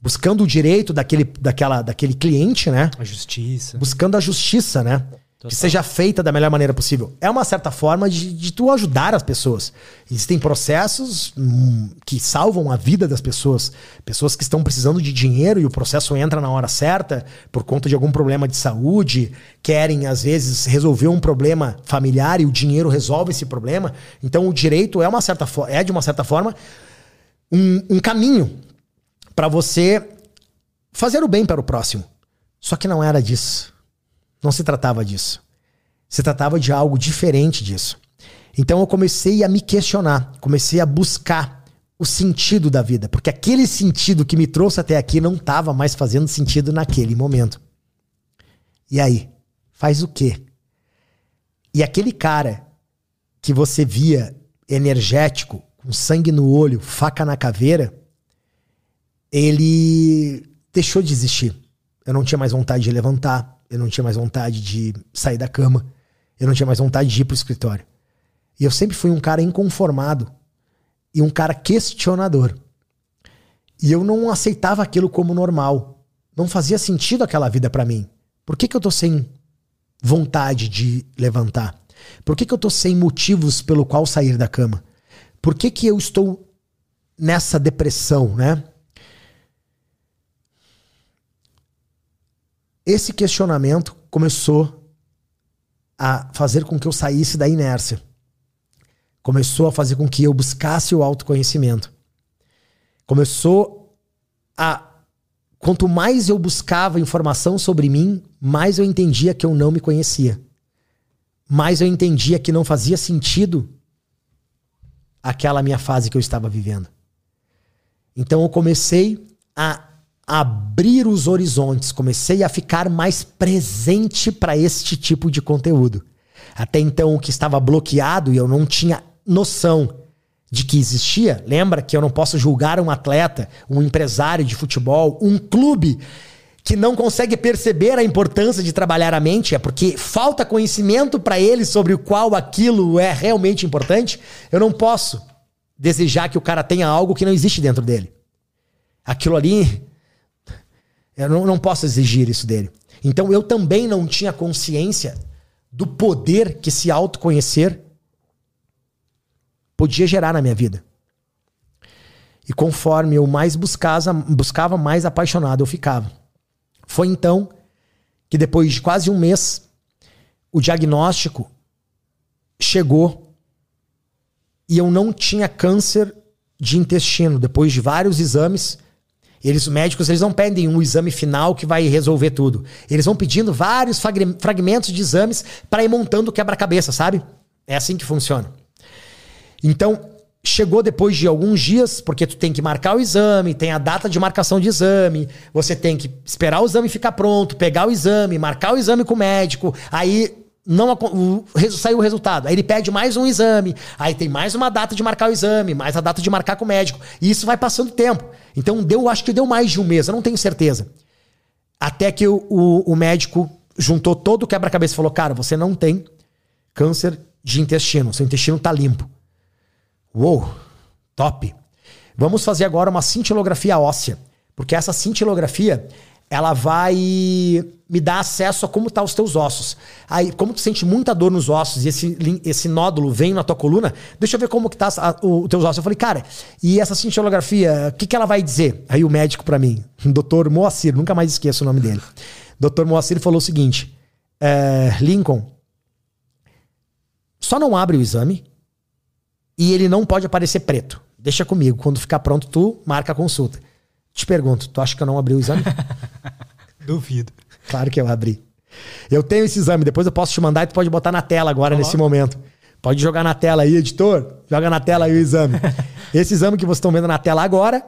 Buscando o direito daquele, daquela, daquele cliente, né? A justiça. Buscando a justiça, né? Total. Que seja feita da melhor maneira possível. É uma certa forma de, de tu ajudar as pessoas. Existem processos hum, que salvam a vida das pessoas. Pessoas que estão precisando de dinheiro e o processo entra na hora certa por conta de algum problema de saúde, querem, às vezes, resolver um problema familiar e o dinheiro resolve esse problema. Então, o direito é, uma certa é de uma certa forma, um, um caminho para você fazer o bem para o próximo. Só que não era disso. Não se tratava disso. Se tratava de algo diferente disso. Então eu comecei a me questionar, comecei a buscar o sentido da vida, porque aquele sentido que me trouxe até aqui não estava mais fazendo sentido naquele momento. E aí, faz o quê? E aquele cara que você via energético, com sangue no olho, faca na caveira, ele deixou de existir. Eu não tinha mais vontade de levantar, eu não tinha mais vontade de sair da cama. Eu não tinha mais vontade de ir pro escritório. E eu sempre fui um cara inconformado e um cara questionador. E eu não aceitava aquilo como normal. Não fazia sentido aquela vida para mim. Por que, que eu tô sem vontade de levantar? Por que, que eu tô sem motivos pelo qual sair da cama? Por que, que eu estou nessa depressão, né? Esse questionamento começou a fazer com que eu saísse da inércia. Começou a fazer com que eu buscasse o autoconhecimento. Começou a. Quanto mais eu buscava informação sobre mim, mais eu entendia que eu não me conhecia. Mais eu entendia que não fazia sentido aquela minha fase que eu estava vivendo. Então eu comecei a abrir os horizontes, comecei a ficar mais presente para este tipo de conteúdo. Até então, o que estava bloqueado e eu não tinha noção de que existia, lembra que eu não posso julgar um atleta, um empresário de futebol, um clube que não consegue perceber a importância de trabalhar a mente, é porque falta conhecimento para ele sobre o qual aquilo é realmente importante. Eu não posso desejar que o cara tenha algo que não existe dentro dele. Aquilo ali eu não, não posso exigir isso dele. Então eu também não tinha consciência do poder que se autoconhecer podia gerar na minha vida. E conforme eu mais buscava, buscava mais apaixonado eu ficava. Foi então que depois de quase um mês o diagnóstico chegou e eu não tinha câncer de intestino. Depois de vários exames, eles, médicos, eles não pedem um exame final que vai resolver tudo. Eles vão pedindo vários fragmentos de exames para ir montando o quebra-cabeça, sabe? É assim que funciona. Então, chegou depois de alguns dias, porque tu tem que marcar o exame, tem a data de marcação de exame, você tem que esperar o exame ficar pronto, pegar o exame, marcar o exame com o médico, aí não o, saiu o resultado. Aí ele pede mais um exame, aí tem mais uma data de marcar o exame, mais a data de marcar com o médico. E isso vai passando tempo. Então deu, acho que deu mais de um mês, eu não tenho certeza. Até que o, o, o médico juntou todo o quebra-cabeça e falou: Cara, você não tem câncer de intestino, seu intestino tá limpo. Uou, top. Vamos fazer agora uma cintilografia óssea, porque essa cintilografia ela vai me dar acesso a como tá os teus ossos. Aí, como tu sente muita dor nos ossos e esse, esse nódulo vem na tua coluna, deixa eu ver como que tá os teus ossos. Eu falei, cara, e essa cintilografia, o que, que ela vai dizer? Aí o médico para mim, o doutor Moacir, nunca mais esqueço o nome dele. Doutor Moacir falou o seguinte, é, Lincoln, só não abre o exame e ele não pode aparecer preto. Deixa comigo, quando ficar pronto tu marca a consulta. Te pergunto, tu acha que eu não abri o exame? Duvido. Claro que eu abri. Eu tenho esse exame, depois eu posso te mandar e tu pode botar na tela agora, nesse momento. Pode jogar na tela aí, editor. Joga na tela aí o exame. Esse exame que vocês estão vendo na tela agora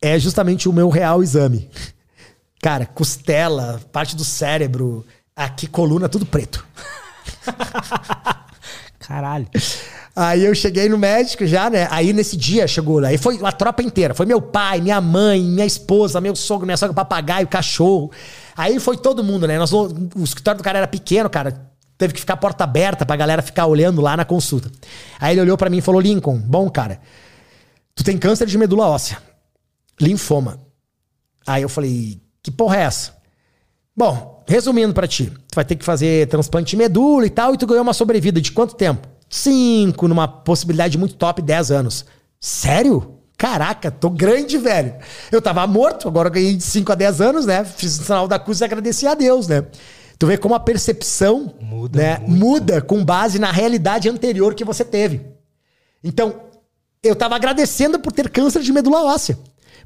é justamente o meu real exame. Cara, costela, parte do cérebro, aqui coluna, tudo preto. Caralho. Aí eu cheguei no médico já, né? Aí nesse dia chegou, aí foi a tropa inteira. Foi meu pai, minha mãe, minha esposa, meu sogro, minha sogra, papagaio, cachorro. Aí foi todo mundo, né? Nós, o escritório do cara era pequeno, cara. Teve que ficar porta aberta pra galera ficar olhando lá na consulta. Aí ele olhou para mim e falou: Lincoln, bom, cara, tu tem câncer de medula óssea, linfoma. Aí eu falei: que porra é essa? Bom, resumindo para ti, tu vai ter que fazer transplante de medula e tal, e tu ganhou uma sobrevida de quanto tempo? 5, numa possibilidade muito top, 10 anos. Sério? Caraca, tô grande, velho. Eu tava morto, agora eu ganhei de 5 a 10 anos, né? Fiz o sinal da cruz e agradeci a Deus, né? Tu vê como a percepção muda, né, muda com base na realidade anterior que você teve. Então, eu tava agradecendo por ter câncer de medula óssea.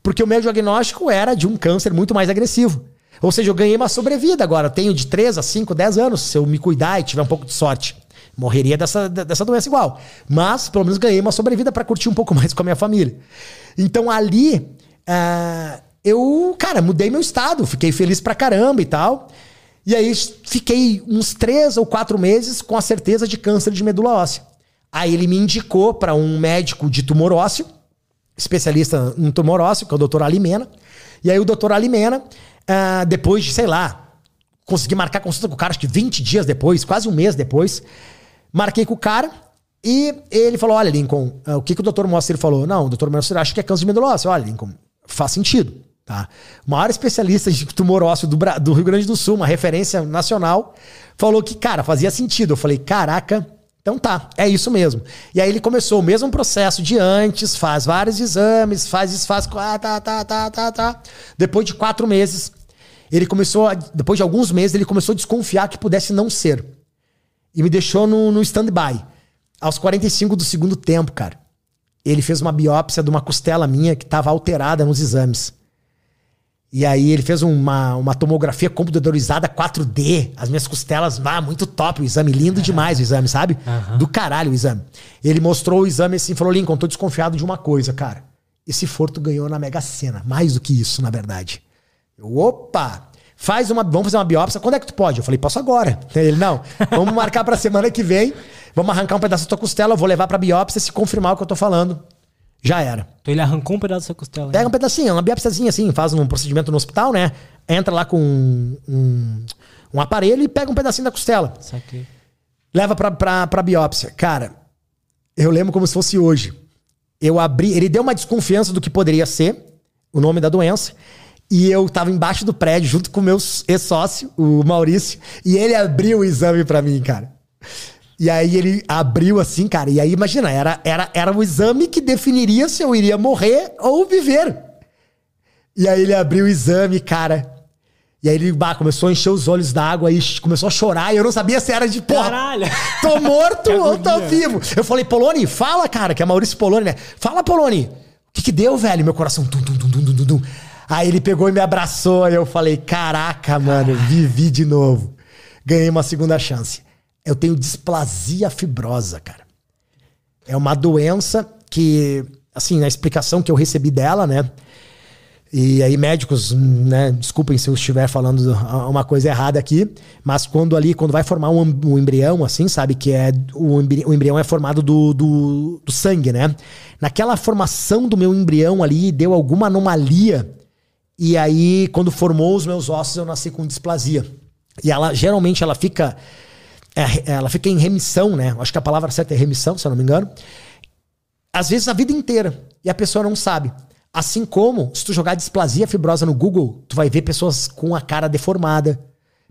Porque o meu diagnóstico era de um câncer muito mais agressivo. Ou seja, eu ganhei uma sobrevida agora. Tenho de 3 a 5, 10 anos, se eu me cuidar e tiver um pouco de sorte. Morreria dessa, dessa doença igual. Mas, pelo menos, ganhei uma sobrevida para curtir um pouco mais com a minha família. Então, ali, uh, eu, cara, mudei meu estado. Fiquei feliz pra caramba e tal. E aí, fiquei uns três ou quatro meses com a certeza de câncer de medula óssea. Aí, ele me indicou para um médico de tumor ósseo, especialista em tumor ósseo, que é o doutor Alimena. E aí, o doutor Alimena, uh, depois de, sei lá, consegui marcar consulta com o cara, acho que 20 dias depois, quase um mês depois. Marquei com o cara e ele falou: Olha, Lincoln, eh, o que, que o doutor Moacir falou? Não, o doutor Moacir acha que é câncer de medula óssea. Olha, Lincoln, faz sentido. Tá? O maior especialista de tumor ósseo do, do Rio Grande do Sul, uma referência nacional, falou que, cara, fazia sentido. Eu falei: Caraca, então tá, é isso mesmo. E aí ele começou o mesmo processo de antes, faz vários exames, faz isso, faz. Ah, tá, tá, tá, tá, tá. Depois de quatro meses, ele começou, a, depois de alguns meses, ele começou a desconfiar que pudesse não ser e me deixou no, no stand-by. Aos 45 do segundo tempo, cara, ele fez uma biópsia de uma costela minha que estava alterada nos exames. E aí ele fez uma, uma tomografia computadorizada 4D. As minhas costelas, ah, muito top. O exame, lindo demais o exame, sabe? Uhum. Do caralho o exame. Ele mostrou o exame assim e falou: Lincoln, tô desconfiado de uma coisa, cara. Esse Forto ganhou na Mega Sena. Mais do que isso, na verdade. Eu, opa! Faz uma, vamos fazer uma biópsia. Quando é que tu pode? Eu falei, posso agora. Ele, não, vamos marcar pra semana que vem. Vamos arrancar um pedaço da tua costela, eu vou levar pra biópsia se confirmar o que eu tô falando. Já era. Então ele arrancou um pedaço da sua costela. Pega um pedacinho, uma biópsiazinha assim, faz um procedimento no hospital, né? Entra lá com um, um, um aparelho e pega um pedacinho da costela. Saquei. Leva pra, pra, pra biópsia. Cara, eu lembro como se fosse hoje. Eu abri, ele deu uma desconfiança do que poderia ser o nome da doença. E eu tava embaixo do prédio junto com o meu ex-sócio, o Maurício, e ele abriu o exame para mim, cara. E aí ele abriu assim, cara, e aí imagina, era, era, era o exame que definiria se eu iria morrer ou viver. E aí ele abriu o exame, cara. E aí ele bah, começou a encher os olhos d'água e começou a chorar. E eu não sabia se era de pô. Caralho! Tô morto ou tô vivo? Eu falei, Poloni, fala, cara, que é Maurício Poloni, né? Fala, Poloni. O que que deu, velho? Meu coração. Tum, tum, tum, tum, tum, tum. Aí ele pegou e me abraçou e eu falei: Caraca, mano, vivi de novo. Ganhei uma segunda chance. Eu tenho displasia fibrosa, cara. É uma doença que, assim, na explicação que eu recebi dela, né? E aí, médicos, né? Desculpem se eu estiver falando uma coisa errada aqui, mas quando ali, quando vai formar um, um embrião, assim, sabe? Que é. O, o embrião é formado do, do, do sangue, né? Naquela formação do meu embrião ali, deu alguma anomalia e aí, quando formou os meus ossos, eu nasci com displasia. E ela geralmente ela fica é, ela fica em remissão, né? Acho que a palavra certa é remissão, se eu não me engano. Às vezes a vida inteira. E a pessoa não sabe. Assim como, se tu jogar displasia fibrosa no Google, tu vai ver pessoas com a cara deformada,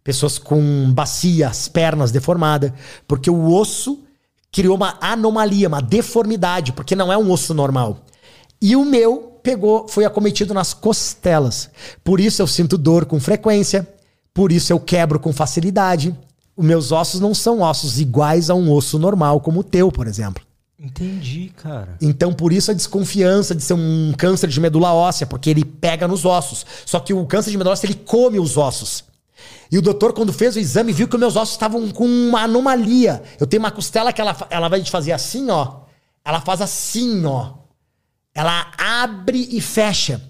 pessoas com bacias, pernas deformadas, porque o osso criou uma anomalia, uma deformidade, porque não é um osso normal. E o meu pegou, foi acometido nas costelas. Por isso eu sinto dor com frequência, por isso eu quebro com facilidade. Os meus ossos não são ossos iguais a um osso normal, como o teu, por exemplo. Entendi, cara. Então, por isso a desconfiança de ser um câncer de medula óssea, porque ele pega nos ossos. Só que o câncer de medula óssea, ele come os ossos. E o doutor, quando fez o exame, viu que meus ossos estavam com uma anomalia. Eu tenho uma costela que ela, ela vai fazer assim, ó. Ela faz assim, ó. Ela abre e fecha.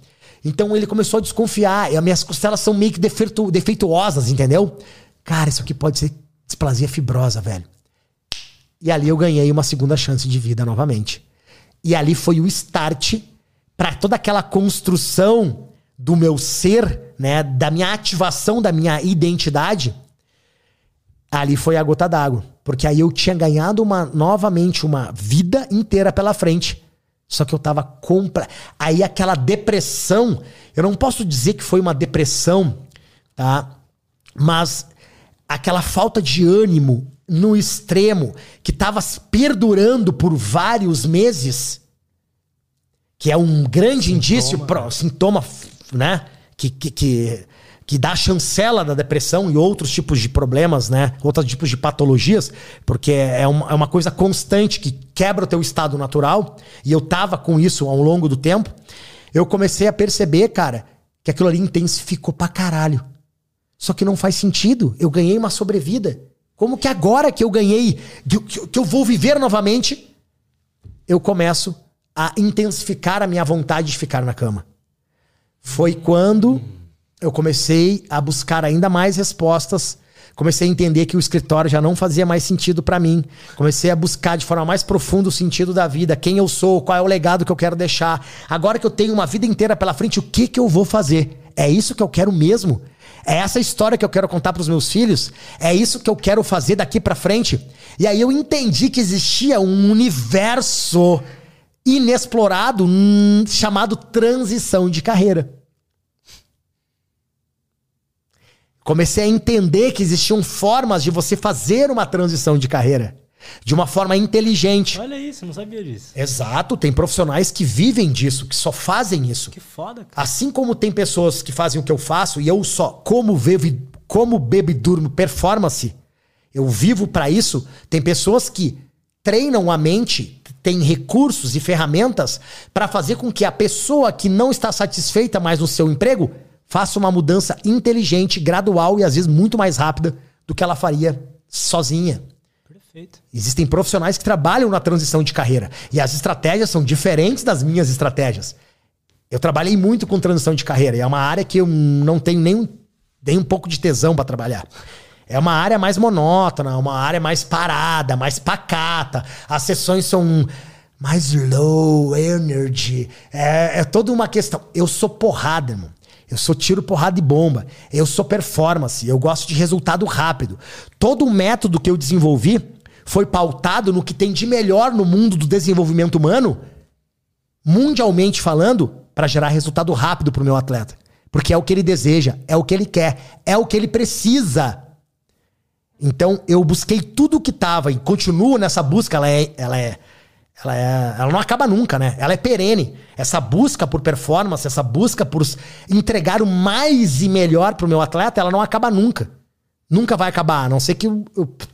Então ele começou a desconfiar. E as minhas costelas são meio que defeituosas, entendeu? Cara, isso aqui pode ser displasia fibrosa, velho. E ali eu ganhei uma segunda chance de vida novamente. E ali foi o start para toda aquela construção do meu ser, né, da minha ativação da minha identidade. Ali foi a gota d'água, porque aí eu tinha ganhado uma novamente uma vida inteira pela frente. Só que eu tava compra. Aí aquela depressão, eu não posso dizer que foi uma depressão, tá? Mas aquela falta de ânimo no extremo que estava perdurando por vários meses, que é um grande sintoma, indício, pro, sintoma, né? Que, que, que, que dá a chancela da depressão e outros tipos de problemas, né? Outros tipos de patologias, porque é uma, é uma coisa constante que quebra o teu estado natural. E eu tava com isso ao longo do tempo. Eu comecei a perceber, cara, que aquilo ali intensificou pra caralho. Só que não faz sentido. Eu ganhei uma sobrevida. Como que agora que eu ganhei, que, que eu vou viver novamente, eu começo a intensificar a minha vontade de ficar na cama. Foi quando eu comecei a buscar ainda mais respostas. Comecei a entender que o escritório já não fazia mais sentido para mim. Comecei a buscar de forma mais profunda o sentido da vida, quem eu sou, qual é o legado que eu quero deixar. Agora que eu tenho uma vida inteira pela frente, o que que eu vou fazer? É isso que eu quero mesmo? É essa história que eu quero contar para os meus filhos. É isso que eu quero fazer daqui para frente. E aí eu entendi que existia um universo inexplorado hum, chamado transição de carreira. Comecei a entender que existiam formas de você fazer uma transição de carreira de uma forma inteligente. Olha isso, não sabia disso. Exato, tem profissionais que vivem disso, que só fazem isso. Que foda, cara. Assim como tem pessoas que fazem o que eu faço e eu só como bebo, como bebo e durmo performance, eu vivo para isso, tem pessoas que treinam a mente, têm recursos e ferramentas para fazer com que a pessoa que não está satisfeita mais no seu emprego faça uma mudança inteligente, gradual e às vezes muito mais rápida do que ela faria sozinha. Perfeito. Existem profissionais que trabalham na transição de carreira. E as estratégias são diferentes das minhas estratégias. Eu trabalhei muito com transição de carreira. E é uma área que eu não tenho nem, nem um pouco de tesão para trabalhar. É uma área mais monótona, uma área mais parada, mais pacata. As sessões são mais low energy. É, é toda uma questão. Eu sou porrada, irmão. Eu sou tiro, porrada e bomba. Eu sou performance. Eu gosto de resultado rápido. Todo o método que eu desenvolvi foi pautado no que tem de melhor no mundo do desenvolvimento humano, mundialmente falando, para gerar resultado rápido para o meu atleta. Porque é o que ele deseja, é o que ele quer, é o que ele precisa. Então eu busquei tudo o que estava e continuo nessa busca. Ela é, ela é, ela é, ela não acaba nunca, né? Ela é perene. Essa busca por performance, essa busca por entregar o mais e melhor para o meu atleta, ela não acaba nunca. Nunca vai acabar, a não ser que eu,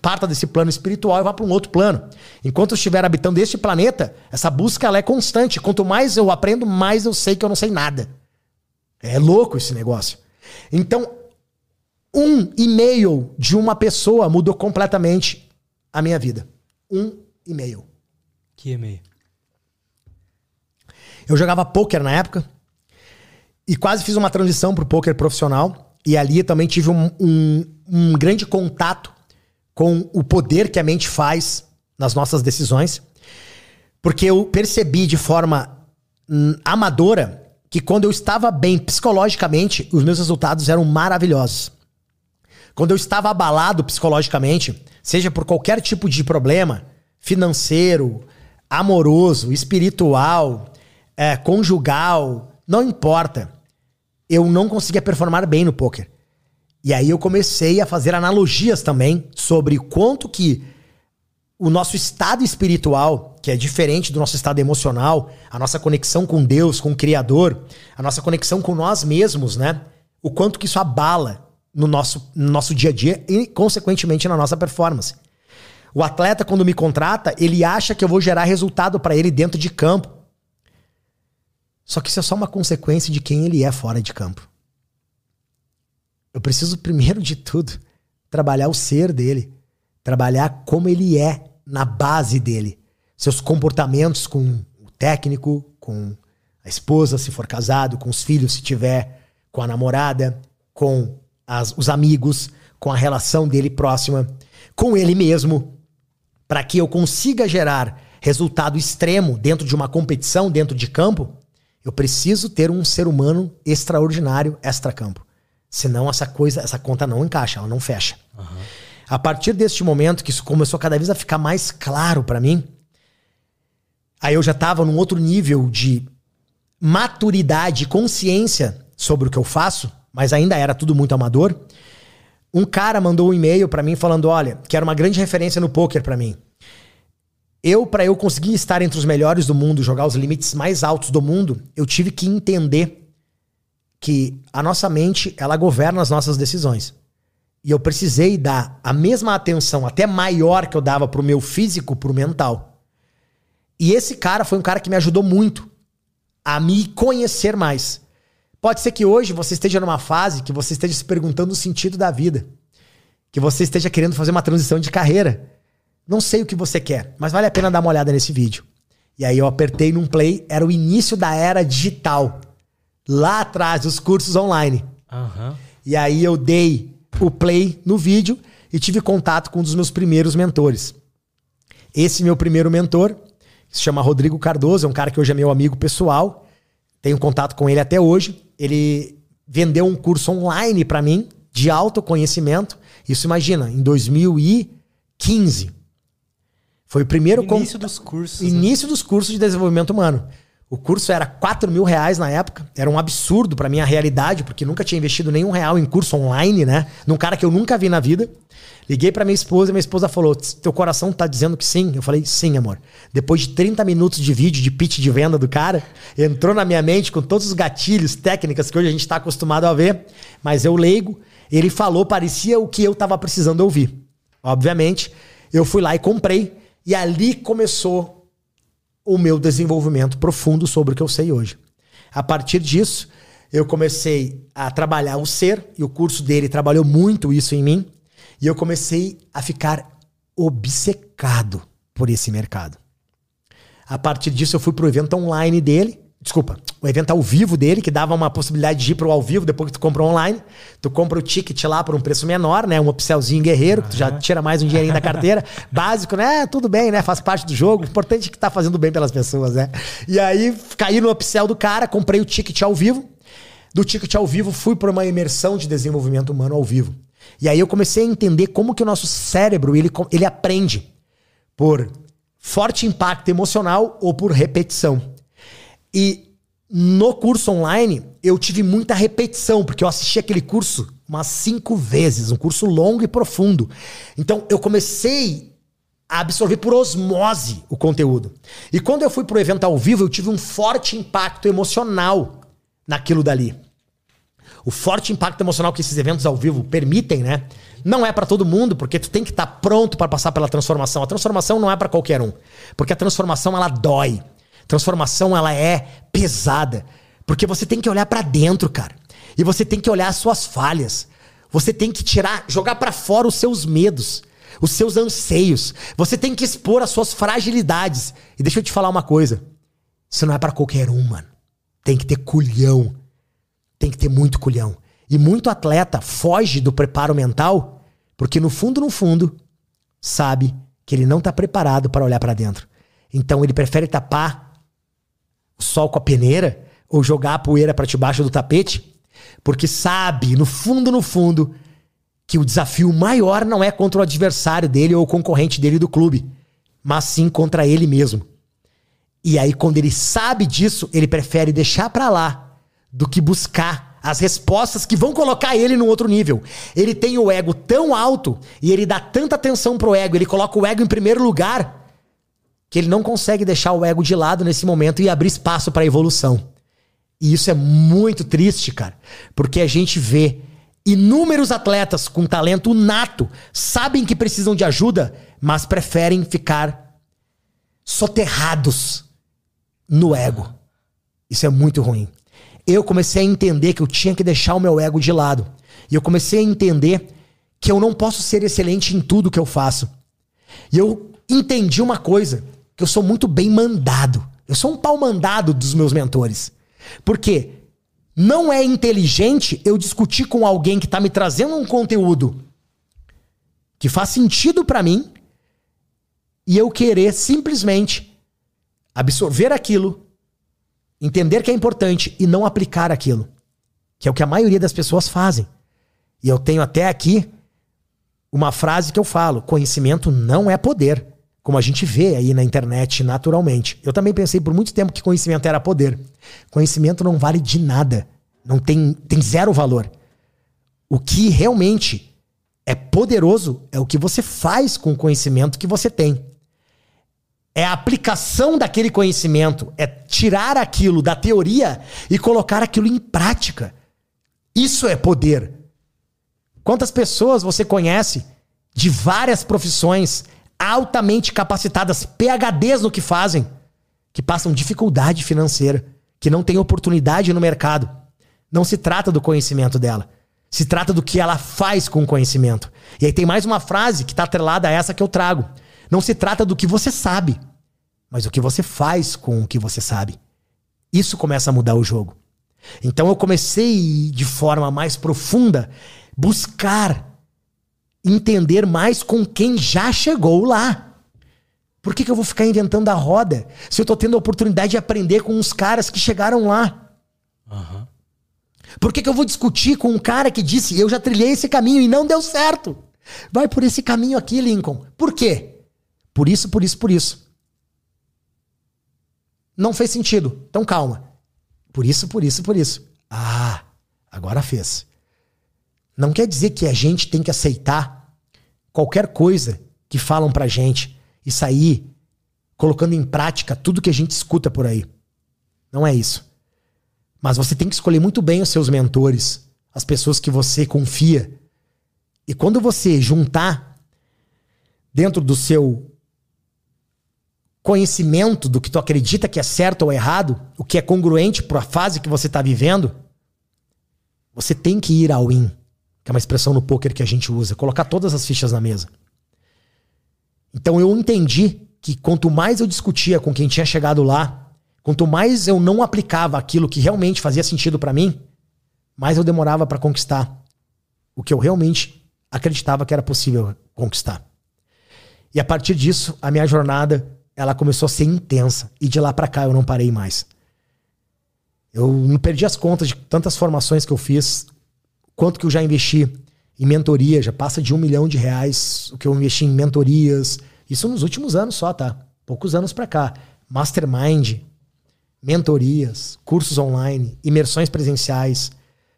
parta desse plano espiritual e vá para um outro plano. Enquanto eu estiver habitando este planeta, essa busca ela é constante. Quanto mais eu aprendo, mais eu sei que eu não sei nada. É louco esse negócio. Então, um e-mail de uma pessoa mudou completamente a minha vida. Um e-mail. Que e-mail? Eu jogava poker na época e quase fiz uma transição pro poker profissional. E ali também tive um, um, um grande contato com o poder que a mente faz nas nossas decisões. Porque eu percebi de forma hum, amadora que quando eu estava bem psicologicamente, os meus resultados eram maravilhosos. Quando eu estava abalado psicologicamente, seja por qualquer tipo de problema, financeiro, amoroso, espiritual, é, conjugal, não importa. Eu não conseguia performar bem no poker. E aí eu comecei a fazer analogias também sobre quanto que o nosso estado espiritual, que é diferente do nosso estado emocional, a nossa conexão com Deus, com o Criador, a nossa conexão com nós mesmos, né? O quanto que isso abala no nosso, no nosso dia a dia e, consequentemente, na nossa performance. O atleta, quando me contrata, ele acha que eu vou gerar resultado para ele dentro de campo. Só que isso é só uma consequência de quem ele é fora de campo. Eu preciso, primeiro de tudo, trabalhar o ser dele, trabalhar como ele é na base dele. Seus comportamentos com o técnico, com a esposa, se for casado, com os filhos, se tiver, com a namorada, com as, os amigos, com a relação dele próxima, com ele mesmo, para que eu consiga gerar resultado extremo dentro de uma competição, dentro de campo, eu preciso ter um ser humano extraordinário extra-campo. Senão essa coisa, essa conta não encaixa, ela não fecha. Uhum. A partir deste momento que isso começou cada vez a ficar mais claro para mim, aí eu já estava num outro nível de maturidade, consciência sobre o que eu faço, mas ainda era tudo muito amador. Um cara mandou um e-mail para mim falando: "Olha, que era uma grande referência no poker para mim. Eu, para eu conseguir estar entre os melhores do mundo, jogar os limites mais altos do mundo, eu tive que entender que a nossa mente, ela governa as nossas decisões. E eu precisei dar a mesma atenção, até maior que eu dava pro meu físico, pro mental. E esse cara foi um cara que me ajudou muito a me conhecer mais. Pode ser que hoje você esteja numa fase que você esteja se perguntando o sentido da vida. Que você esteja querendo fazer uma transição de carreira. Não sei o que você quer, mas vale a pena dar uma olhada nesse vídeo. E aí eu apertei num play, era o início da era digital. Lá atrás, os cursos online. Uhum. E aí eu dei o play no vídeo e tive contato com um dos meus primeiros mentores. Esse meu primeiro mentor, se chama Rodrigo Cardoso, é um cara que hoje é meu amigo pessoal. Tenho contato com ele até hoje. Ele vendeu um curso online para mim de autoconhecimento. Isso imagina, em 2015. Foi o primeiro. Início com... dos cursos. Né? Início né? dos cursos de desenvolvimento humano. O curso era 4 mil reais na época. Era um absurdo pra minha realidade, porque nunca tinha investido nenhum real em curso online, né? Num cara que eu nunca vi na vida. Liguei pra minha esposa e minha esposa falou: Teu coração tá dizendo que sim? Eu falei: Sim, amor. Depois de 30 minutos de vídeo, de pitch de venda do cara, entrou na minha mente com todos os gatilhos, técnicas que hoje a gente tá acostumado a ver. Mas eu leigo, ele falou, parecia o que eu tava precisando ouvir. Obviamente, eu fui lá e comprei. E ali começou o meu desenvolvimento profundo sobre o que eu sei hoje. A partir disso, eu comecei a trabalhar o ser, e o curso dele trabalhou muito isso em mim, e eu comecei a ficar obcecado por esse mercado. A partir disso, eu fui pro evento online dele, Desculpa, o evento ao vivo dele, que dava uma possibilidade de ir pro ao vivo depois que tu compra online. Tu compra o ticket lá por um preço menor, né? Um upsellzinho guerreiro, que tu já tira mais um dinheirinho da carteira. Básico, né? Tudo bem, né? Faz parte do jogo. O importante é que tá fazendo bem pelas pessoas, né? E aí, caí no upsell do cara, comprei o ticket ao vivo. Do ticket ao vivo, fui para uma imersão de desenvolvimento humano ao vivo. E aí eu comecei a entender como que o nosso cérebro, ele, ele aprende por forte impacto emocional ou por repetição. E no curso online, eu tive muita repetição, porque eu assisti aquele curso umas cinco vezes, um curso longo e profundo. Então eu comecei a absorver por osmose o conteúdo. E quando eu fui pro evento ao vivo, eu tive um forte impacto emocional naquilo dali. O forte impacto emocional que esses eventos ao vivo permitem, né? Não é para todo mundo, porque tu tem que estar tá pronto para passar pela transformação. A transformação não é para qualquer um, porque a transformação ela dói. Transformação ela é pesada, porque você tem que olhar para dentro, cara. E você tem que olhar as suas falhas. Você tem que tirar, jogar para fora os seus medos, os seus anseios. Você tem que expor as suas fragilidades. E deixa eu te falar uma coisa. Isso não é para qualquer um, mano. Tem que ter culhão. Tem que ter muito culhão. E muito atleta foge do preparo mental porque no fundo, no fundo, sabe que ele não está preparado para olhar para dentro. Então ele prefere tapar sol com a peneira ou jogar a poeira para debaixo do tapete, porque sabe, no fundo, no fundo, que o desafio maior não é contra o adversário dele ou o concorrente dele do clube, mas sim contra ele mesmo. E aí, quando ele sabe disso, ele prefere deixar para lá do que buscar as respostas que vão colocar ele num outro nível. Ele tem o ego tão alto e ele dá tanta atenção pro ego, ele coloca o ego em primeiro lugar, que ele não consegue deixar o ego de lado nesse momento e abrir espaço para evolução. E isso é muito triste, cara, porque a gente vê inúmeros atletas com talento nato, sabem que precisam de ajuda, mas preferem ficar soterrados no ego. Isso é muito ruim. Eu comecei a entender que eu tinha que deixar o meu ego de lado. E eu comecei a entender que eu não posso ser excelente em tudo que eu faço. E eu entendi uma coisa, eu sou muito bem mandado. Eu sou um pau mandado dos meus mentores. Porque não é inteligente eu discutir com alguém que está me trazendo um conteúdo que faz sentido para mim e eu querer simplesmente absorver aquilo, entender que é importante e não aplicar aquilo, que é o que a maioria das pessoas fazem. E eu tenho até aqui uma frase que eu falo: conhecimento não é poder, como a gente vê aí na internet naturalmente. Eu também pensei por muito tempo que conhecimento era poder. Conhecimento não vale de nada, não tem, tem zero valor. O que realmente é poderoso é o que você faz com o conhecimento que você tem é a aplicação daquele conhecimento, é tirar aquilo da teoria e colocar aquilo em prática. Isso é poder. Quantas pessoas você conhece de várias profissões altamente capacitadas, PhDs no que fazem, que passam dificuldade financeira, que não têm oportunidade no mercado? Não se trata do conhecimento dela. Se trata do que ela faz com o conhecimento. E aí tem mais uma frase que está atrelada a essa que eu trago. Não se trata do que você sabe, mas o que você faz com o que você sabe. Isso começa a mudar o jogo. Então eu comecei de forma mais profunda buscar entender mais com quem já chegou lá. Por que, que eu vou ficar inventando a roda se eu tô tendo a oportunidade de aprender com uns caras que chegaram lá? Uhum. Por que, que eu vou discutir com um cara que disse eu já trilhei esse caminho e não deu certo? Vai por esse caminho aqui, Lincoln. Por quê? Por isso, por isso, por isso. Não fez sentido. Então calma. Por isso, por isso, por isso. Ah, agora fez. Não quer dizer que a gente tem que aceitar qualquer coisa que falam pra gente e sair colocando em prática tudo que a gente escuta por aí. Não é isso. Mas você tem que escolher muito bem os seus mentores, as pessoas que você confia. E quando você juntar dentro do seu conhecimento do que tu acredita que é certo ou errado, o que é congruente para a fase que você está vivendo, você tem que ir ao in, que é uma expressão no poker que a gente usa, colocar todas as fichas na mesa. Então eu entendi que quanto mais eu discutia com quem tinha chegado lá, quanto mais eu não aplicava aquilo que realmente fazia sentido para mim, mais eu demorava para conquistar o que eu realmente acreditava que era possível conquistar. E a partir disso, a minha jornada ela começou a ser intensa. E de lá para cá eu não parei mais. Eu não perdi as contas de tantas formações que eu fiz, quanto que eu já investi em mentoria, já passa de um milhão de reais o que eu investi em mentorias. Isso nos últimos anos só, tá? Poucos anos para cá. Mastermind, mentorias, cursos online, imersões presenciais,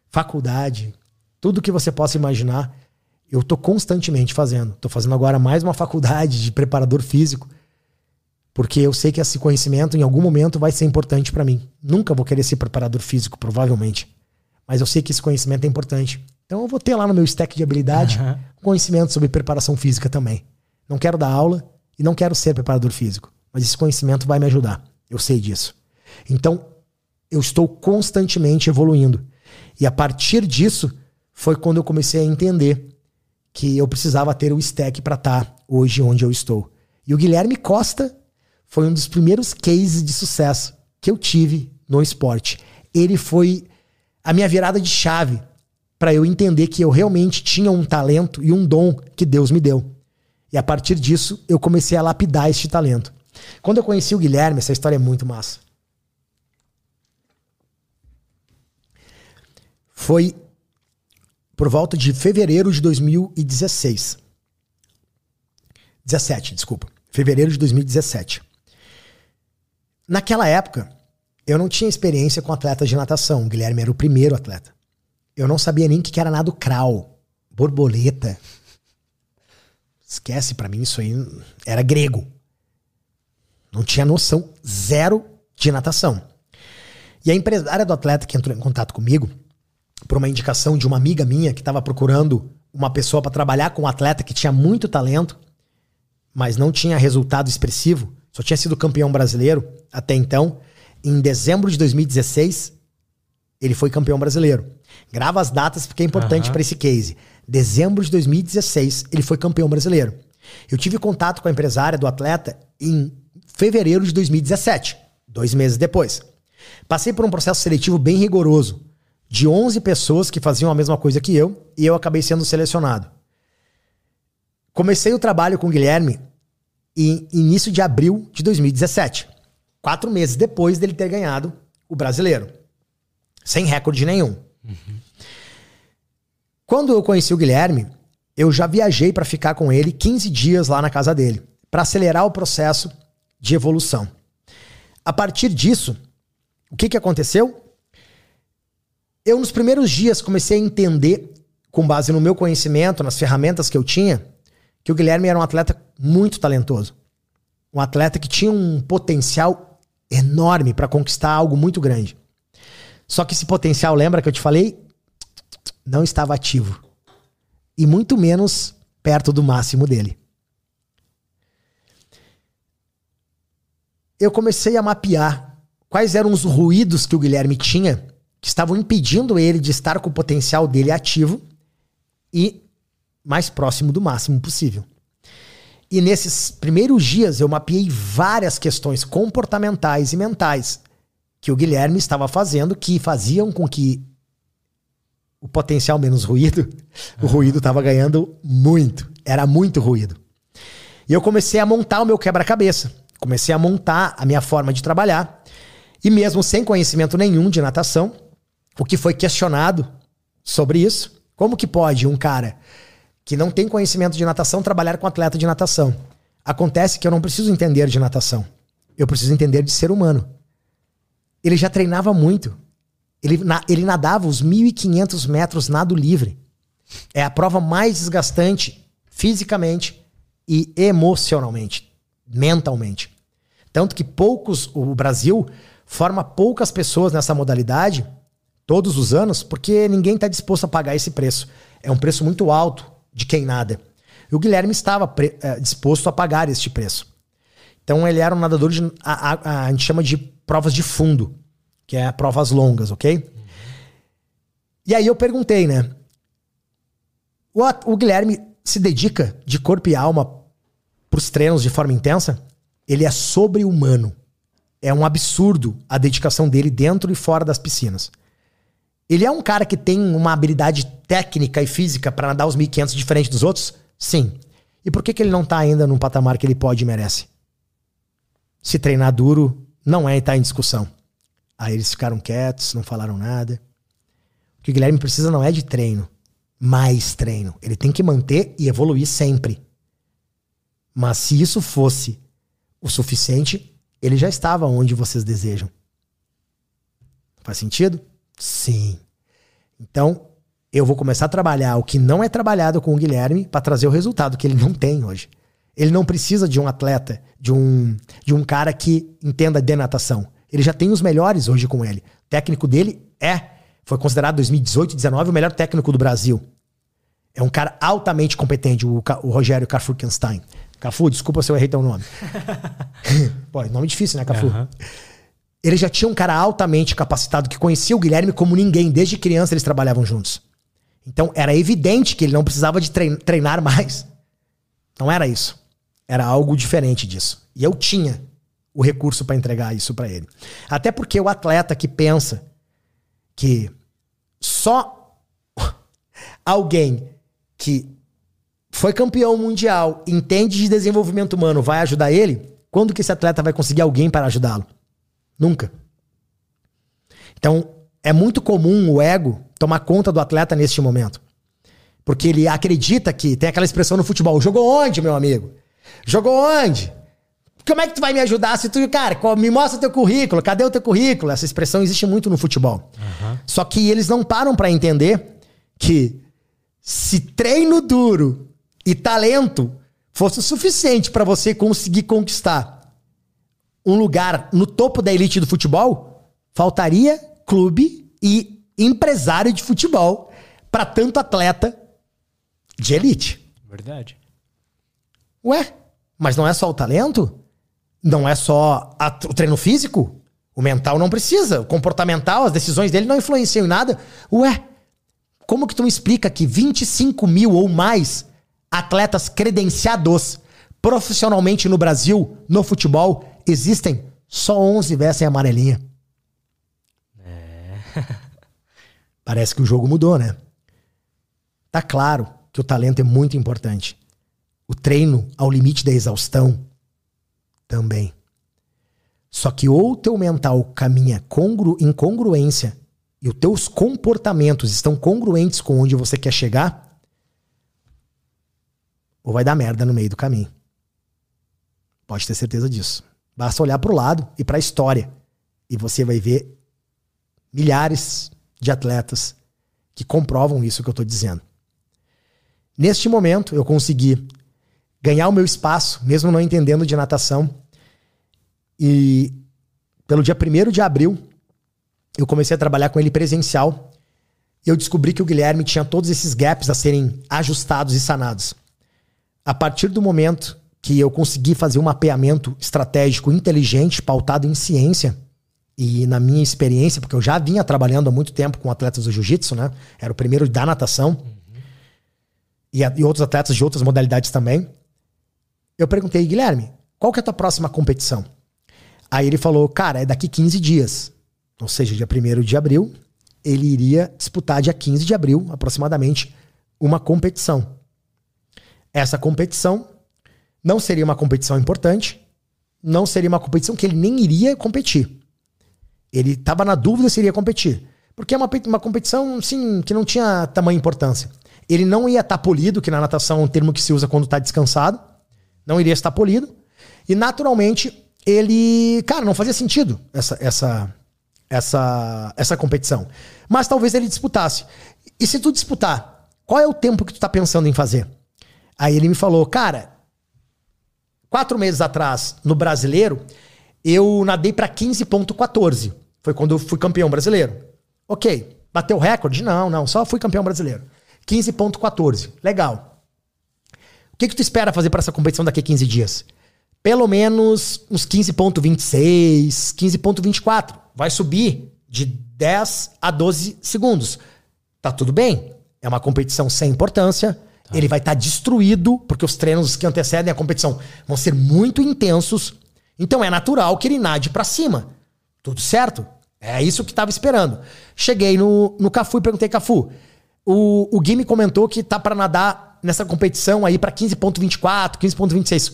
faculdade, tudo que você possa imaginar, eu tô constantemente fazendo. Tô fazendo agora mais uma faculdade de preparador físico porque eu sei que esse conhecimento em algum momento vai ser importante para mim. Nunca vou querer ser preparador físico, provavelmente. Mas eu sei que esse conhecimento é importante. Então eu vou ter lá no meu stack de habilidade uhum. conhecimento sobre preparação física também. Não quero dar aula e não quero ser preparador físico. Mas esse conhecimento vai me ajudar. Eu sei disso. Então eu estou constantemente evoluindo. E a partir disso foi quando eu comecei a entender que eu precisava ter o stack para estar tá hoje onde eu estou. E o Guilherme Costa foi um dos primeiros cases de sucesso que eu tive no esporte. Ele foi a minha virada de chave para eu entender que eu realmente tinha um talento e um dom que Deus me deu. E a partir disso, eu comecei a lapidar este talento. Quando eu conheci o Guilherme, essa história é muito massa. Foi por volta de fevereiro de 2016. 17, desculpa. Fevereiro de 2017. Naquela época, eu não tinha experiência com atletas de natação. O Guilherme era o primeiro atleta. Eu não sabia nem o que era nado crawl, borboleta. Esquece, para mim isso aí era grego. Não tinha noção zero de natação. E a empresária do atleta que entrou em contato comigo, por uma indicação de uma amiga minha que estava procurando uma pessoa para trabalhar com um atleta que tinha muito talento, mas não tinha resultado expressivo, só tinha sido campeão brasileiro até então. Em dezembro de 2016, ele foi campeão brasileiro. Grava as datas porque é importante uhum. para esse case. Dezembro de 2016, ele foi campeão brasileiro. Eu tive contato com a empresária do atleta em fevereiro de 2017, dois meses depois. Passei por um processo seletivo bem rigoroso, de 11 pessoas que faziam a mesma coisa que eu, e eu acabei sendo selecionado. Comecei o trabalho com o Guilherme em início de abril de 2017, quatro meses depois dele ter ganhado o brasileiro, sem recorde nenhum. Uhum. Quando eu conheci o Guilherme, eu já viajei para ficar com ele 15 dias lá na casa dele, para acelerar o processo de evolução. A partir disso, o que, que aconteceu? Eu, nos primeiros dias, comecei a entender, com base no meu conhecimento, nas ferramentas que eu tinha, que o Guilherme era um atleta muito talentoso. Um atleta que tinha um potencial enorme para conquistar algo muito grande. Só que esse potencial, lembra que eu te falei? Não estava ativo. E muito menos perto do máximo dele. Eu comecei a mapear quais eram os ruídos que o Guilherme tinha que estavam impedindo ele de estar com o potencial dele ativo e mais próximo do máximo possível. E nesses primeiros dias eu mapeei várias questões comportamentais e mentais que o Guilherme estava fazendo que faziam com que o potencial menos ruído, o ruído estava ganhando muito. Era muito ruído. E eu comecei a montar o meu quebra-cabeça. Comecei a montar a minha forma de trabalhar. E mesmo sem conhecimento nenhum de natação, o que foi questionado sobre isso, como que pode um cara que não tem conhecimento de natação trabalhar com atleta de natação? Acontece que eu não preciso entender de natação. Eu preciso entender de ser humano. Ele já treinava muito. Ele, ele nadava os 1.500 metros nado livre. É a prova mais desgastante fisicamente e emocionalmente, mentalmente. Tanto que poucos, o Brasil forma poucas pessoas nessa modalidade todos os anos, porque ninguém está disposto a pagar esse preço. É um preço muito alto de quem nada. E o Guilherme estava é, disposto a pagar este preço. Então ele era um nadador de. A, a, a, gente chama de provas de fundo, que é provas longas, ok? E aí eu perguntei, né? O, o Guilherme se dedica de corpo e alma para os treinos de forma intensa? Ele é sobre-humano. É um absurdo a dedicação dele dentro e fora das piscinas. Ele é um cara que tem uma habilidade técnica e física para nadar os 1500 diferente dos outros? Sim. E por que, que ele não tá ainda num patamar que ele pode e merece? Se treinar duro, não é estar em discussão. Aí eles ficaram quietos, não falaram nada. O que o Guilherme precisa não é de treino, mais treino. Ele tem que manter e evoluir sempre. Mas se isso fosse o suficiente, ele já estava onde vocês desejam. Faz sentido? Sim. Então, eu vou começar a trabalhar o que não é trabalhado com o Guilherme para trazer o resultado que ele não tem hoje. Ele não precisa de um atleta, de um, de um cara que entenda de natação. Ele já tem os melhores hoje com ele. O técnico dele é, foi considerado 2018 e 2019 o melhor técnico do Brasil. É um cara altamente competente, o, o Rogério Carfurkenstein. Cafu, desculpa se eu errei teu nome. Pô, nome difícil, né, Cafu? Uhum. Ele já tinha um cara altamente capacitado que conhecia o Guilherme como ninguém. Desde criança eles trabalhavam juntos. Então era evidente que ele não precisava de treinar mais. Não era isso. Era algo diferente disso. E eu tinha o recurso para entregar isso para ele. Até porque o atleta que pensa que só alguém que foi campeão mundial, entende de desenvolvimento humano, vai ajudar ele, quando que esse atleta vai conseguir alguém para ajudá-lo? Nunca. Então, é muito comum o ego tomar conta do atleta neste momento. Porque ele acredita que tem aquela expressão no futebol: jogou onde, meu amigo? Jogou onde? Como é que tu vai me ajudar se tu, cara, me mostra teu currículo, cadê o teu currículo? Essa expressão existe muito no futebol. Uhum. Só que eles não param para entender que se treino duro e talento fosse o suficiente para você conseguir conquistar um lugar no topo da elite do futebol, faltaria clube e empresário de futebol para tanto atleta de elite. Verdade. Ué, mas não é só o talento? Não é só a, o treino físico? O mental não precisa. O comportamental, as decisões dele não influenciam em nada. Ué, como que tu me explica que 25 mil ou mais atletas credenciados profissionalmente no Brasil, no futebol, existem? Só 11 vestem amarelinha. É. Parece que o jogo mudou, né? Tá claro que o talento é muito importante. O treino ao limite da exaustão também. Só que ou o teu mental caminha congru, em congruência e os teus comportamentos estão congruentes com onde você quer chegar, ou vai dar merda no meio do caminho. Pode ter certeza disso. Basta olhar para o lado e para a história e você vai ver milhares de atletas que comprovam isso que eu estou dizendo. Neste momento, eu consegui ganhar o meu espaço, mesmo não entendendo de natação. E pelo dia 1 de abril, eu comecei a trabalhar com ele presencial. E eu descobri que o Guilherme tinha todos esses gaps a serem ajustados e sanados. A partir do momento que eu consegui fazer um mapeamento estratégico inteligente, pautado em ciência, e na minha experiência, porque eu já vinha trabalhando há muito tempo com atletas do jiu-jitsu, né? Era o primeiro da natação. Uhum. E, e, outros atletas de outras modalidades também. Eu perguntei, Guilherme, qual que é a tua próxima competição? Aí ele falou, cara, é daqui 15 dias. Ou seja, dia 1 de abril, ele iria disputar dia 15 de abril, aproximadamente, uma competição. Essa competição não seria uma competição importante, não seria uma competição que ele nem iria competir. Ele estava na dúvida se iria competir. Porque é uma, uma competição, sim, que não tinha tamanha importância. Ele não ia estar tá polido, que na natação é um termo que se usa quando está descansado. Não iria estar polido. E naturalmente, ele. Cara, não fazia sentido essa, essa, essa, essa competição. Mas talvez ele disputasse. E se tu disputar, qual é o tempo que tu tá pensando em fazer? Aí ele me falou, cara, quatro meses atrás, no brasileiro, eu nadei para 15,14. Foi quando eu fui campeão brasileiro. Ok. Bateu recorde? Não, não. Só fui campeão brasileiro. 15,14. Legal. O que, que tu espera fazer para essa competição daqui a 15 dias? Pelo menos uns 15,26, 15,24. Vai subir de 10 a 12 segundos. Tá tudo bem. É uma competição sem importância. Ele vai estar tá destruído, porque os treinos que antecedem a competição vão ser muito intensos. Então é natural que ele nade para cima. Tudo certo? É isso que estava esperando. Cheguei no, no Cafu e perguntei, Cafu, o, o Gui me comentou que tá para nadar nessa competição aí para 15.24, 15.26.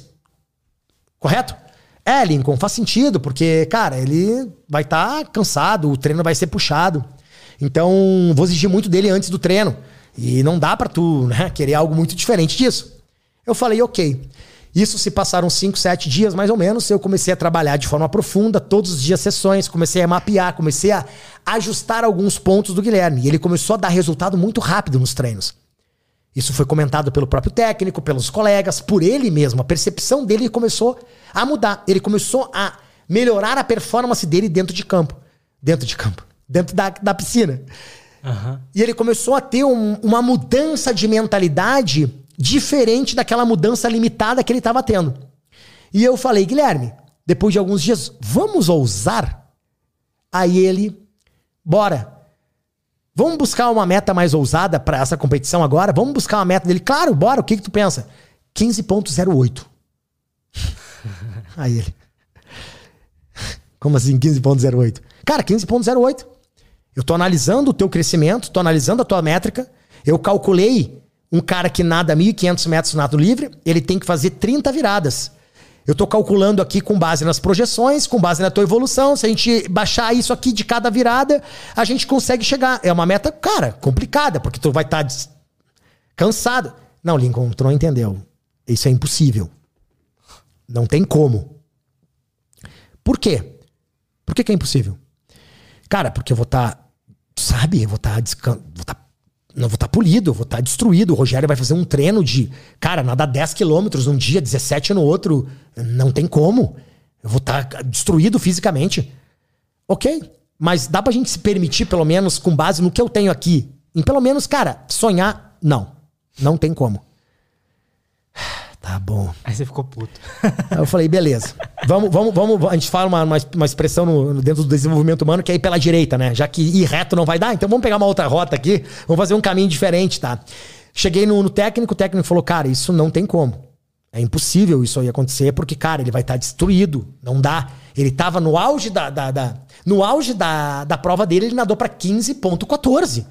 Correto? É, Lincoln, faz sentido, porque, cara, ele vai estar tá cansado, o treino vai ser puxado. Então, vou exigir muito dele antes do treino. E não dá para tu né, querer algo muito diferente disso. Eu falei, ok. Isso se passaram 5, 7 dias mais ou menos. Eu comecei a trabalhar de forma profunda, todos os dias sessões, comecei a mapear, comecei a ajustar alguns pontos do Guilherme. E ele começou a dar resultado muito rápido nos treinos. Isso foi comentado pelo próprio técnico, pelos colegas, por ele mesmo. A percepção dele começou a mudar. Ele começou a melhorar a performance dele dentro de campo. Dentro de campo. Dentro da, da piscina. Uhum. E ele começou a ter um, uma mudança de mentalidade diferente daquela mudança limitada que ele estava tendo. E eu falei, Guilherme, depois de alguns dias, vamos ousar? Aí ele, bora. Vamos buscar uma meta mais ousada para essa competição agora? Vamos buscar uma meta dele? Claro, bora. O que, que tu pensa? 15.08. Aí ele. Como assim 15.08? Cara, 15.08. Eu tô analisando o teu crescimento, tô analisando a tua métrica. Eu calculei um cara que nada 1.500 metros nado livre, ele tem que fazer 30 viradas. Eu estou calculando aqui com base nas projeções, com base na tua evolução. Se a gente baixar isso aqui de cada virada, a gente consegue chegar. É uma meta, cara, complicada, porque tu vai estar tá cansado. Não, Lincoln, tu não entendeu. Isso é impossível. Não tem como. Por quê? Por que, que é impossível? Cara, porque eu vou estar, tá, sabe, eu vou estar tá vou tá, não vou estar tá polido, vou estar tá destruído. O Rogério vai fazer um treino de, cara, nadar 10 quilômetros num dia, 17 no outro. Não tem como. Eu vou estar tá destruído fisicamente. Ok, mas dá pra gente se permitir, pelo menos com base no que eu tenho aqui, em pelo menos, cara, sonhar? Não. Não tem como. Tá bom. Aí você ficou puto. Aí eu falei, beleza. Vamos, vamos, vamos. A gente fala uma, uma, uma expressão no, dentro do desenvolvimento humano que é ir pela direita, né? Já que ir reto não vai dar, então vamos pegar uma outra rota aqui, vamos fazer um caminho diferente, tá? Cheguei no, no técnico, o técnico falou, cara, isso não tem como. É impossível isso aí acontecer, porque, cara, ele vai estar tá destruído. Não dá. Ele tava no auge da, da, da no auge da, da prova dele, ele nadou para 15,14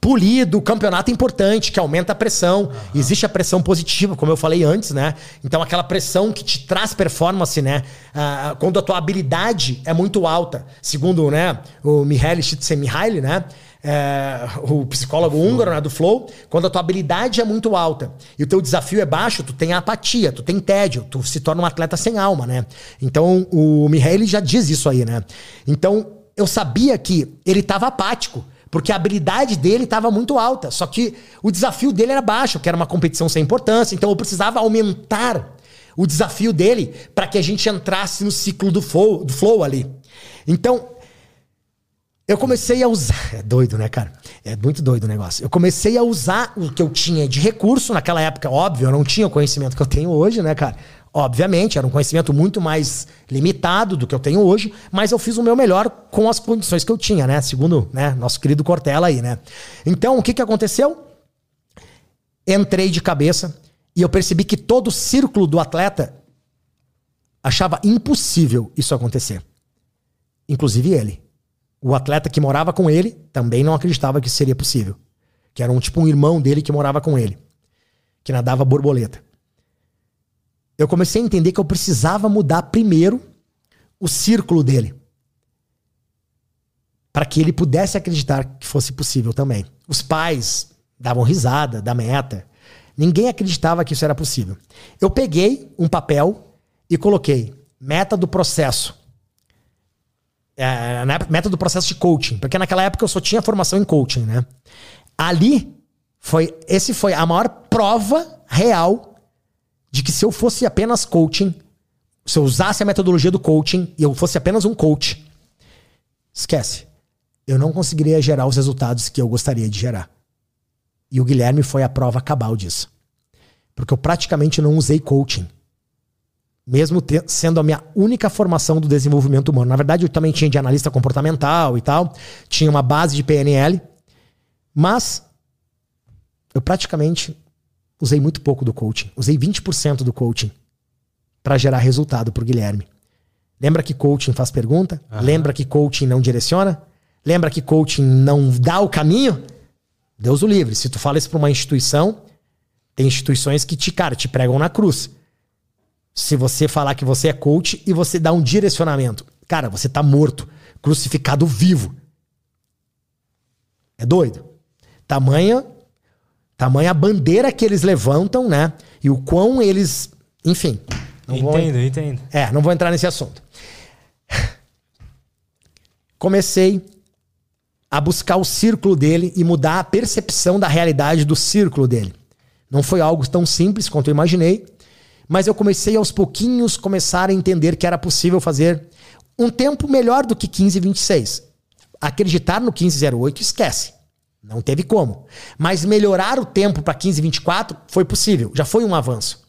polido, campeonato importante, que aumenta a pressão. Uhum. Existe a pressão positiva, como eu falei antes, né? Então, aquela pressão que te traz performance, né? Ah, quando a tua habilidade é muito alta. Segundo né, o Mihaly Csikszentmihalyi, né? É, o psicólogo húngaro né, do Flow, quando a tua habilidade é muito alta e o teu desafio é baixo, tu tem apatia, tu tem tédio, tu se torna um atleta sem alma, né? Então, o Mihaly já diz isso aí, né? Então, eu sabia que ele estava apático. Porque a habilidade dele estava muito alta. Só que o desafio dele era baixo, que era uma competição sem importância. Então eu precisava aumentar o desafio dele para que a gente entrasse no ciclo do flow, do flow ali. Então, eu comecei a usar. É doido, né, cara? É muito doido o negócio. Eu comecei a usar o que eu tinha de recurso naquela época. Óbvio, eu não tinha o conhecimento que eu tenho hoje, né, cara? Obviamente, era um conhecimento muito mais limitado do que eu tenho hoje, mas eu fiz o meu melhor com as condições que eu tinha, né? Segundo né, nosso querido Cortella aí, né? Então, o que, que aconteceu? Entrei de cabeça e eu percebi que todo o círculo do atleta achava impossível isso acontecer. Inclusive ele. O atleta que morava com ele também não acreditava que isso seria possível. Que era um tipo um irmão dele que morava com ele, que nadava borboleta eu comecei a entender que eu precisava mudar primeiro o círculo dele. Para que ele pudesse acreditar que fosse possível também. Os pais davam risada da meta. Ninguém acreditava que isso era possível. Eu peguei um papel e coloquei meta do processo. É, meta do processo de coaching. Porque naquela época eu só tinha formação em coaching, né? Ali foi. Esse foi a maior prova real de que se eu fosse apenas coaching, se eu usasse a metodologia do coaching e eu fosse apenas um coach, esquece. Eu não conseguiria gerar os resultados que eu gostaria de gerar. E o Guilherme foi a prova cabal disso. Porque eu praticamente não usei coaching. Mesmo sendo a minha única formação do desenvolvimento humano. Na verdade, eu também tinha de analista comportamental e tal. Tinha uma base de PNL. Mas eu praticamente usei muito pouco do coaching. Usei 20% do coaching para gerar resultado para o Guilherme. Lembra que coaching faz pergunta? Uhum. Lembra que coaching não direciona? Lembra que coaching não dá o caminho? Deus o livre. Se tu fala isso para uma instituição, tem instituições que te, cara, te pregam na cruz. Se você falar que você é coach e você dá um direcionamento, cara, você tá morto, crucificado vivo. É doido. Tamanha Tamanha bandeira que eles levantam, né? E o quão eles. Enfim. entendo, vou... entendo. É, não vou entrar nesse assunto. Comecei a buscar o círculo dele e mudar a percepção da realidade do círculo dele. Não foi algo tão simples quanto eu imaginei, mas eu comecei aos pouquinhos começar a entender que era possível fazer um tempo melhor do que 15 e 26. Acreditar no 1508, esquece. Não teve como. Mas melhorar o tempo para 15 24 foi possível, já foi um avanço.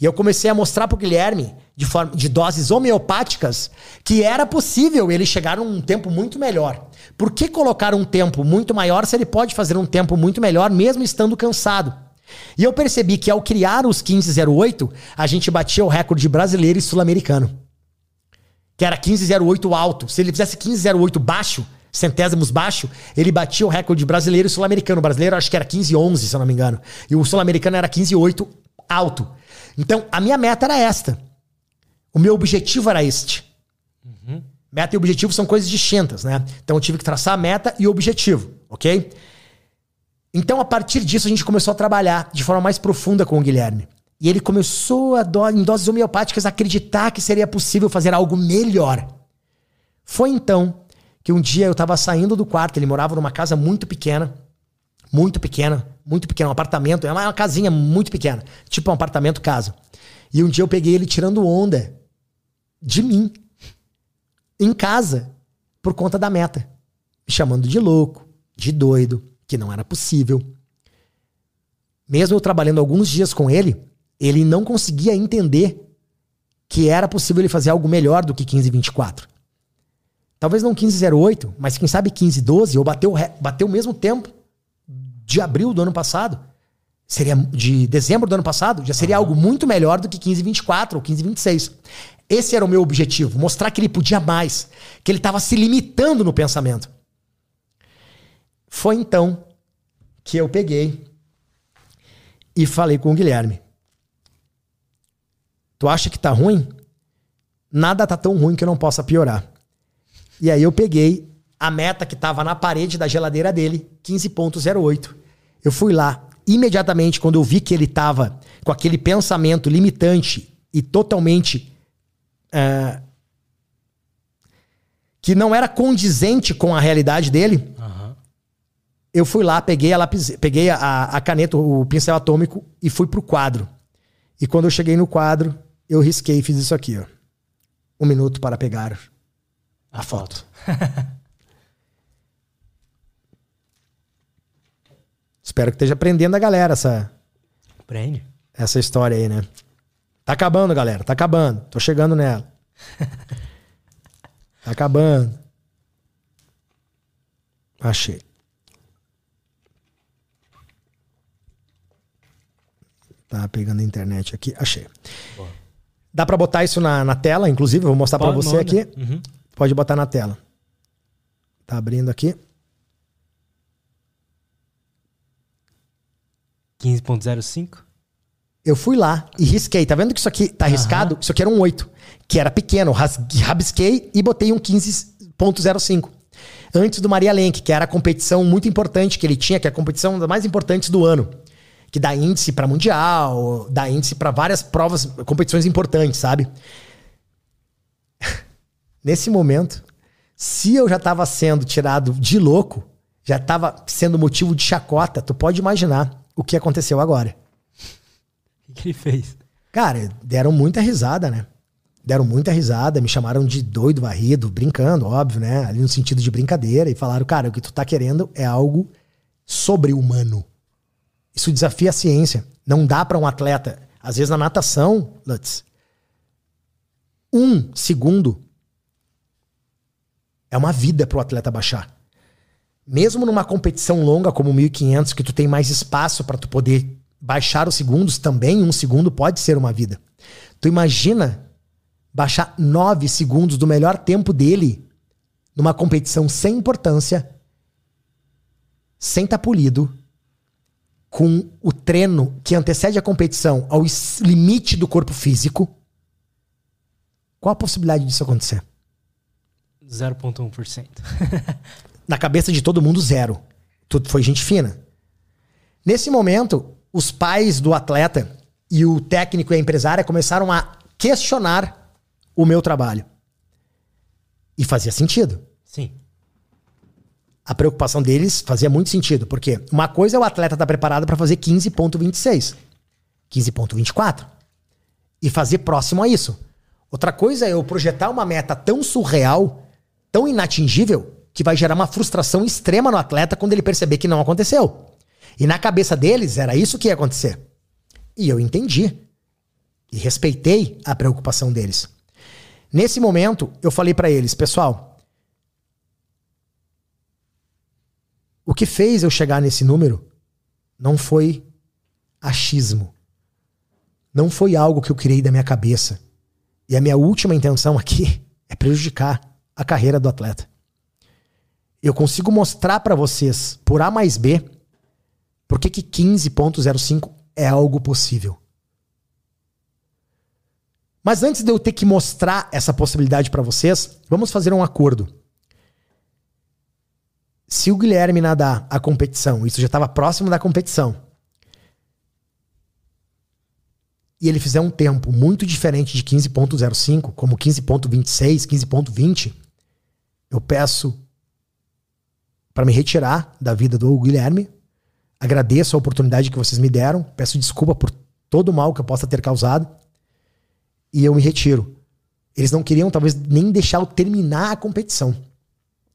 E eu comecei a mostrar para o Guilherme, de, forma, de doses homeopáticas, que era possível ele chegar num tempo muito melhor. Por que colocar um tempo muito maior se ele pode fazer um tempo muito melhor mesmo estando cansado? E eu percebi que ao criar os 1508, a gente batia o recorde brasileiro e sul-americano. Que era 1508 alto. Se ele fizesse 1508 baixo, centésimos baixo, ele batia o recorde brasileiro e sul-americano. O brasileiro acho que era 15,11, se eu não me engano. E o sul-americano era 15,8 alto. Então, a minha meta era esta. O meu objetivo era este. Uhum. Meta e objetivo são coisas distintas, né? Então eu tive que traçar a meta e o objetivo, ok? Então, a partir disso, a gente começou a trabalhar de forma mais profunda com o Guilherme. E ele começou, a do, em doses homeopáticas, a acreditar que seria possível fazer algo melhor. Foi então que um dia eu tava saindo do quarto, ele morava numa casa muito pequena, muito pequena, muito pequena, um apartamento, é uma casinha muito pequena, tipo um apartamento casa. E um dia eu peguei ele tirando onda de mim em casa por conta da meta, me chamando de louco, de doido, que não era possível. Mesmo eu trabalhando alguns dias com ele, ele não conseguia entender que era possível ele fazer algo melhor do que 1524. Talvez não 1508, mas quem sabe 1512 ou bateu bateu o mesmo tempo de abril do ano passado. Seria de dezembro do ano passado, já seria algo muito melhor do que 1524 ou 1526. Esse era o meu objetivo, mostrar que ele podia mais, que ele estava se limitando no pensamento. Foi então que eu peguei e falei com o Guilherme. Tu acha que tá ruim? Nada tá tão ruim que eu não possa piorar. E aí eu peguei a meta que tava na parede da geladeira dele, 15.08. Eu fui lá, imediatamente quando eu vi que ele tava com aquele pensamento limitante e totalmente uh, que não era condizente com a realidade dele, uhum. eu fui lá, peguei, a, lápis, peguei a, a caneta, o pincel atômico e fui pro quadro. E quando eu cheguei no quadro, eu risquei e fiz isso aqui, ó. Um minuto para pegar a, foto. Espero que esteja aprendendo a galera essa. Aprende. Essa história aí, né? Tá acabando, galera. Tá acabando. Tô chegando nela. tá acabando. Achei. Tá pegando a internet aqui. Achei. Boa. Dá para botar isso na, na tela, inclusive, vou mostrar para você manda. aqui. Uhum. Pode botar na tela. Tá abrindo aqui. 15.05? Eu fui lá e risquei. Tá vendo que isso aqui tá arriscado? Uhum. Isso aqui era um 8, que era pequeno. Rabisquei e botei um 15.05. Antes do Maria Lenk, que era a competição muito importante que ele tinha, que é a competição das mais importantes do ano que dá índice para mundial, dá índice para várias provas, competições importantes, sabe? Nesse momento, se eu já estava sendo tirado de louco, já estava sendo motivo de chacota, tu pode imaginar o que aconteceu agora. O que ele fez? Cara, deram muita risada, né? Deram muita risada, me chamaram de doido, varrido, brincando, óbvio, né? Ali no sentido de brincadeira, e falaram, cara, o que tu tá querendo é algo sobre-humano. Isso desafia a ciência. Não dá para um atleta. Às vezes na natação, Lutz, um segundo é uma vida para o atleta baixar. Mesmo numa competição longa como 1500, que tu tem mais espaço para tu poder baixar os segundos, também um segundo pode ser uma vida. Tu imagina baixar nove segundos do melhor tempo dele numa competição sem importância, sem estar tá polido, com o treino que antecede a competição ao limite do corpo físico, qual a possibilidade disso acontecer? 0,1%. Na cabeça de todo mundo, zero. Tudo foi gente fina. Nesse momento, os pais do atleta e o técnico e a empresária começaram a questionar o meu trabalho. E fazia sentido. Sim a preocupação deles fazia muito sentido, porque uma coisa é o atleta estar tá preparado para fazer 15.26, 15.24 e fazer próximo a isso. Outra coisa é eu projetar uma meta tão surreal, tão inatingível, que vai gerar uma frustração extrema no atleta quando ele perceber que não aconteceu. E na cabeça deles era isso que ia acontecer. E eu entendi. E respeitei a preocupação deles. Nesse momento, eu falei para eles, pessoal, O que fez eu chegar nesse número não foi achismo. Não foi algo que eu criei da minha cabeça. E a minha última intenção aqui é prejudicar a carreira do atleta. Eu consigo mostrar para vocês, por A mais B, por que 15.05 é algo possível. Mas antes de eu ter que mostrar essa possibilidade para vocês, vamos fazer um acordo. Se o Guilherme nadar a competição, isso já estava próximo da competição, e ele fizer um tempo muito diferente de 15.05, como 15.26, 15.20, eu peço para me retirar da vida do Guilherme. Agradeço a oportunidade que vocês me deram. Peço desculpa por todo o mal que eu possa ter causado. E eu me retiro. Eles não queriam, talvez, nem deixar eu terminar a competição.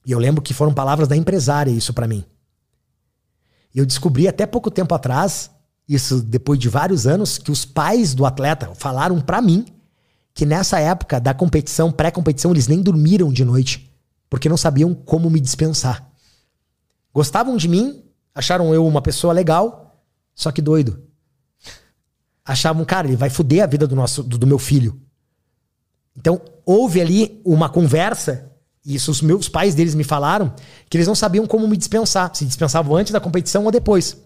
E eu lembro que foram palavras da empresária isso para mim. Eu descobri até pouco tempo atrás, isso depois de vários anos, que os pais do atleta falaram para mim que nessa época da competição, pré-competição, eles nem dormiram de noite, porque não sabiam como me dispensar. Gostavam de mim, acharam eu uma pessoa legal, só que doido. Achavam, cara, ele vai foder a vida do nosso do, do meu filho. Então, houve ali uma conversa, e isso os meus pais deles me falaram, que eles não sabiam como me dispensar, se dispensavam antes da competição ou depois.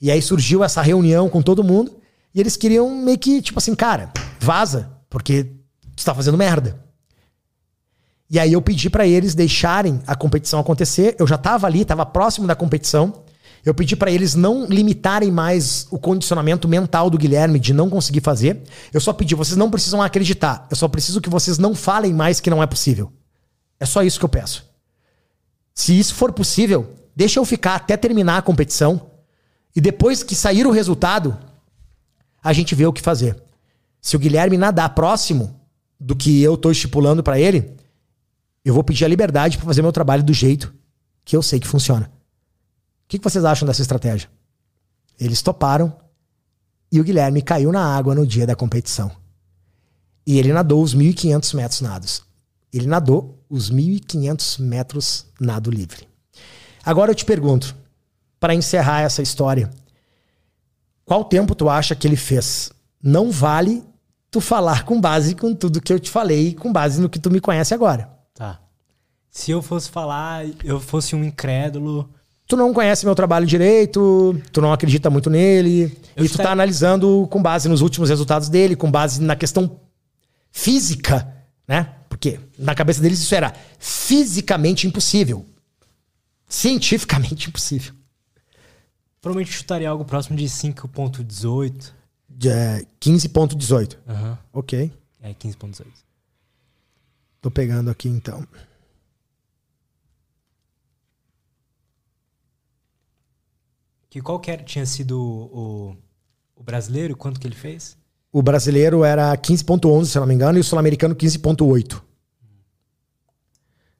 E aí surgiu essa reunião com todo mundo, e eles queriam meio que, tipo assim, cara, vaza, porque tu tá fazendo merda. E aí eu pedi para eles deixarem a competição acontecer. Eu já tava ali, tava próximo da competição. Eu pedi para eles não limitarem mais o condicionamento mental do Guilherme de não conseguir fazer. Eu só pedi, vocês não precisam acreditar. Eu só preciso que vocês não falem mais que não é possível. É só isso que eu peço. Se isso for possível, deixa eu ficar até terminar a competição. E depois que sair o resultado, a gente vê o que fazer. Se o Guilherme nadar próximo do que eu tô estipulando para ele, eu vou pedir a liberdade para fazer meu trabalho do jeito que eu sei que funciona. O que, vocês acham dessa estratégia? Eles toparam e o Guilherme caiu na água no dia da competição. E ele nadou os 1.500 metros nados. Ele nadou os 1.500 metros nado livre. Agora eu te pergunto, para encerrar essa história, qual tempo tu acha que ele fez? Não vale tu falar com base com tudo que eu te falei, com base no que tu me conhece agora. Tá. Se eu fosse falar, eu fosse um incrédulo, tu não conhece meu trabalho direito, tu não acredita muito nele, eu e tu tá analisando com base nos últimos resultados dele, com base na questão física, né? Porque na cabeça deles isso era fisicamente impossível. Cientificamente impossível. Provavelmente chutaria algo próximo de 5.18. É, 15.18. Uhum. Ok. É, 15.18. Tô pegando aqui então. Que qualquer tinha sido o, o brasileiro? Quanto que ele fez? O brasileiro era 15.11, se eu não me engano, e o sul-americano 15.8.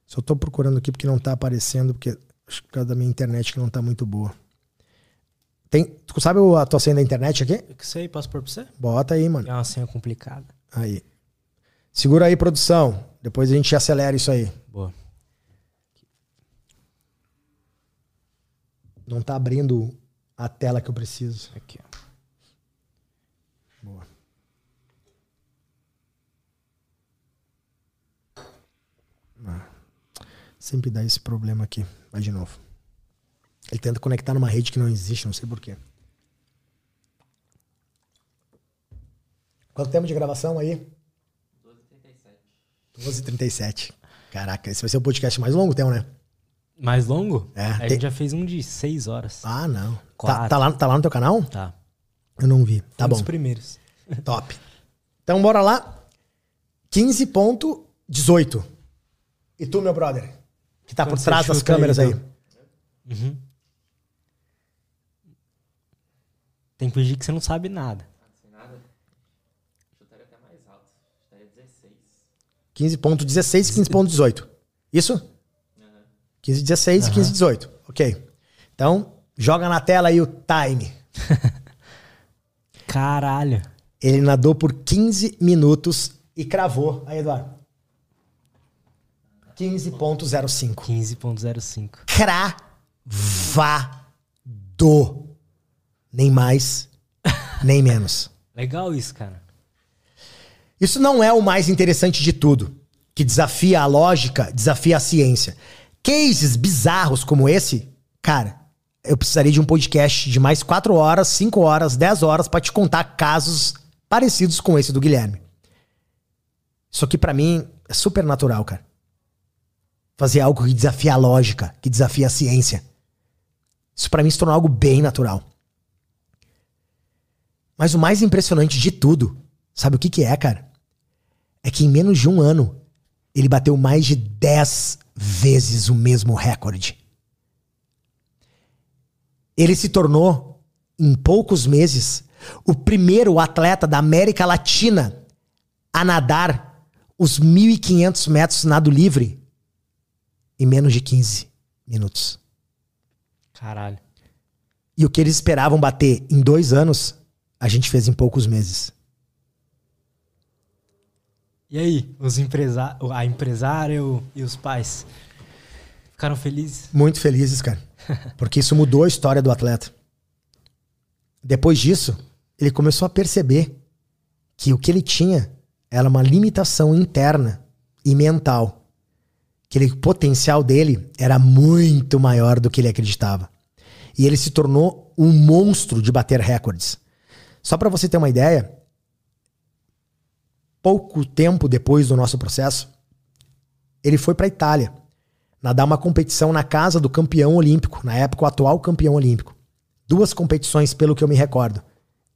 Só tô procurando aqui porque não tá aparecendo, porque acho que por causa da minha internet que não tá muito boa. Tem, tu sabe a tua senha da internet aqui? Eu sei, posso pôr pra você? Bota aí, mano. É uma senha complicada. Aí. Segura aí, produção. Depois a gente acelera isso aí. Boa. Não tá abrindo a tela que eu preciso. Aqui, ó. Boa. Ah, sempre dá esse problema aqui. Vai de novo. Ele tenta conectar numa rede que não existe, não sei porquê. Quanto tempo de gravação aí? 12h37. 12h37. Caraca, esse vai ser o podcast mais longo, tem, né? Mais longo? É, A tem- gente já fez um de 6 horas. Ah, não. Tá, tá lá, tá lá no teu canal? Tá. Eu não vi. Tá Foi um bom. dos primeiros. Top. Então bora lá. 15.18. E tu, meu brother? Que tá por trás das chuta aí, câmeras aí. então? Uhum. Tem que fingir que você não sabe nada. Chutaria até mais alto. Chutaria 16. 15.16 e 15.18. Isso? 15.16 e 15.18. Ok. Então, joga na tela aí o time. Caralho. Ele nadou por 15 minutos e cravou. Aí, Eduardo. 15.05. 15.05. Cravado. Nem mais, nem menos. Legal isso, cara. Isso não é o mais interessante de tudo, que desafia a lógica, desafia a ciência. Cases bizarros como esse, cara, eu precisaria de um podcast de mais 4 horas, 5 horas, 10 horas pra te contar casos parecidos com esse do Guilherme. Isso aqui pra mim é super natural, cara. Fazer algo que desafia a lógica, que desafia a ciência. Isso pra mim se tornou algo bem natural. Mas o mais impressionante de tudo, sabe o que que é, cara? É que em menos de um ano, ele bateu mais de 10 vezes o mesmo recorde. Ele se tornou, em poucos meses, o primeiro atleta da América Latina a nadar os 1.500 metros nado livre em menos de 15 minutos. Caralho. E o que eles esperavam bater em dois anos, a gente fez em poucos meses. E aí, os empresa a empresária e os pais ficaram felizes? Muito felizes, cara. Porque isso mudou a história do atleta. Depois disso, ele começou a perceber que o que ele tinha era uma limitação interna e mental. Que o potencial dele era muito maior do que ele acreditava. E ele se tornou um monstro de bater recordes. Só para você ter uma ideia, pouco tempo depois do nosso processo, ele foi para a Itália nadar uma competição na casa do campeão olímpico, na época o atual campeão olímpico. Duas competições, pelo que eu me recordo.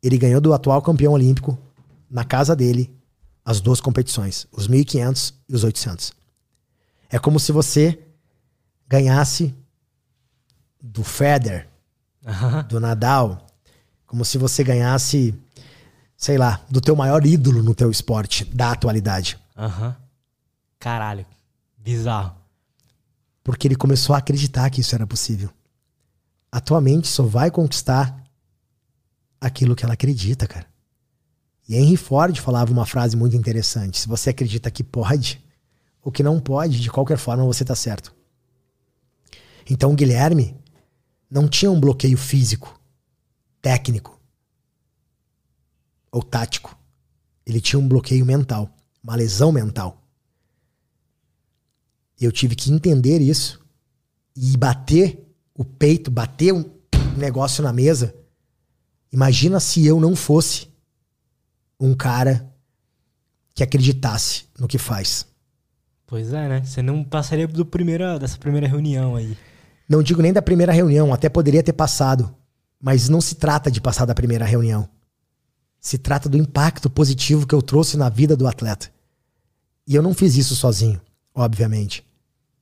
Ele ganhou do atual campeão olímpico na casa dele as duas competições, os 1500 e os 800. É como se você ganhasse do Federer, do Nadal, como se você ganhasse sei lá, do teu maior ídolo no teu esporte da atualidade. Aham. Uhum. Caralho. Bizarro. Porque ele começou a acreditar que isso era possível. Atualmente só vai conquistar aquilo que ela acredita, cara. E Henry Ford falava uma frase muito interessante: se você acredita que pode, o que não pode, de qualquer forma você tá certo. Então o Guilherme não tinha um bloqueio físico, técnico ou tático. Ele tinha um bloqueio mental, uma lesão mental. Eu tive que entender isso e bater o peito, bater um negócio na mesa. Imagina se eu não fosse um cara que acreditasse no que faz. Pois é, né? Você não passaria do primeira, dessa primeira reunião aí. Não digo nem da primeira reunião, até poderia ter passado. Mas não se trata de passar da primeira reunião. Se trata do impacto positivo que eu trouxe na vida do atleta. E eu não fiz isso sozinho, obviamente.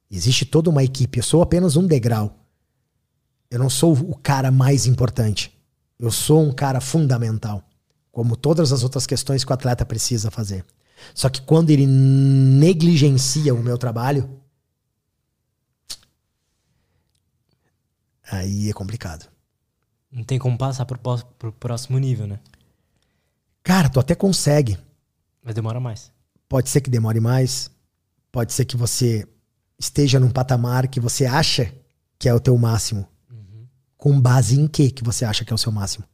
Existe toda uma equipe. Eu sou apenas um degrau. Eu não sou o cara mais importante. Eu sou um cara fundamental. Como todas as outras questões que o atleta precisa fazer. Só que quando ele negligencia o meu trabalho, aí é complicado. Não tem como passar pro, pro próximo nível, né? Cara, tu até consegue. Mas demora mais. Pode ser que demore mais. Pode ser que você esteja num patamar que você acha que é o teu máximo. Uhum. Com base em que que você acha que é o seu máximo?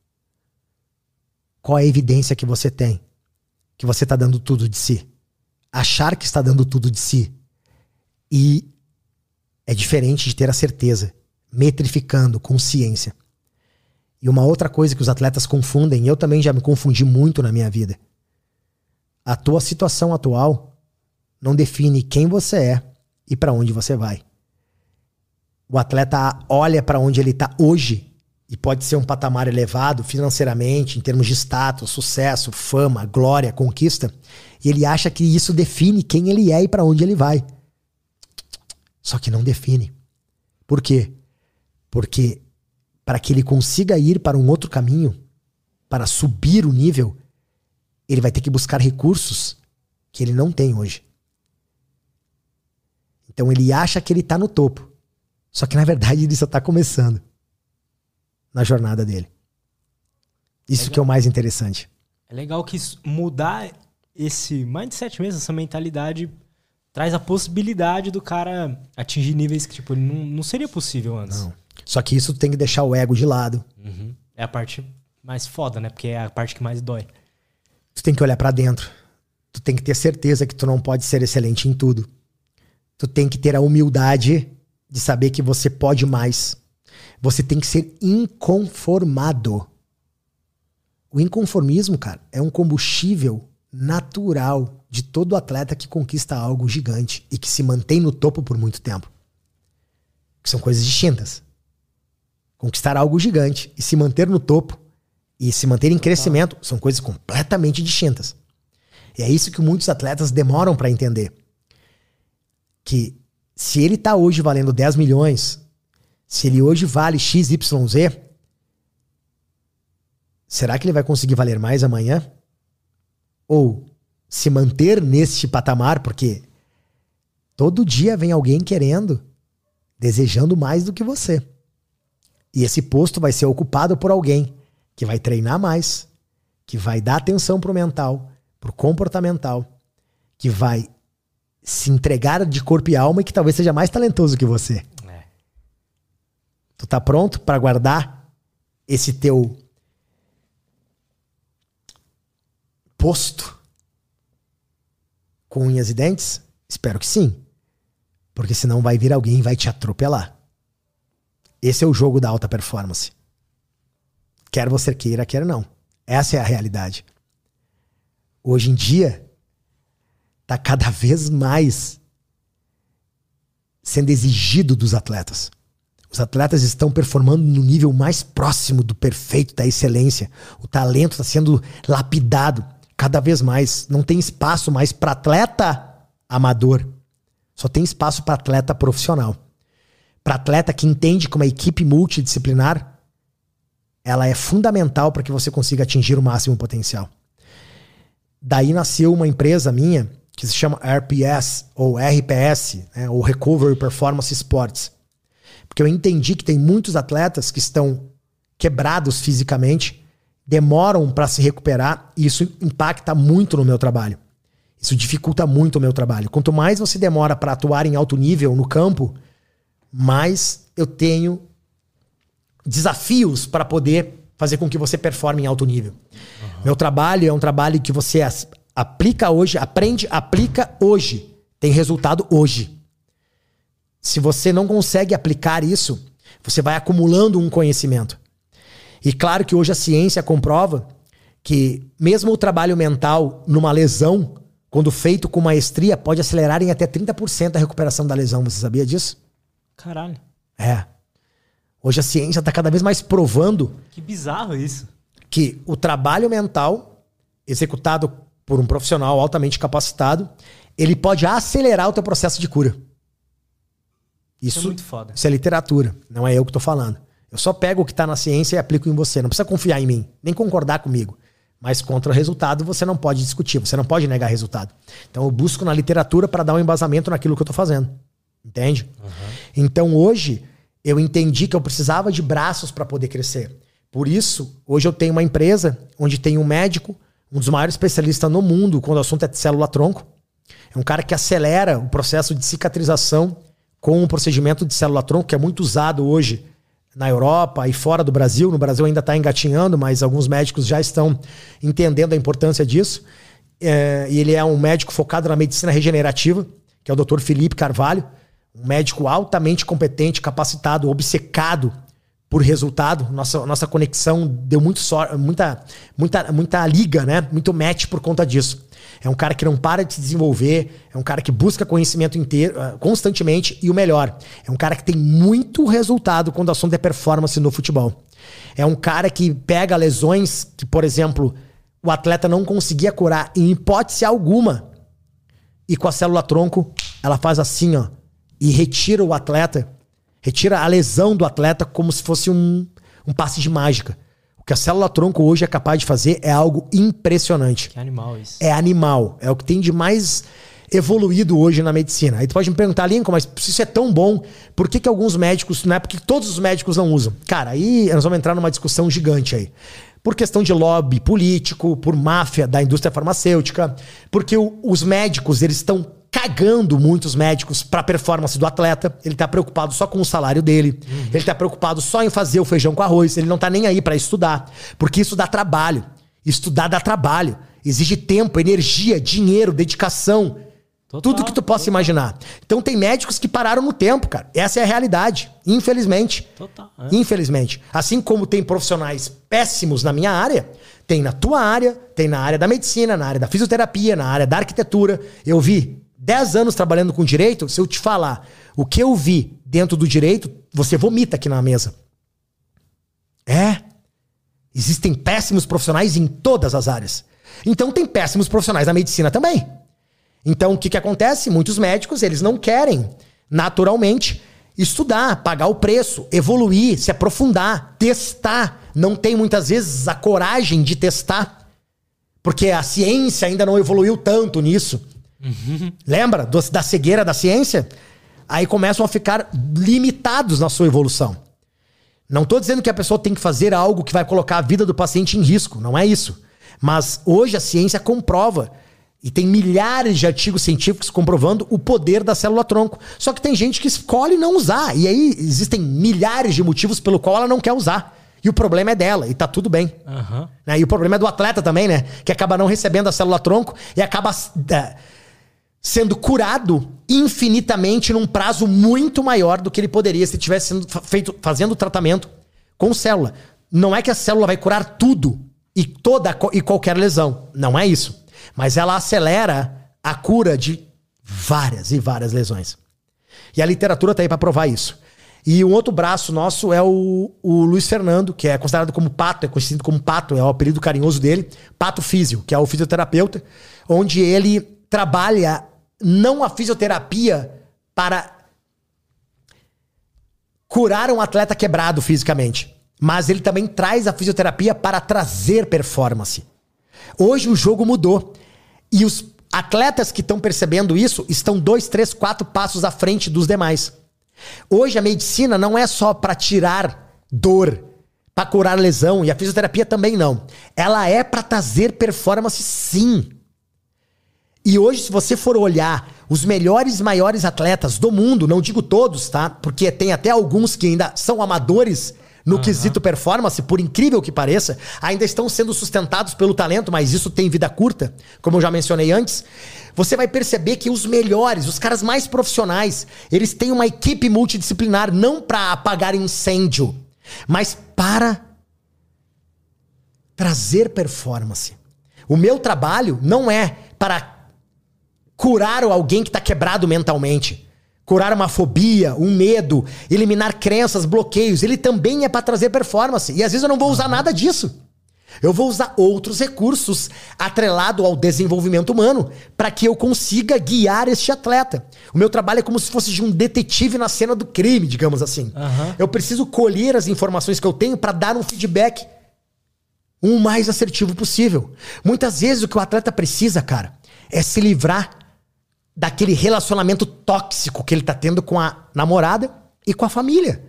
Qual a evidência que você tem que você está dando tudo de si? Achar que está dando tudo de si. E é diferente de ter a certeza, metrificando, com ciência. E uma outra coisa que os atletas confundem, eu também já me confundi muito na minha vida. A tua situação atual não define quem você é e para onde você vai. O atleta olha para onde ele está hoje e pode ser um patamar elevado financeiramente, em termos de status, sucesso, fama, glória, conquista, e ele acha que isso define quem ele é e para onde ele vai. Só que não define. Por quê? Porque para que ele consiga ir para um outro caminho, para subir o nível, ele vai ter que buscar recursos que ele não tem hoje. Então ele acha que ele está no topo. Só que na verdade ele só está começando na jornada dele. Isso legal. que é o mais interessante. É legal que mudar esse mindset mesmo, essa mentalidade, traz a possibilidade do cara atingir níveis que tipo, não, não seria possível antes. Não. Só que isso tem que deixar o ego de lado. Uhum. É a parte mais foda, né? Porque é a parte que mais dói. Tu tem que olhar para dentro. Tu tem que ter certeza que tu não pode ser excelente em tudo. Tu tem que ter a humildade de saber que você pode mais. Você tem que ser inconformado. O inconformismo, cara, é um combustível natural de todo atleta que conquista algo gigante e que se mantém no topo por muito tempo. Que são coisas distintas conquistar algo gigante e se manter no topo e se manter em crescimento são coisas completamente distintas. E é isso que muitos atletas demoram para entender. Que se ele tá hoje valendo 10 milhões, se ele hoje vale XYZ, será que ele vai conseguir valer mais amanhã? Ou se manter neste patamar, porque todo dia vem alguém querendo, desejando mais do que você. E esse posto vai ser ocupado por alguém que vai treinar mais, que vai dar atenção pro mental, pro comportamental, que vai se entregar de corpo e alma e que talvez seja mais talentoso que você. É. Tu tá pronto para guardar esse teu posto com unhas e dentes? Espero que sim. Porque senão vai vir alguém e vai te atropelar. Esse é o jogo da alta performance. Quer você queira, quer não. Essa é a realidade. Hoje em dia, tá cada vez mais sendo exigido dos atletas. Os atletas estão performando no nível mais próximo do perfeito, da excelência. O talento está sendo lapidado cada vez mais. Não tem espaço mais para atleta amador. Só tem espaço para atleta profissional. Para atleta que entende que uma equipe multidisciplinar ela é fundamental para que você consiga atingir o máximo potencial. Daí nasceu uma empresa minha que se chama RPS ou RPS, né, ou Recovery Performance Sports. Porque eu entendi que tem muitos atletas que estão quebrados fisicamente, demoram para se recuperar e isso impacta muito no meu trabalho. Isso dificulta muito o meu trabalho. Quanto mais você demora para atuar em alto nível no campo, mais eu tenho desafios para poder fazer com que você performe em alto nível. Uhum. Meu trabalho é um trabalho que você aplica hoje, aprende, aplica hoje, tem resultado hoje. Se você não consegue aplicar isso, você vai acumulando um conhecimento. E claro que hoje a ciência comprova que mesmo o trabalho mental numa lesão, quando feito com maestria, pode acelerar em até 30% a recuperação da lesão. Você sabia disso? Caralho. É. Hoje a ciência está cada vez mais provando. Que bizarro isso. Que o trabalho mental, executado por um profissional altamente capacitado, ele pode acelerar o teu processo de cura. Isso, isso é muito foda. Isso é literatura, não é eu que estou falando. Eu só pego o que está na ciência e aplico em você. Não precisa confiar em mim, nem concordar comigo. Mas contra o resultado você não pode discutir, você não pode negar resultado. Então eu busco na literatura para dar um embasamento naquilo que eu estou fazendo. Entende? Uhum. Então hoje eu entendi que eu precisava de braços para poder crescer. Por isso, hoje eu tenho uma empresa onde tem um médico, um dos maiores especialistas no mundo quando o assunto é célula-tronco. É um cara que acelera o processo de cicatrização com um procedimento de célula-tronco que é muito usado hoje na Europa e fora do Brasil. No Brasil ainda está engatinhando, mas alguns médicos já estão entendendo a importância disso. É, e ele é um médico focado na medicina regenerativa, que é o Dr. Felipe Carvalho um médico altamente competente, capacitado, obcecado por resultado. Nossa, nossa conexão deu muito so, muita, muita, muita liga, né? Muito match por conta disso. É um cara que não para de se desenvolver, é um cara que busca conhecimento inteiro, ah, constantemente e o melhor, é um cara que tem muito resultado quando o assunto é performance no futebol. É um cara que pega lesões que, por exemplo, o atleta não conseguia curar em hipótese alguma. E com a célula tronco, ela faz assim, ó, e retira o atleta, retira a lesão do atleta como se fosse um, um passe de mágica. O que a célula tronco hoje é capaz de fazer é algo impressionante. Que animal isso. É animal. É o que tem de mais evoluído hoje na medicina. Aí tu pode me perguntar, Lincoln, mas se isso é tão bom, por que, que alguns médicos, não é porque todos os médicos não usam? Cara, aí nós vamos entrar numa discussão gigante aí. Por questão de lobby político, por máfia da indústria farmacêutica, porque o, os médicos, eles estão cagando muitos médicos para a performance do atleta. Ele tá preocupado só com o salário dele. Uhum. Ele tá preocupado só em fazer o feijão com arroz. Ele não tá nem aí para estudar, porque isso dá trabalho. Estudar dá trabalho. Exige tempo, energia, dinheiro, dedicação. Total, tudo que tu possa total. imaginar. Então tem médicos que pararam no tempo, cara. Essa é a realidade, infelizmente. Total. É. Infelizmente. Assim como tem profissionais péssimos na minha área, tem na tua área, tem na área da medicina, na área da fisioterapia, na área da arquitetura. Eu vi 10 anos trabalhando com direito, se eu te falar o que eu vi dentro do direito, você vomita aqui na mesa. É. Existem péssimos profissionais em todas as áreas. Então tem péssimos profissionais na medicina também. Então o que, que acontece? Muitos médicos, eles não querem naturalmente, estudar, pagar o preço, evoluir, se aprofundar, testar. Não tem muitas vezes a coragem de testar, porque a ciência ainda não evoluiu tanto nisso. Lembra do- da cegueira da ciência? Aí começam a ficar limitados na sua evolução. Não estou dizendo que a pessoa tem que fazer algo que vai colocar a vida do paciente em risco, não é isso. Mas hoje a ciência comprova e tem milhares de artigos científicos comprovando o poder da célula tronco. Só que tem gente que escolhe não usar e aí existem milhares de motivos pelo qual ela não quer usar. E o problema é dela e tá tudo bem. Né? E o problema é do atleta também, né? Que acaba não recebendo a célula tronco e acaba é, sendo curado infinitamente num prazo muito maior do que ele poderia se tivesse sendo feito, fazendo tratamento com célula. Não é que a célula vai curar tudo e toda e qualquer lesão. Não é isso. Mas ela acelera a cura de várias e várias lesões. E a literatura tá aí para provar isso. E um outro braço nosso é o, o Luiz Fernando, que é considerado como pato, é conhecido como pato, é o apelido carinhoso dele, pato físio, que é o fisioterapeuta, onde ele trabalha não a fisioterapia para curar um atleta quebrado fisicamente, mas ele também traz a fisioterapia para trazer performance. Hoje o jogo mudou e os atletas que estão percebendo isso estão dois, três, quatro passos à frente dos demais. Hoje a medicina não é só para tirar dor, para curar lesão e a fisioterapia também não. Ela é para trazer performance sim. E hoje, se você for olhar os melhores, maiores atletas do mundo, não digo todos, tá? Porque tem até alguns que ainda são amadores no quesito performance, por incrível que pareça, ainda estão sendo sustentados pelo talento, mas isso tem vida curta, como eu já mencionei antes. Você vai perceber que os melhores, os caras mais profissionais, eles têm uma equipe multidisciplinar não para apagar incêndio, mas para trazer performance. O meu trabalho não é para curar alguém que está quebrado mentalmente. Curar uma fobia, um medo, eliminar crenças, bloqueios. Ele também é para trazer performance. E às vezes eu não vou usar nada disso. Eu vou usar outros recursos atrelado ao desenvolvimento humano para que eu consiga guiar este atleta. O meu trabalho é como se fosse de um detetive na cena do crime, digamos assim. Aham. Eu preciso colher as informações que eu tenho para dar um feedback o mais assertivo possível. Muitas vezes o que o atleta precisa, cara, é se livrar daquele relacionamento tóxico que ele tá tendo com a namorada e com a família.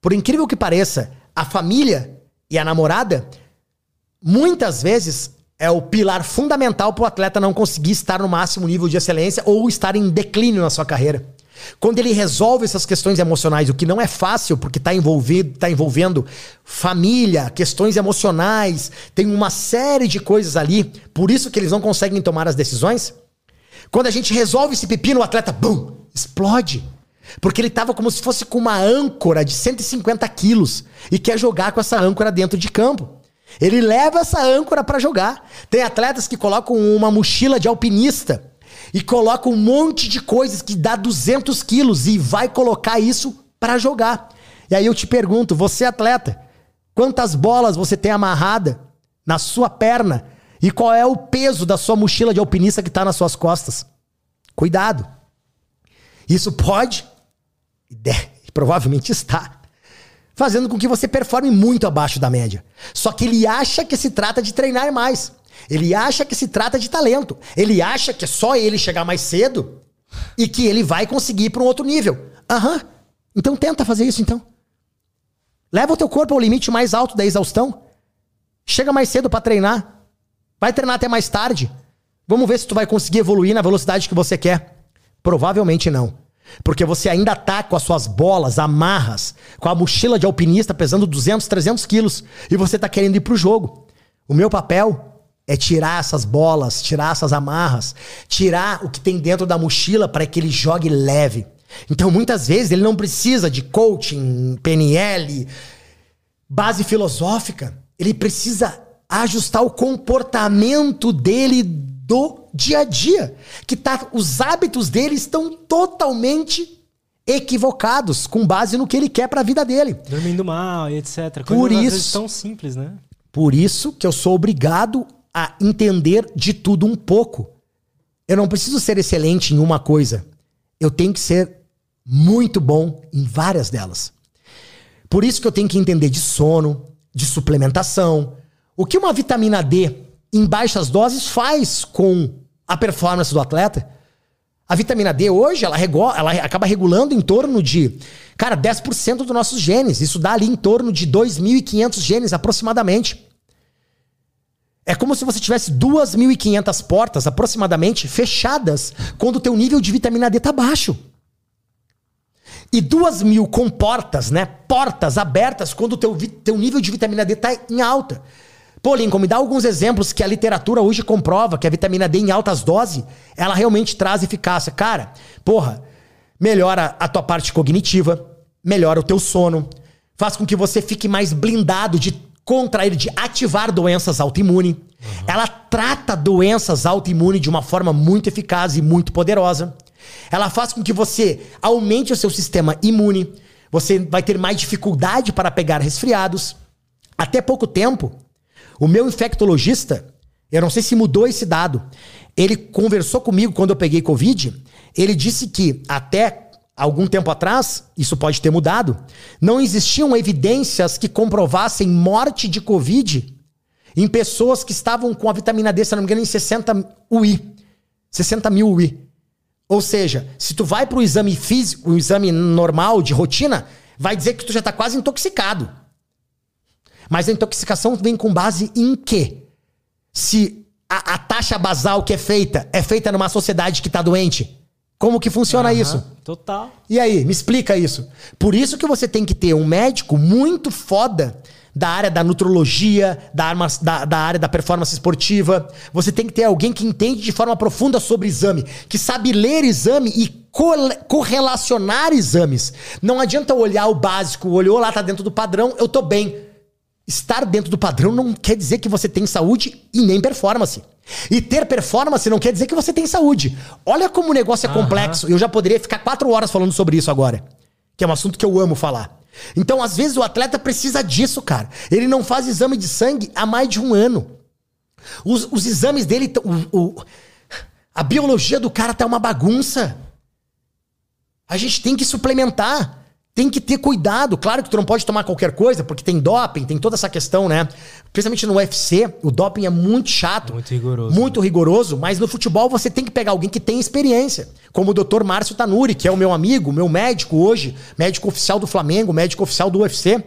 Por incrível que pareça, a família e a namorada muitas vezes é o pilar fundamental para o atleta não conseguir estar no máximo nível de excelência ou estar em declínio na sua carreira. Quando ele resolve essas questões emocionais, o que não é fácil, porque está envolvido, tá envolvendo família, questões emocionais, tem uma série de coisas ali, por isso que eles não conseguem tomar as decisões. Quando a gente resolve esse pepino, o atleta, bum, explode. Porque ele estava como se fosse com uma âncora de 150 quilos e quer jogar com essa âncora dentro de campo. Ele leva essa âncora para jogar. Tem atletas que colocam uma mochila de alpinista e colocam um monte de coisas que dá 200 quilos e vai colocar isso para jogar. E aí eu te pergunto, você atleta, quantas bolas você tem amarrada na sua perna e qual é o peso da sua mochila de alpinista que está nas suas costas? Cuidado. Isso pode, e de- e provavelmente está, fazendo com que você performe muito abaixo da média. Só que ele acha que se trata de treinar mais. Ele acha que se trata de talento. Ele acha que é só ele chegar mais cedo e que ele vai conseguir ir para um outro nível. Aham. Então tenta fazer isso então. Leva o teu corpo ao limite mais alto da exaustão. Chega mais cedo para treinar. Vai treinar até mais tarde. Vamos ver se tu vai conseguir evoluir na velocidade que você quer. Provavelmente não. Porque você ainda tá com as suas bolas, amarras, com a mochila de alpinista pesando 200, 300 quilos e você tá querendo ir pro jogo. O meu papel é tirar essas bolas, tirar essas amarras, tirar o que tem dentro da mochila para que ele jogue leve. Então, muitas vezes, ele não precisa de coaching, PNL, base filosófica. Ele precisa ajustar o comportamento dele do dia a dia. Que tá, os hábitos dele estão totalmente equivocados com base no que ele quer para a vida dele. Dormindo mal e etc. Coisas Por isso- tão simples, né? Por isso que eu sou obrigado a entender de tudo um pouco. Eu não preciso ser excelente em uma coisa. Eu tenho que ser muito bom em várias delas. Por isso que eu tenho que entender de sono, de suplementação, o que uma vitamina D em baixas doses faz com a performance do atleta. A vitamina D hoje, ela, regula, ela acaba regulando em torno de, cara, 10% dos nossos genes. Isso dá ali em torno de 2.500 genes aproximadamente. É como se você tivesse 2.500 portas aproximadamente fechadas quando o teu nível de vitamina D tá baixo. E 2.000 com portas, né? Portas abertas quando o teu, teu nível de vitamina D tá em alta. Pô, Lincoln, me dá alguns exemplos que a literatura hoje comprova que a vitamina D em altas doses, ela realmente traz eficácia. Cara, porra, melhora a tua parte cognitiva, melhora o teu sono, faz com que você fique mais blindado de contrair, de ativar doenças autoimunes. Uhum. Ela trata doenças autoimunes de uma forma muito eficaz e muito poderosa. Ela faz com que você aumente o seu sistema imune. Você vai ter mais dificuldade para pegar resfriados. Até pouco tempo, o meu infectologista, eu não sei se mudou esse dado, ele conversou comigo quando eu peguei Covid. Ele disse que até algum tempo atrás, isso pode ter mudado, não existiam evidências que comprovassem morte de Covid em pessoas que estavam com a vitamina D, se não me engano, em 60 UI. 60 mil UI. Ou seja, se tu vai para o exame físico, o exame normal de rotina, vai dizer que tu já está quase intoxicado. Mas a intoxicação vem com base em quê? Se a, a taxa basal que é feita é feita numa sociedade que está doente, como que funciona uhum, isso? Total. E aí, me explica isso. Por isso que você tem que ter um médico muito foda da área da nutrologia, da, arma, da, da, área da performance esportiva. Você tem que ter alguém que entende de forma profunda sobre exame, que sabe ler exame e correlacionar exames. Não adianta olhar o básico, olhou lá, tá dentro do padrão, eu tô bem. Estar dentro do padrão não quer dizer que você tem saúde e nem performance. E ter performance não quer dizer que você tem saúde. Olha como o negócio é uhum. complexo. Eu já poderia ficar quatro horas falando sobre isso agora. Que é um assunto que eu amo falar. Então, às vezes, o atleta precisa disso, cara. Ele não faz exame de sangue há mais de um ano. Os, os exames dele. O, o, a biologia do cara tá uma bagunça. A gente tem que suplementar tem que ter cuidado. Claro que tu não pode tomar qualquer coisa, porque tem doping, tem toda essa questão, né? Principalmente no UFC, o doping é muito chato. Muito rigoroso. Muito né? rigoroso, mas no futebol você tem que pegar alguém que tem experiência. Como o Dr. Márcio Tanuri, que é o meu amigo, meu médico hoje, médico oficial do Flamengo, médico oficial do UFC.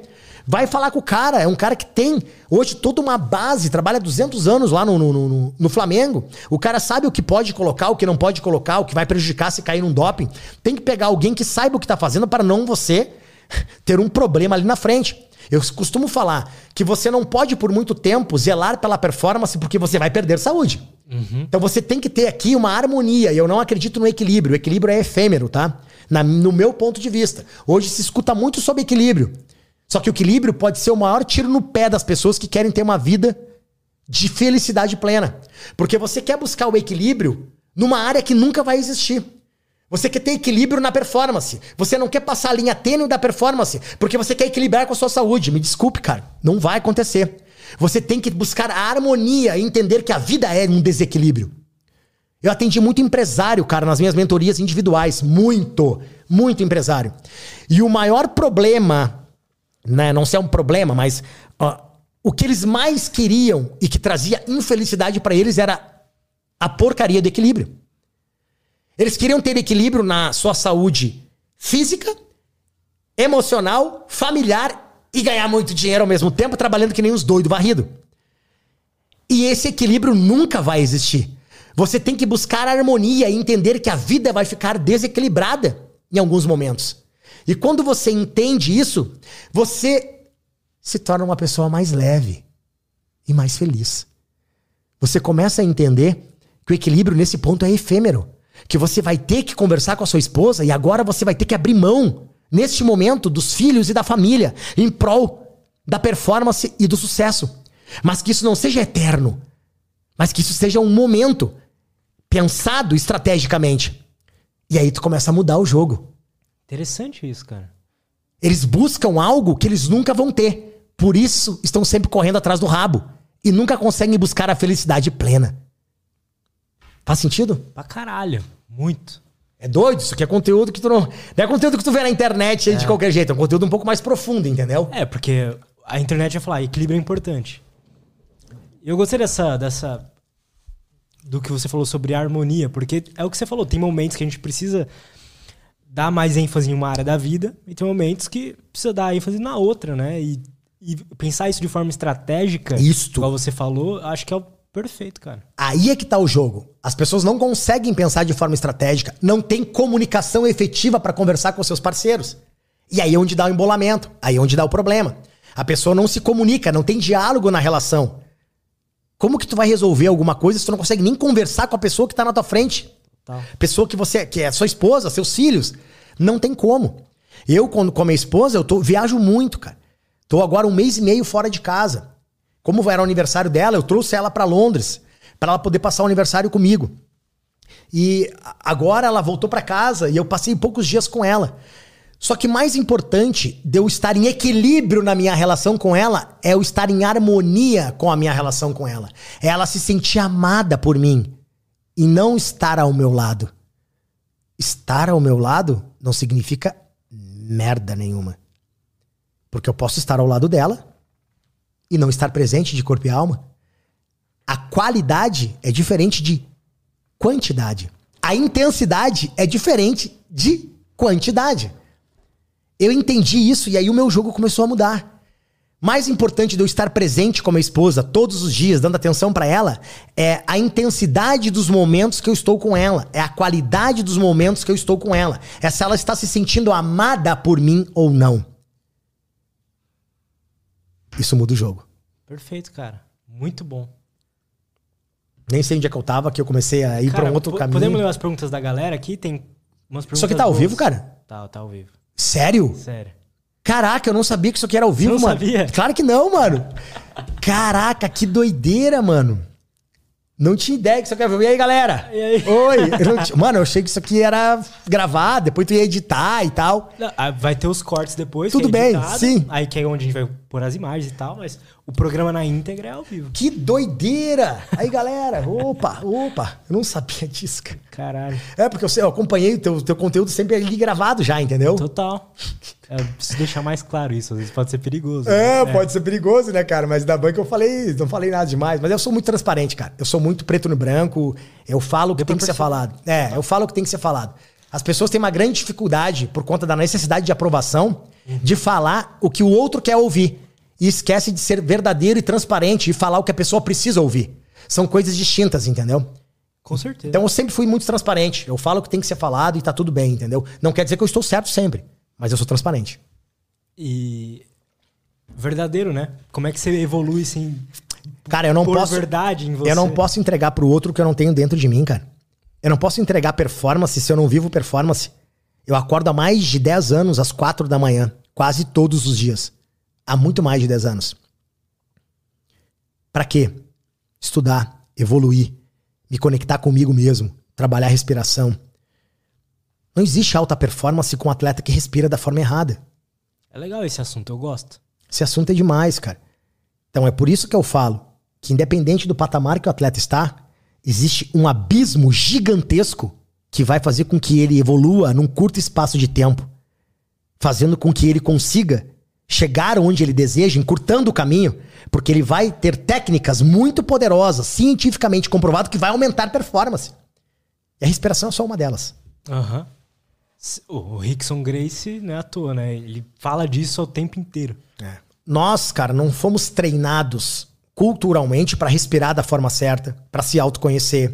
Vai falar com o cara. É um cara que tem hoje toda uma base, trabalha 200 anos lá no, no, no, no, Flamengo. O cara sabe o que pode colocar, o que não pode colocar, o que vai prejudicar se cair num doping. Tem que pegar alguém que saiba o que tá fazendo para não você ter um problema ali na frente. Eu costumo falar que você não pode, por muito tempo, zelar pela performance porque você vai perder saúde. Uhum. Então você tem que ter aqui uma harmonia. E eu não acredito no equilíbrio. O equilíbrio é efêmero, tá? Na, no meu ponto de vista. Hoje se escuta muito sobre equilíbrio. Só que o equilíbrio pode ser o maior tiro no pé das pessoas que querem ter uma vida de felicidade plena. Porque você quer buscar o equilíbrio numa área que nunca vai existir. Você quer ter equilíbrio na performance. Você não quer passar a linha tênue da performance, porque você quer equilibrar com a sua saúde. Me desculpe, cara. Não vai acontecer. Você tem que buscar a harmonia e entender que a vida é um desequilíbrio. Eu atendi muito empresário, cara, nas minhas mentorias individuais. Muito, muito empresário. E o maior problema né, não ser um problema, mas o que eles mais queriam e que trazia infelicidade para eles era a porcaria do equilíbrio. Eles queriam ter equilíbrio na sua saúde física, emocional, familiar e ganhar muito dinheiro ao mesmo tempo, trabalhando que nem os doidos varrido. E esse equilíbrio nunca vai existir. Você tem que buscar harmonia e entender que a vida vai ficar desequilibrada em alguns momentos. E quando você entende isso, você se torna uma pessoa mais leve e mais feliz. Você começa a entender que o equilíbrio nesse ponto é efêmero. Que você vai ter que conversar com a sua esposa e agora você vai ter que abrir mão, neste momento, dos filhos e da família, em prol da performance e do sucesso. Mas que isso não seja eterno. Mas que isso seja um momento pensado estrategicamente. E aí tu começa a mudar o jogo. Interessante isso, cara. Eles buscam algo que eles nunca vão ter. Por isso estão sempre correndo atrás do rabo. E nunca conseguem buscar a felicidade plena. Faz sentido? Pra caralho. Muito. É doido, isso aqui é conteúdo que tu não. Não é conteúdo que tu vê na internet aí de qualquer jeito, é um conteúdo um pouco mais profundo, entendeu? É, porque a internet ia falar, equilíbrio é importante. Eu gostei dessa, dessa. do que você falou sobre harmonia, porque é o que você falou, tem momentos que a gente precisa dar mais ênfase em uma área da vida, e tem momentos que precisa dar ênfase na outra, né? E, e pensar isso de forma estratégica, Isto. igual você falou, acho que é o perfeito, cara. Aí é que tá o jogo. As pessoas não conseguem pensar de forma estratégica, não tem comunicação efetiva para conversar com seus parceiros. E aí é onde dá o embolamento, aí é onde dá o problema. A pessoa não se comunica, não tem diálogo na relação. Como que tu vai resolver alguma coisa se tu não consegue nem conversar com a pessoa que tá na tua frente? Tal. Pessoa que você que é sua esposa, seus filhos, não tem como. Eu quando com a minha esposa, eu tô viajo muito, cara. Tô agora um mês e meio fora de casa. Como era o aniversário dela, eu trouxe ela para Londres para ela poder passar o aniversário comigo. E agora ela voltou para casa e eu passei poucos dias com ela. Só que mais importante de eu estar em equilíbrio na minha relação com ela é eu estar em harmonia com a minha relação com ela. É ela se sentir amada por mim e não estar ao meu lado. Estar ao meu lado não significa merda nenhuma. Porque eu posso estar ao lado dela e não estar presente de corpo e alma. A qualidade é diferente de quantidade. A intensidade é diferente de quantidade. Eu entendi isso e aí o meu jogo começou a mudar. Mais importante de eu estar presente com a minha esposa todos os dias, dando atenção pra ela, é a intensidade dos momentos que eu estou com ela, é a qualidade dos momentos que eu estou com ela, é se ela está se sentindo amada por mim ou não. Isso muda o jogo. Perfeito, cara. Muito bom. Nem sei onde é que eu tava, que eu comecei a ir pra Cara, um outro caminho. Podemos ler as perguntas da galera aqui? Tem umas perguntas Isso aqui tá ao boas. vivo, cara? Tá, tá ao vivo. Sério? Sério. Caraca, eu não sabia que isso aqui era ao vivo, não mano. sabia? Claro que não, mano. Caraca, que doideira, mano. Não tinha ideia que isso aqui era. E aí, galera? E aí? Oi. Eu tinha- Mano, eu achei que isso aqui era gravado, depois tu ia editar e tal. Não, ah, vai ter os cortes depois. Tudo é bem, editado, sim. Aí que é onde a gente vai pôr as imagens e tal, mas o programa na íntegra é ao vivo. Que doideira! Aí, galera, opa, opa. Eu não sabia disso, cara. Caralho. É, porque eu, eu acompanhei o teu, teu conteúdo sempre ali gravado já, entendeu? Total. Eu preciso deixar mais claro isso, às vezes pode ser perigoso. É, né? pode ser perigoso, né, cara? Mas da banca eu falei, não falei nada demais. Mas eu sou muito transparente, cara. Eu sou muito preto no branco. Eu falo o que tem que ser falado. É, eu falo o que tem que ser falado. As pessoas têm uma grande dificuldade, por conta da necessidade de aprovação, de falar o que o outro quer ouvir. E esquece de ser verdadeiro e transparente e falar o que a pessoa precisa ouvir. São coisas distintas, entendeu? Com certeza. Então eu sempre fui muito transparente. Eu falo o que tem que ser falado e tá tudo bem, entendeu? Não quer dizer que eu estou certo sempre, mas eu sou transparente. E. Verdadeiro, né? Como é que você evolui sem Cara, eu não posso. verdade em você? Eu não posso entregar pro outro o que eu não tenho dentro de mim, cara. Eu não posso entregar performance se eu não vivo performance. Eu acordo há mais de 10 anos, às 4 da manhã, quase todos os dias. Há muito mais de 10 anos. Pra quê? Estudar, evoluir, me conectar comigo mesmo, trabalhar a respiração. Não existe alta performance com um atleta que respira da forma errada. É legal esse assunto, eu gosto. Esse assunto é demais, cara. Então é por isso que eu falo que, independente do patamar que o atleta está, existe um abismo gigantesco que vai fazer com que ele evolua num curto espaço de tempo, fazendo com que ele consiga chegar onde ele deseja, encurtando o caminho, porque ele vai ter técnicas muito poderosas, cientificamente comprovado, que vai aumentar a performance. E a respiração é só uma delas. Aham. S- O o Rickson Grace não é à toa, né? Ele fala disso o tempo inteiro. Nós, cara, não fomos treinados culturalmente para respirar da forma certa, para se autoconhecer,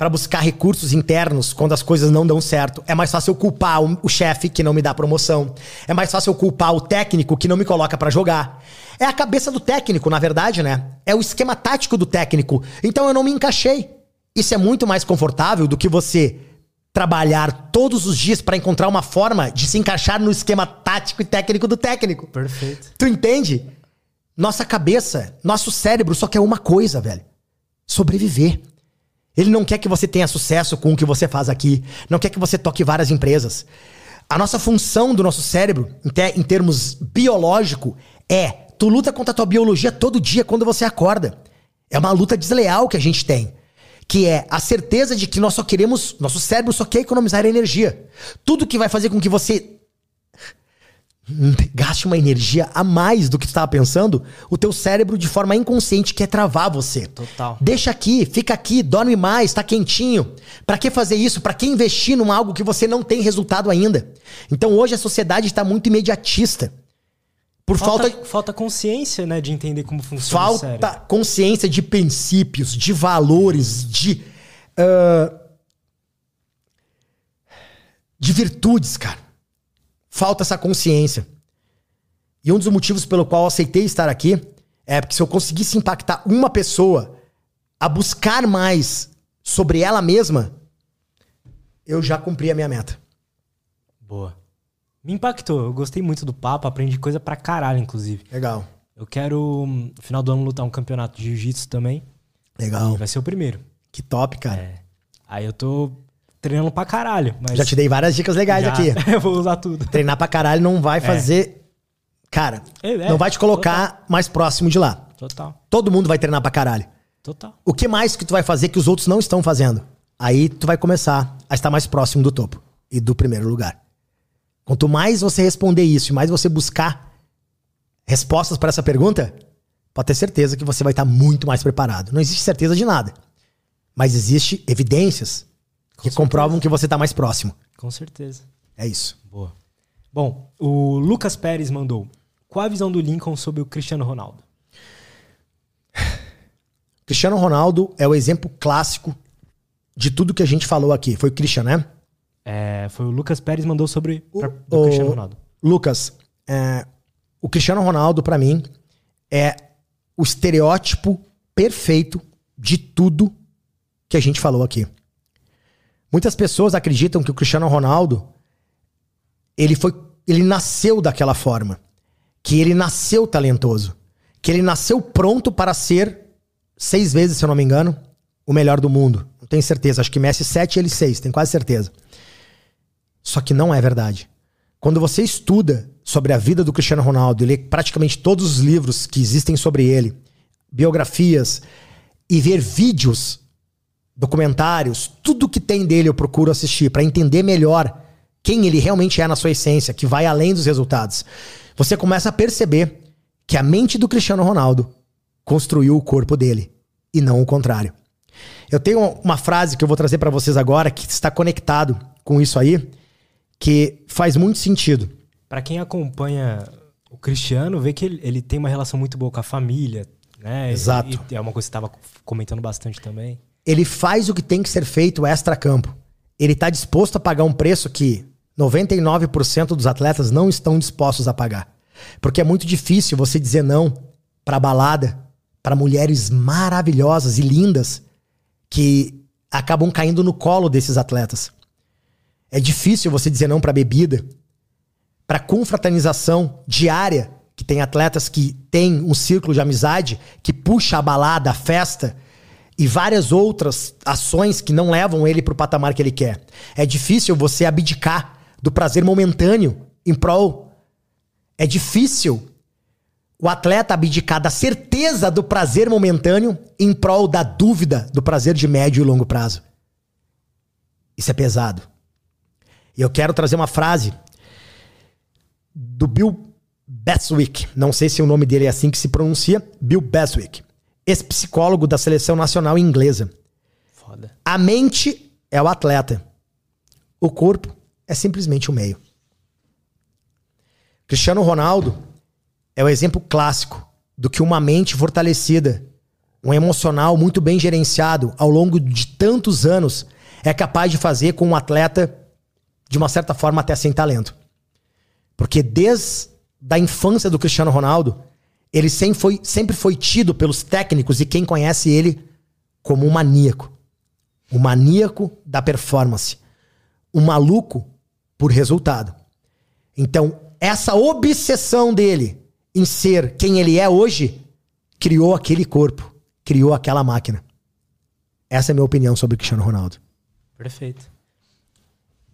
para buscar recursos internos quando as coisas não dão certo. É mais fácil eu culpar o, o chefe que não me dá promoção. É mais fácil eu culpar o técnico que não me coloca para jogar. É a cabeça do técnico, na verdade, né? É o esquema tático do técnico. Então eu não me encaixei. Isso é muito mais confortável do que você trabalhar todos os dias para encontrar uma forma de se encaixar no esquema tático e técnico do técnico. Perfeito. Tu entende? Nossa cabeça, nosso cérebro só quer uma coisa, velho: sobreviver. Ele não quer que você tenha sucesso com o que você faz aqui, não quer que você toque várias empresas. A nossa função do nosso cérebro, em, te- em termos biológico, é tu luta contra a tua biologia todo dia quando você acorda. É uma luta desleal que a gente tem. que é a certeza de que nós só queremos, nosso cérebro só quer economizar energia. Tudo que vai fazer com que você gaste uma energia a mais do que tu estava pensando, o teu cérebro de forma inconsciente quer travar você. Total. Deixa aqui, fica aqui, dorme mais, tá quentinho. Para que fazer isso? Para que investir num algo que você não tem resultado ainda? Então hoje a sociedade está muito imediatista. Por falta, Falta, falta consciência, né, de entender como funciona falta consciência de princípios, de valores, de ah, de virtudes, cara. Falta essa consciência. E um dos motivos pelo qual eu aceitei estar aqui é porque se eu conseguisse impactar uma pessoa a buscar mais sobre ela mesma, eu já cumpri a minha meta. Boa. Me impactou. Eu gostei muito do papo, aprendi coisa pra caralho, inclusive. Legal. Eu quero, hum, no final do ano, lutar um campeonato de jiu-jitsu também. Legal. Vai ser o primeiro. Que top, cara. É. Aí eu tô treinando pra caralho. Mas Já te dei várias dicas legais Já. aqui. eu vou usar tudo. Treinar pra caralho não vai fazer. Cara, É, é, não vai te colocar mais próximo de lá. Total. Todo mundo vai treinar pra caralho. Total. O que mais que tu vai fazer que os outros não estão fazendo? Aí tu vai começar a estar mais próximo do topo e do primeiro lugar. Quanto mais você responder isso e mais você buscar respostas para essa pergunta, pode ter certeza que você vai estar muito mais preparado. Não existe certeza de nada. Mas existe evidências que certeza. comprovam que você está mais próximo. Com certeza. É isso. Boa. Bom, o Lucas Pérez mandou. Qual a visão do Lincoln sobre o Cristiano Ronaldo? Cristiano Ronaldo é o exemplo clássico de tudo que a gente falou aqui. Foi o Christian, né? É, foi o Lucas Pérez mandou sobre O- pra, o- Cristiano Ronaldo. Lucas, é, o Cristiano Ronaldo, pra mim, é o estereótipo perfeito de tudo que a gente falou aqui. Muitas pessoas acreditam que o Cristiano Ronaldo ele foi, ele nasceu daquela forma, que ele nasceu talentoso, que ele nasceu pronto para ser seis vezes, se eu não me engano, o melhor do mundo. Não tenho certeza, acho que Messi sete, ele seis, tenho quase certeza. Só que não é verdade. Quando você estuda sobre a vida do Cristiano Ronaldo e lê praticamente todos os livros que existem sobre ele, biografias e ver vídeos, documentários, tudo que tem dele eu procuro assistir para entender melhor quem ele realmente é na sua essência, que vai além dos resultados. Você começa a perceber que a mente do Cristiano Ronaldo construiu o corpo dele e não o contrário. Eu tenho uma frase que eu vou trazer para vocês agora que está conectado com isso aí, que faz muito sentido. Pra quem acompanha o Cristiano, vê que ele, ele tem uma relação muito boa com a família, né? Exato. E, e é uma coisa que você estava comentando bastante também. Ele faz o que tem que ser feito extra-campo. Ele está disposto a pagar um preço que 99% dos atletas não estão dispostos a pagar. Porque é muito difícil você dizer não para balada, para mulheres maravilhosas e lindas que acabam caindo no colo desses atletas. É difícil você dizer não para bebida, para confraternização diária, que tem atletas que têm um círculo de amizade que puxa a balada, a festa e várias outras ações que não levam ele para o patamar que ele quer. É difícil você abdicar do prazer momentâneo em prol. É difícil o atleta abdicar da certeza do prazer momentâneo em prol da dúvida do prazer de médio e longo prazo. Isso é pesado. E eu quero trazer uma frase do Bill Beswick. Não sei se o nome dele é assim que se pronuncia. Bill Beswick. Ex-psicólogo da seleção nacional inglesa. Foda. A mente é o atleta. O corpo é simplesmente o meio. Cristiano Ronaldo é o exemplo clássico do que uma mente fortalecida, um emocional muito bem gerenciado ao longo de tantos anos é capaz de fazer com um atleta, de uma certa forma, até sem talento. Porque desde a infância do Cristiano Ronaldo, ele sempre foi, sempre foi tido pelos técnicos e quem conhece ele como um maníaco. O maníaco da performance. Um maluco por resultado. Então, essa obsessão dele em ser quem ele é hoje criou aquele corpo, criou aquela máquina. Essa é a minha opinião sobre Cristiano Ronaldo. Perfeito.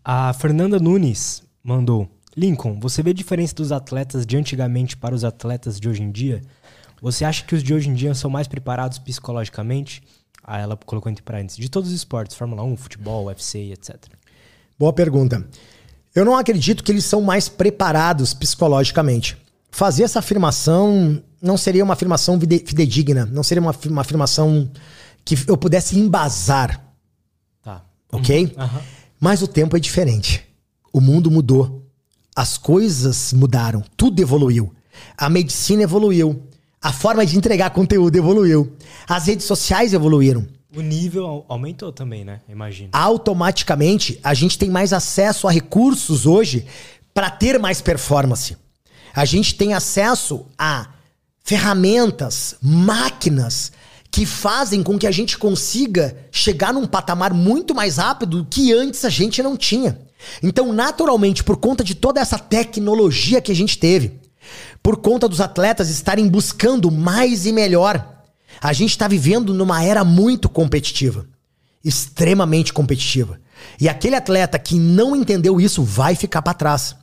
A Fernanda Nunes mandou: Lincoln, você vê a diferença dos atletas de antigamente para os atletas de hoje em dia? Você acha que os de hoje em dia são mais preparados psicologicamente? Aí ela colocou entre parênteses, de todos os esportes, Fórmula 1, futebol, UFC, etc. Boa pergunta. Eu não acredito que eles são mais preparados psicologicamente. Fazer essa afirmação não seria uma afirmação fidedigna, não seria uma, uma afirmação que eu pudesse embasar, Tá. ok? Aham. Mas o tempo é diferente. O mundo mudou. As coisas mudaram. Tudo evoluiu. A medicina evoluiu. A forma de entregar conteúdo evoluiu. As redes sociais evoluíram. O nível au- aumentou também, né? Imagino. automaticamente a gente tem mais acesso a recursos hoje para ter mais performance. A gente tem acesso a ferramentas, máquinas que fazem com que a gente consiga chegar num patamar muito mais rápido que antes a gente não tinha. Então, naturalmente, por conta de toda essa tecnologia que a gente teve, por conta dos atletas estarem buscando mais e melhor, a gente está vivendo numa era muito competitiva extremamente competitiva. E aquele atleta que não entendeu isso vai ficar para trás.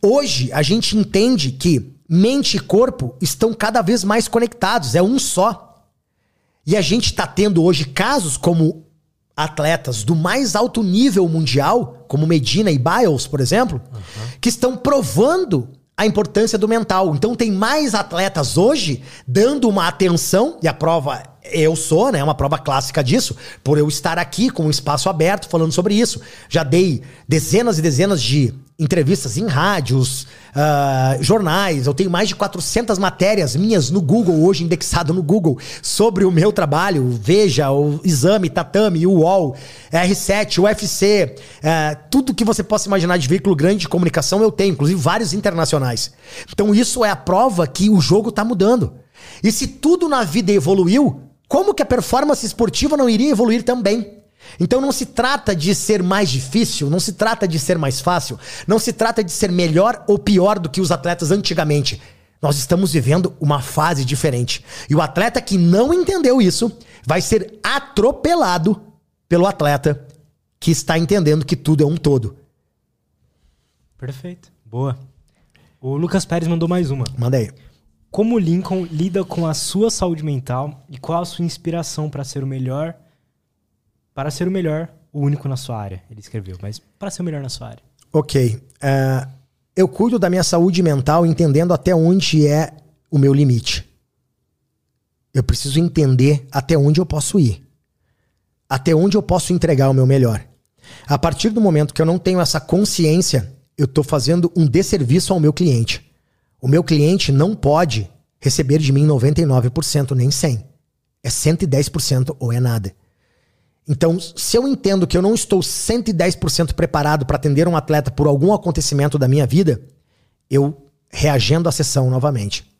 Hoje a gente entende que mente e corpo estão cada vez mais conectados, é um só. E a gente está tendo hoje casos como atletas do mais alto nível mundial, como Medina e Biles, por exemplo, que estão provando a importância do mental. Então tem mais atletas hoje dando uma atenção, e a prova eu sou, né? Uma prova clássica disso, por eu estar aqui com um espaço aberto falando sobre isso. Já dei dezenas e dezenas de entrevistas em rádios, ah, jornais. Eu tenho mais de 400 matérias minhas no Google, hoje indexado no Google, sobre o meu trabalho. Veja, o Exame, Tatame, o UOL, R7, UFC, eh, tudo que você possa imaginar de veículo grande de comunicação eu tenho, inclusive vários internacionais. Então isso é a prova que o jogo tá mudando. E se tudo na vida evoluiu, como que a performance esportiva não iria evoluir também? Então não se trata de ser mais difícil, não se trata de ser mais fácil, não se trata de ser melhor ou pior do que os atletas antigamente. Nós estamos vivendo uma fase diferente. E o atleta que não entendeu isso vai ser atropelado pelo atleta que está entendendo que tudo é um todo. Perfeito. Boa. O Lucas Pérez mandou mais uma. Manda aí. Como o Lincoln lida com a sua saúde mental e qual a sua inspiração para ser o melhor? Para ser o melhor, o único na sua área, ele escreveu, mas para ser o melhor na sua área. Ok. é, eu cuido da minha saúde mental entendendo até onde é o meu limite. Eu preciso entender até onde eu posso ir. Até onde eu posso entregar o meu melhor. A partir do momento que eu não tenho essa consciência, eu estou fazendo um desserviço ao meu cliente. O meu cliente não pode receber de mim 99%, nem 100%. É 110% ou é nada. Então, se eu entendo que eu não estou 110% preparado para atender um atleta por algum acontecimento da minha vida, eu reagendo à sessão novamente.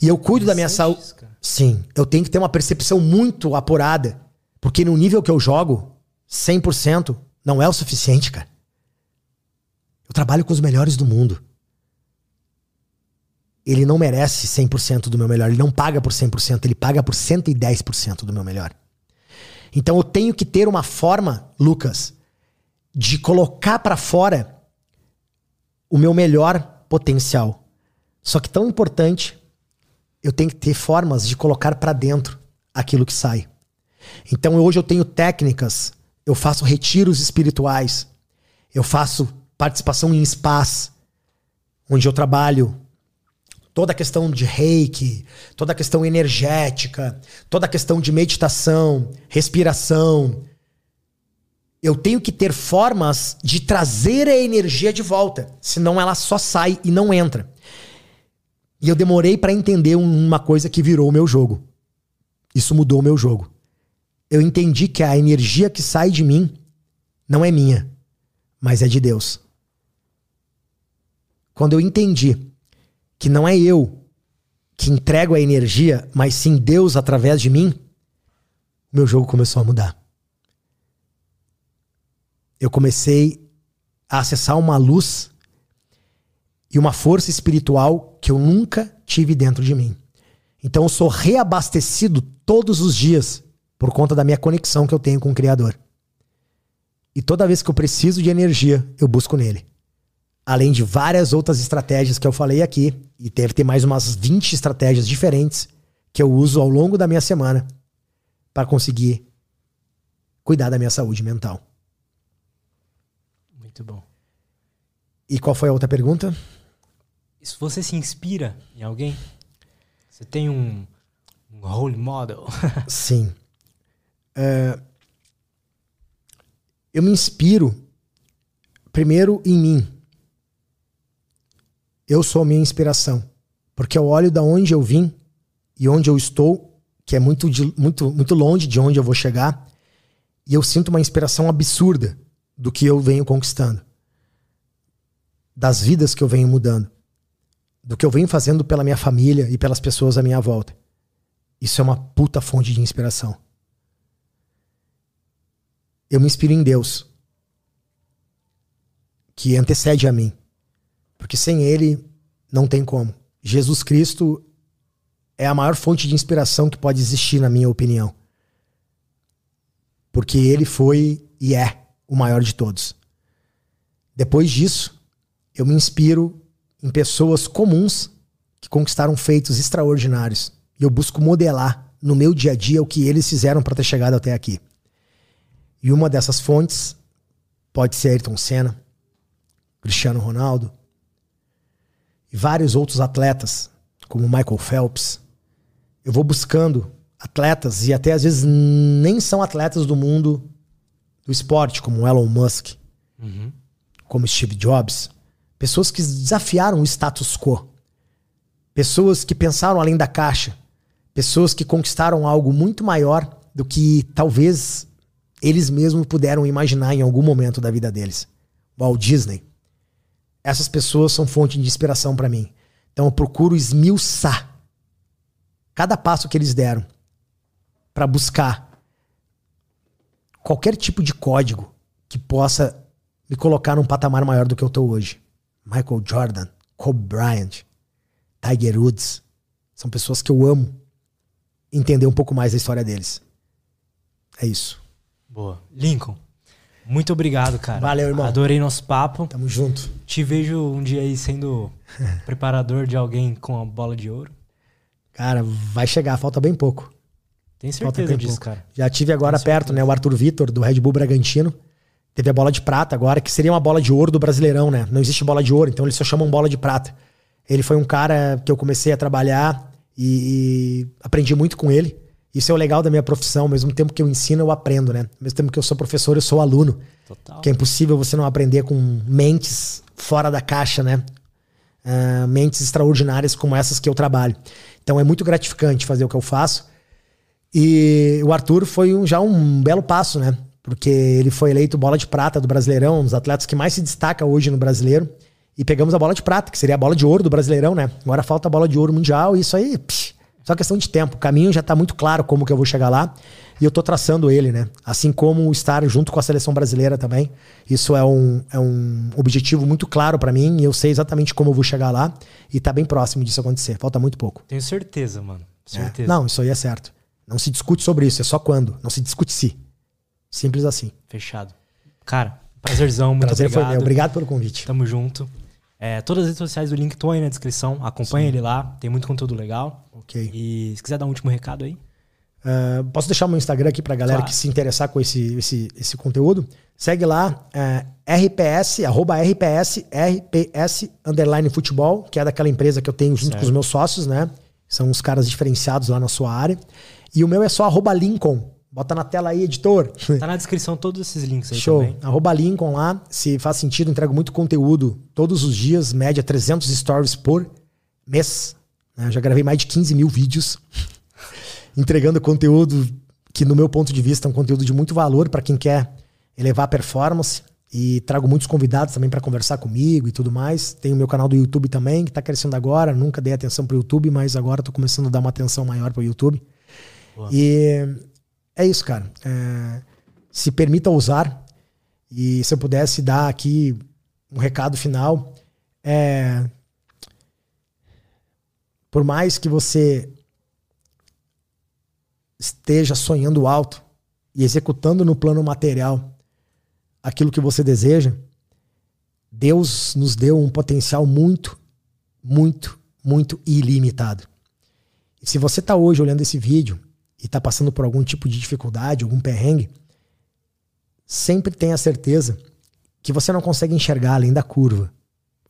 E eu cuido da minha saúde. Sim, eu tenho que ter uma percepção muito apurada, porque no nível que eu jogo, 100% não é o suficiente, cara. Eu trabalho com os melhores do mundo. Ele não merece 100% do meu melhor, ele não paga por 100%, ele paga por 110% do meu melhor. Então eu tenho que ter uma forma, Lucas, de colocar pra fora o meu melhor potencial. Só que tão importante, eu tenho que ter formas de colocar pra dentro aquilo que sai. Então hoje eu tenho técnicas, eu faço retiros espirituais, eu faço participação em spas, onde eu trabalho toda a questão de reiki, toda a questão energética, toda a questão de meditação, respiração. Eu tenho que ter formas de trazer a energia de volta, senão ela só sai e não entra. E eu demorei para entender um- uma coisa que virou o meu jogo. Isso mudou o meu jogo. Eu entendi que a energia que sai de mim não é minha, mas é de Deus. Quando eu entendi que não é eu que entrego a energia, mas sim Deus através de mim, meu jogo começou a mudar. Eu comecei a acessar uma luz e uma força espiritual que eu nunca tive dentro de mim. Então eu sou reabastecido todos os dias por conta da minha conexão que eu tenho com o Criador. E toda vez que eu preciso de energia, eu busco nele além de várias outras estratégias que eu falei aqui, e deve ter mais umas 20 estratégias diferentes que eu uso ao longo da minha semana para conseguir cuidar da minha saúde mental. Muito bom. E qual foi a outra pergunta? Se você se inspira em alguém, você tem um, um role model. Sim. É, eu me inspiro primeiro em mim. Eu sou minha inspiração. Porque eu olho da onde eu vim e onde eu estou, que é muito, de, muito, muito longe de onde eu vou chegar, e eu sinto uma inspiração absurda do que eu venho conquistando, das vidas que eu venho mudando, do que eu venho fazendo pela minha família e pelas pessoas à minha volta. Isso é uma puta fonte de inspiração. Eu me inspiro em Deus, que antecede a mim, porque sem Ele não tem como. Jesus Cristo é a maior fonte de inspiração que pode existir, na minha opinião. Porque ele foi e é o maior de todos. Depois disso, eu me inspiro em pessoas comuns que conquistaram feitos extraordinários. E eu busco modelar no meu dia a dia o que eles fizeram para ter chegado até aqui. E uma dessas fontes pode ser Ayrton Senna, Cristiano Ronaldo, e vários outros atletas, como Michael Phelps. Eu vou buscando atletas, e até às vezes nem são atletas do mundo do esporte, como Elon Musk, Uhum. como Steve Jobs. Pessoas que desafiaram o status quo. Pessoas que pensaram além da caixa. Pessoas que conquistaram algo muito maior do que talvez eles mesmos puderam imaginar em algum momento da vida deles. Walt Disney. Essas pessoas são fonte de inspiração para mim. Então eu procuro esmiuçar cada passo que eles deram para buscar qualquer tipo de código que possa me colocar num patamar maior do que eu tô hoje. Michael Jordan, Kobe Bryant, Tiger Woods. São pessoas que eu amo entender um pouco mais da história deles. É isso. Boa. Lincoln, muito obrigado, cara. Valeu, irmão. Adorei nosso papo. Tamo junto. Te vejo um dia aí sendo preparador de alguém com a bola de ouro. Cara, vai chegar, falta bem pouco. Falta certeza bem disso, pouco. cara. Já tive agora perto, né? O Arthur Vitor, do Red Bull Bragantino. Teve a bola de prata agora, que seria uma bola de ouro do Brasileirão, né? Não existe bola de ouro, então eles só chamam bola de prata. Ele foi um cara que eu comecei a trabalhar e, e aprendi muito com ele. Isso é o legal da minha profissão. Ao mesmo tempo que eu ensino, eu aprendo, né? Ao mesmo tempo que eu sou professor, eu sou aluno. Total. Que é impossível você não aprender com mentes fora da caixa, né? Ah, mentes extraordinárias como essas que eu trabalho. Então é muito gratificante fazer o que eu faço. E o Arthur foi um- já um belo passo, né? Porque ele foi eleito bola de prata do Brasileirão, um dos atletas que mais se destaca hoje no brasileiro. E pegamos a bola de prata, que seria a bola de ouro do Brasileirão, né? Agora falta a bola de ouro mundial e isso aí, psh, só questão de tempo. O caminho já tá muito claro como que eu vou chegar lá. E eu tô traçando ele, né? Assim como estar junto com a seleção brasileira também. Isso é um, é um objetivo muito claro para mim e eu sei exatamente como eu vou chegar lá. E tá bem próximo disso acontecer. Falta muito pouco. Tenho certeza, mano. É. Certeza. Não, isso aí é certo. Não se discute sobre isso, é só quando. Não se discute se. Simples assim. Fechado. Cara, prazerzão. Muito Prazer obrigado. foi meu. Obrigado pelo convite. Tamo junto. É, todas as redes sociais do link estão aí na descrição. Acompanha ele lá. Tem muito conteúdo legal. Ok. E se quiser dar um último recado aí. Ah, posso deixar o meu Instagram aqui pra galera Claro. que se interessar com esse, esse, esse conteúdo? Segue lá, é, RPS, arroba RPS, RPS, underline futebol, que é daquela empresa que eu tenho junto Certo. com os meus sócios, né? São uns caras diferenciados lá na sua área. E o meu é só arroba Lincoln. Bota na tela aí, editor. Tá na descrição todos esses links aí Show. também. Arroba Lincoln lá. Se faz sentido, entrego muito conteúdo todos os dias, média 300 stories por mês. né? Eu já gravei mais de 15 mil vídeos entregando conteúdo que, no meu ponto de vista, é um conteúdo de muito valor para quem quer elevar a performance. E trago muitos convidados também para conversar comigo e tudo mais. Tem o meu canal do YouTube também, que está crescendo agora. Nunca dei atenção para o YouTube, mas agora estou começando a dar uma atenção maior para o YouTube. Boa. E é isso, cara. É, se permita usar. E se eu pudesse dar aqui um recado final, é, por mais que você esteja sonhando alto e executando no plano material aquilo que você deseja, Deus nos deu um potencial muito, muito, muito ilimitado. E se você está hoje olhando esse vídeo e está passando por algum tipo de dificuldade, algum perrengue, sempre tenha certeza que você não consegue enxergar além da curva.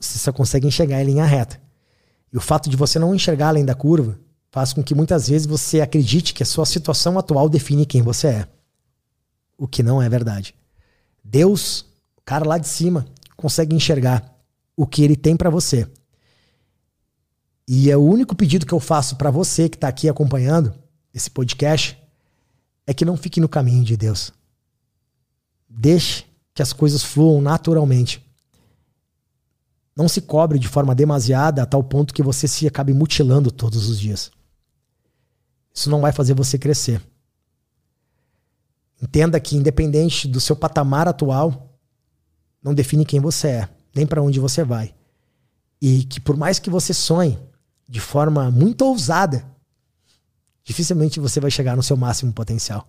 Você só consegue enxergar em linha reta. E o fato de você não enxergar além da curva faz com que muitas vezes você acredite que a sua situação atual define quem você é. O que não é verdade. Deus, o cara lá de cima, consegue enxergar o que ele tem para você. E é o único pedido que eu faço para você que está aqui acompanhando esse podcast é que não fique no caminho de Deus. Deixe que as coisas fluam naturalmente. Não se cobre de forma demasiada a tal ponto que você se acabe mutilando todos os dias. Isso não vai fazer você crescer. Entenda que, independente do seu patamar atual, não define quem você é, nem para onde você vai. E que, por mais que você sonhe de forma muito ousada, dificilmente você vai chegar no seu máximo potencial.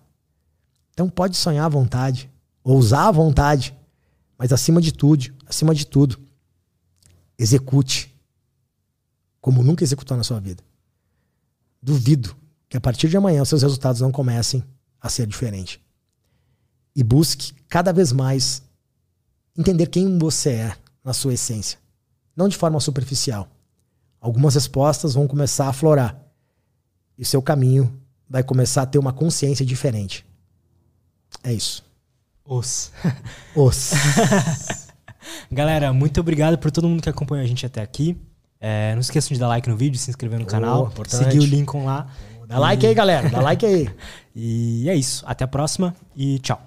Então, pode sonhar à vontade, ousar à vontade, mas acima de tudo, acima de tudo, execute como nunca executou na sua vida. Duvido que a partir de amanhã os seus resultados não comecem a ser diferentes. E busque cada vez mais entender quem você é na sua essência, não de forma superficial. Algumas respostas vão começar a aflorar e seu caminho vai começar a ter uma consciência diferente. É isso. Os. Os. Galera, muito obrigado por todo mundo que acompanhou a gente até aqui. É, não esqueçam de dar like no vídeo, se inscrever no Oh, canal, importante. seguir o Lincoln lá. Dá like aí, galera. Dá like aí. E é isso. Até a próxima e tchau.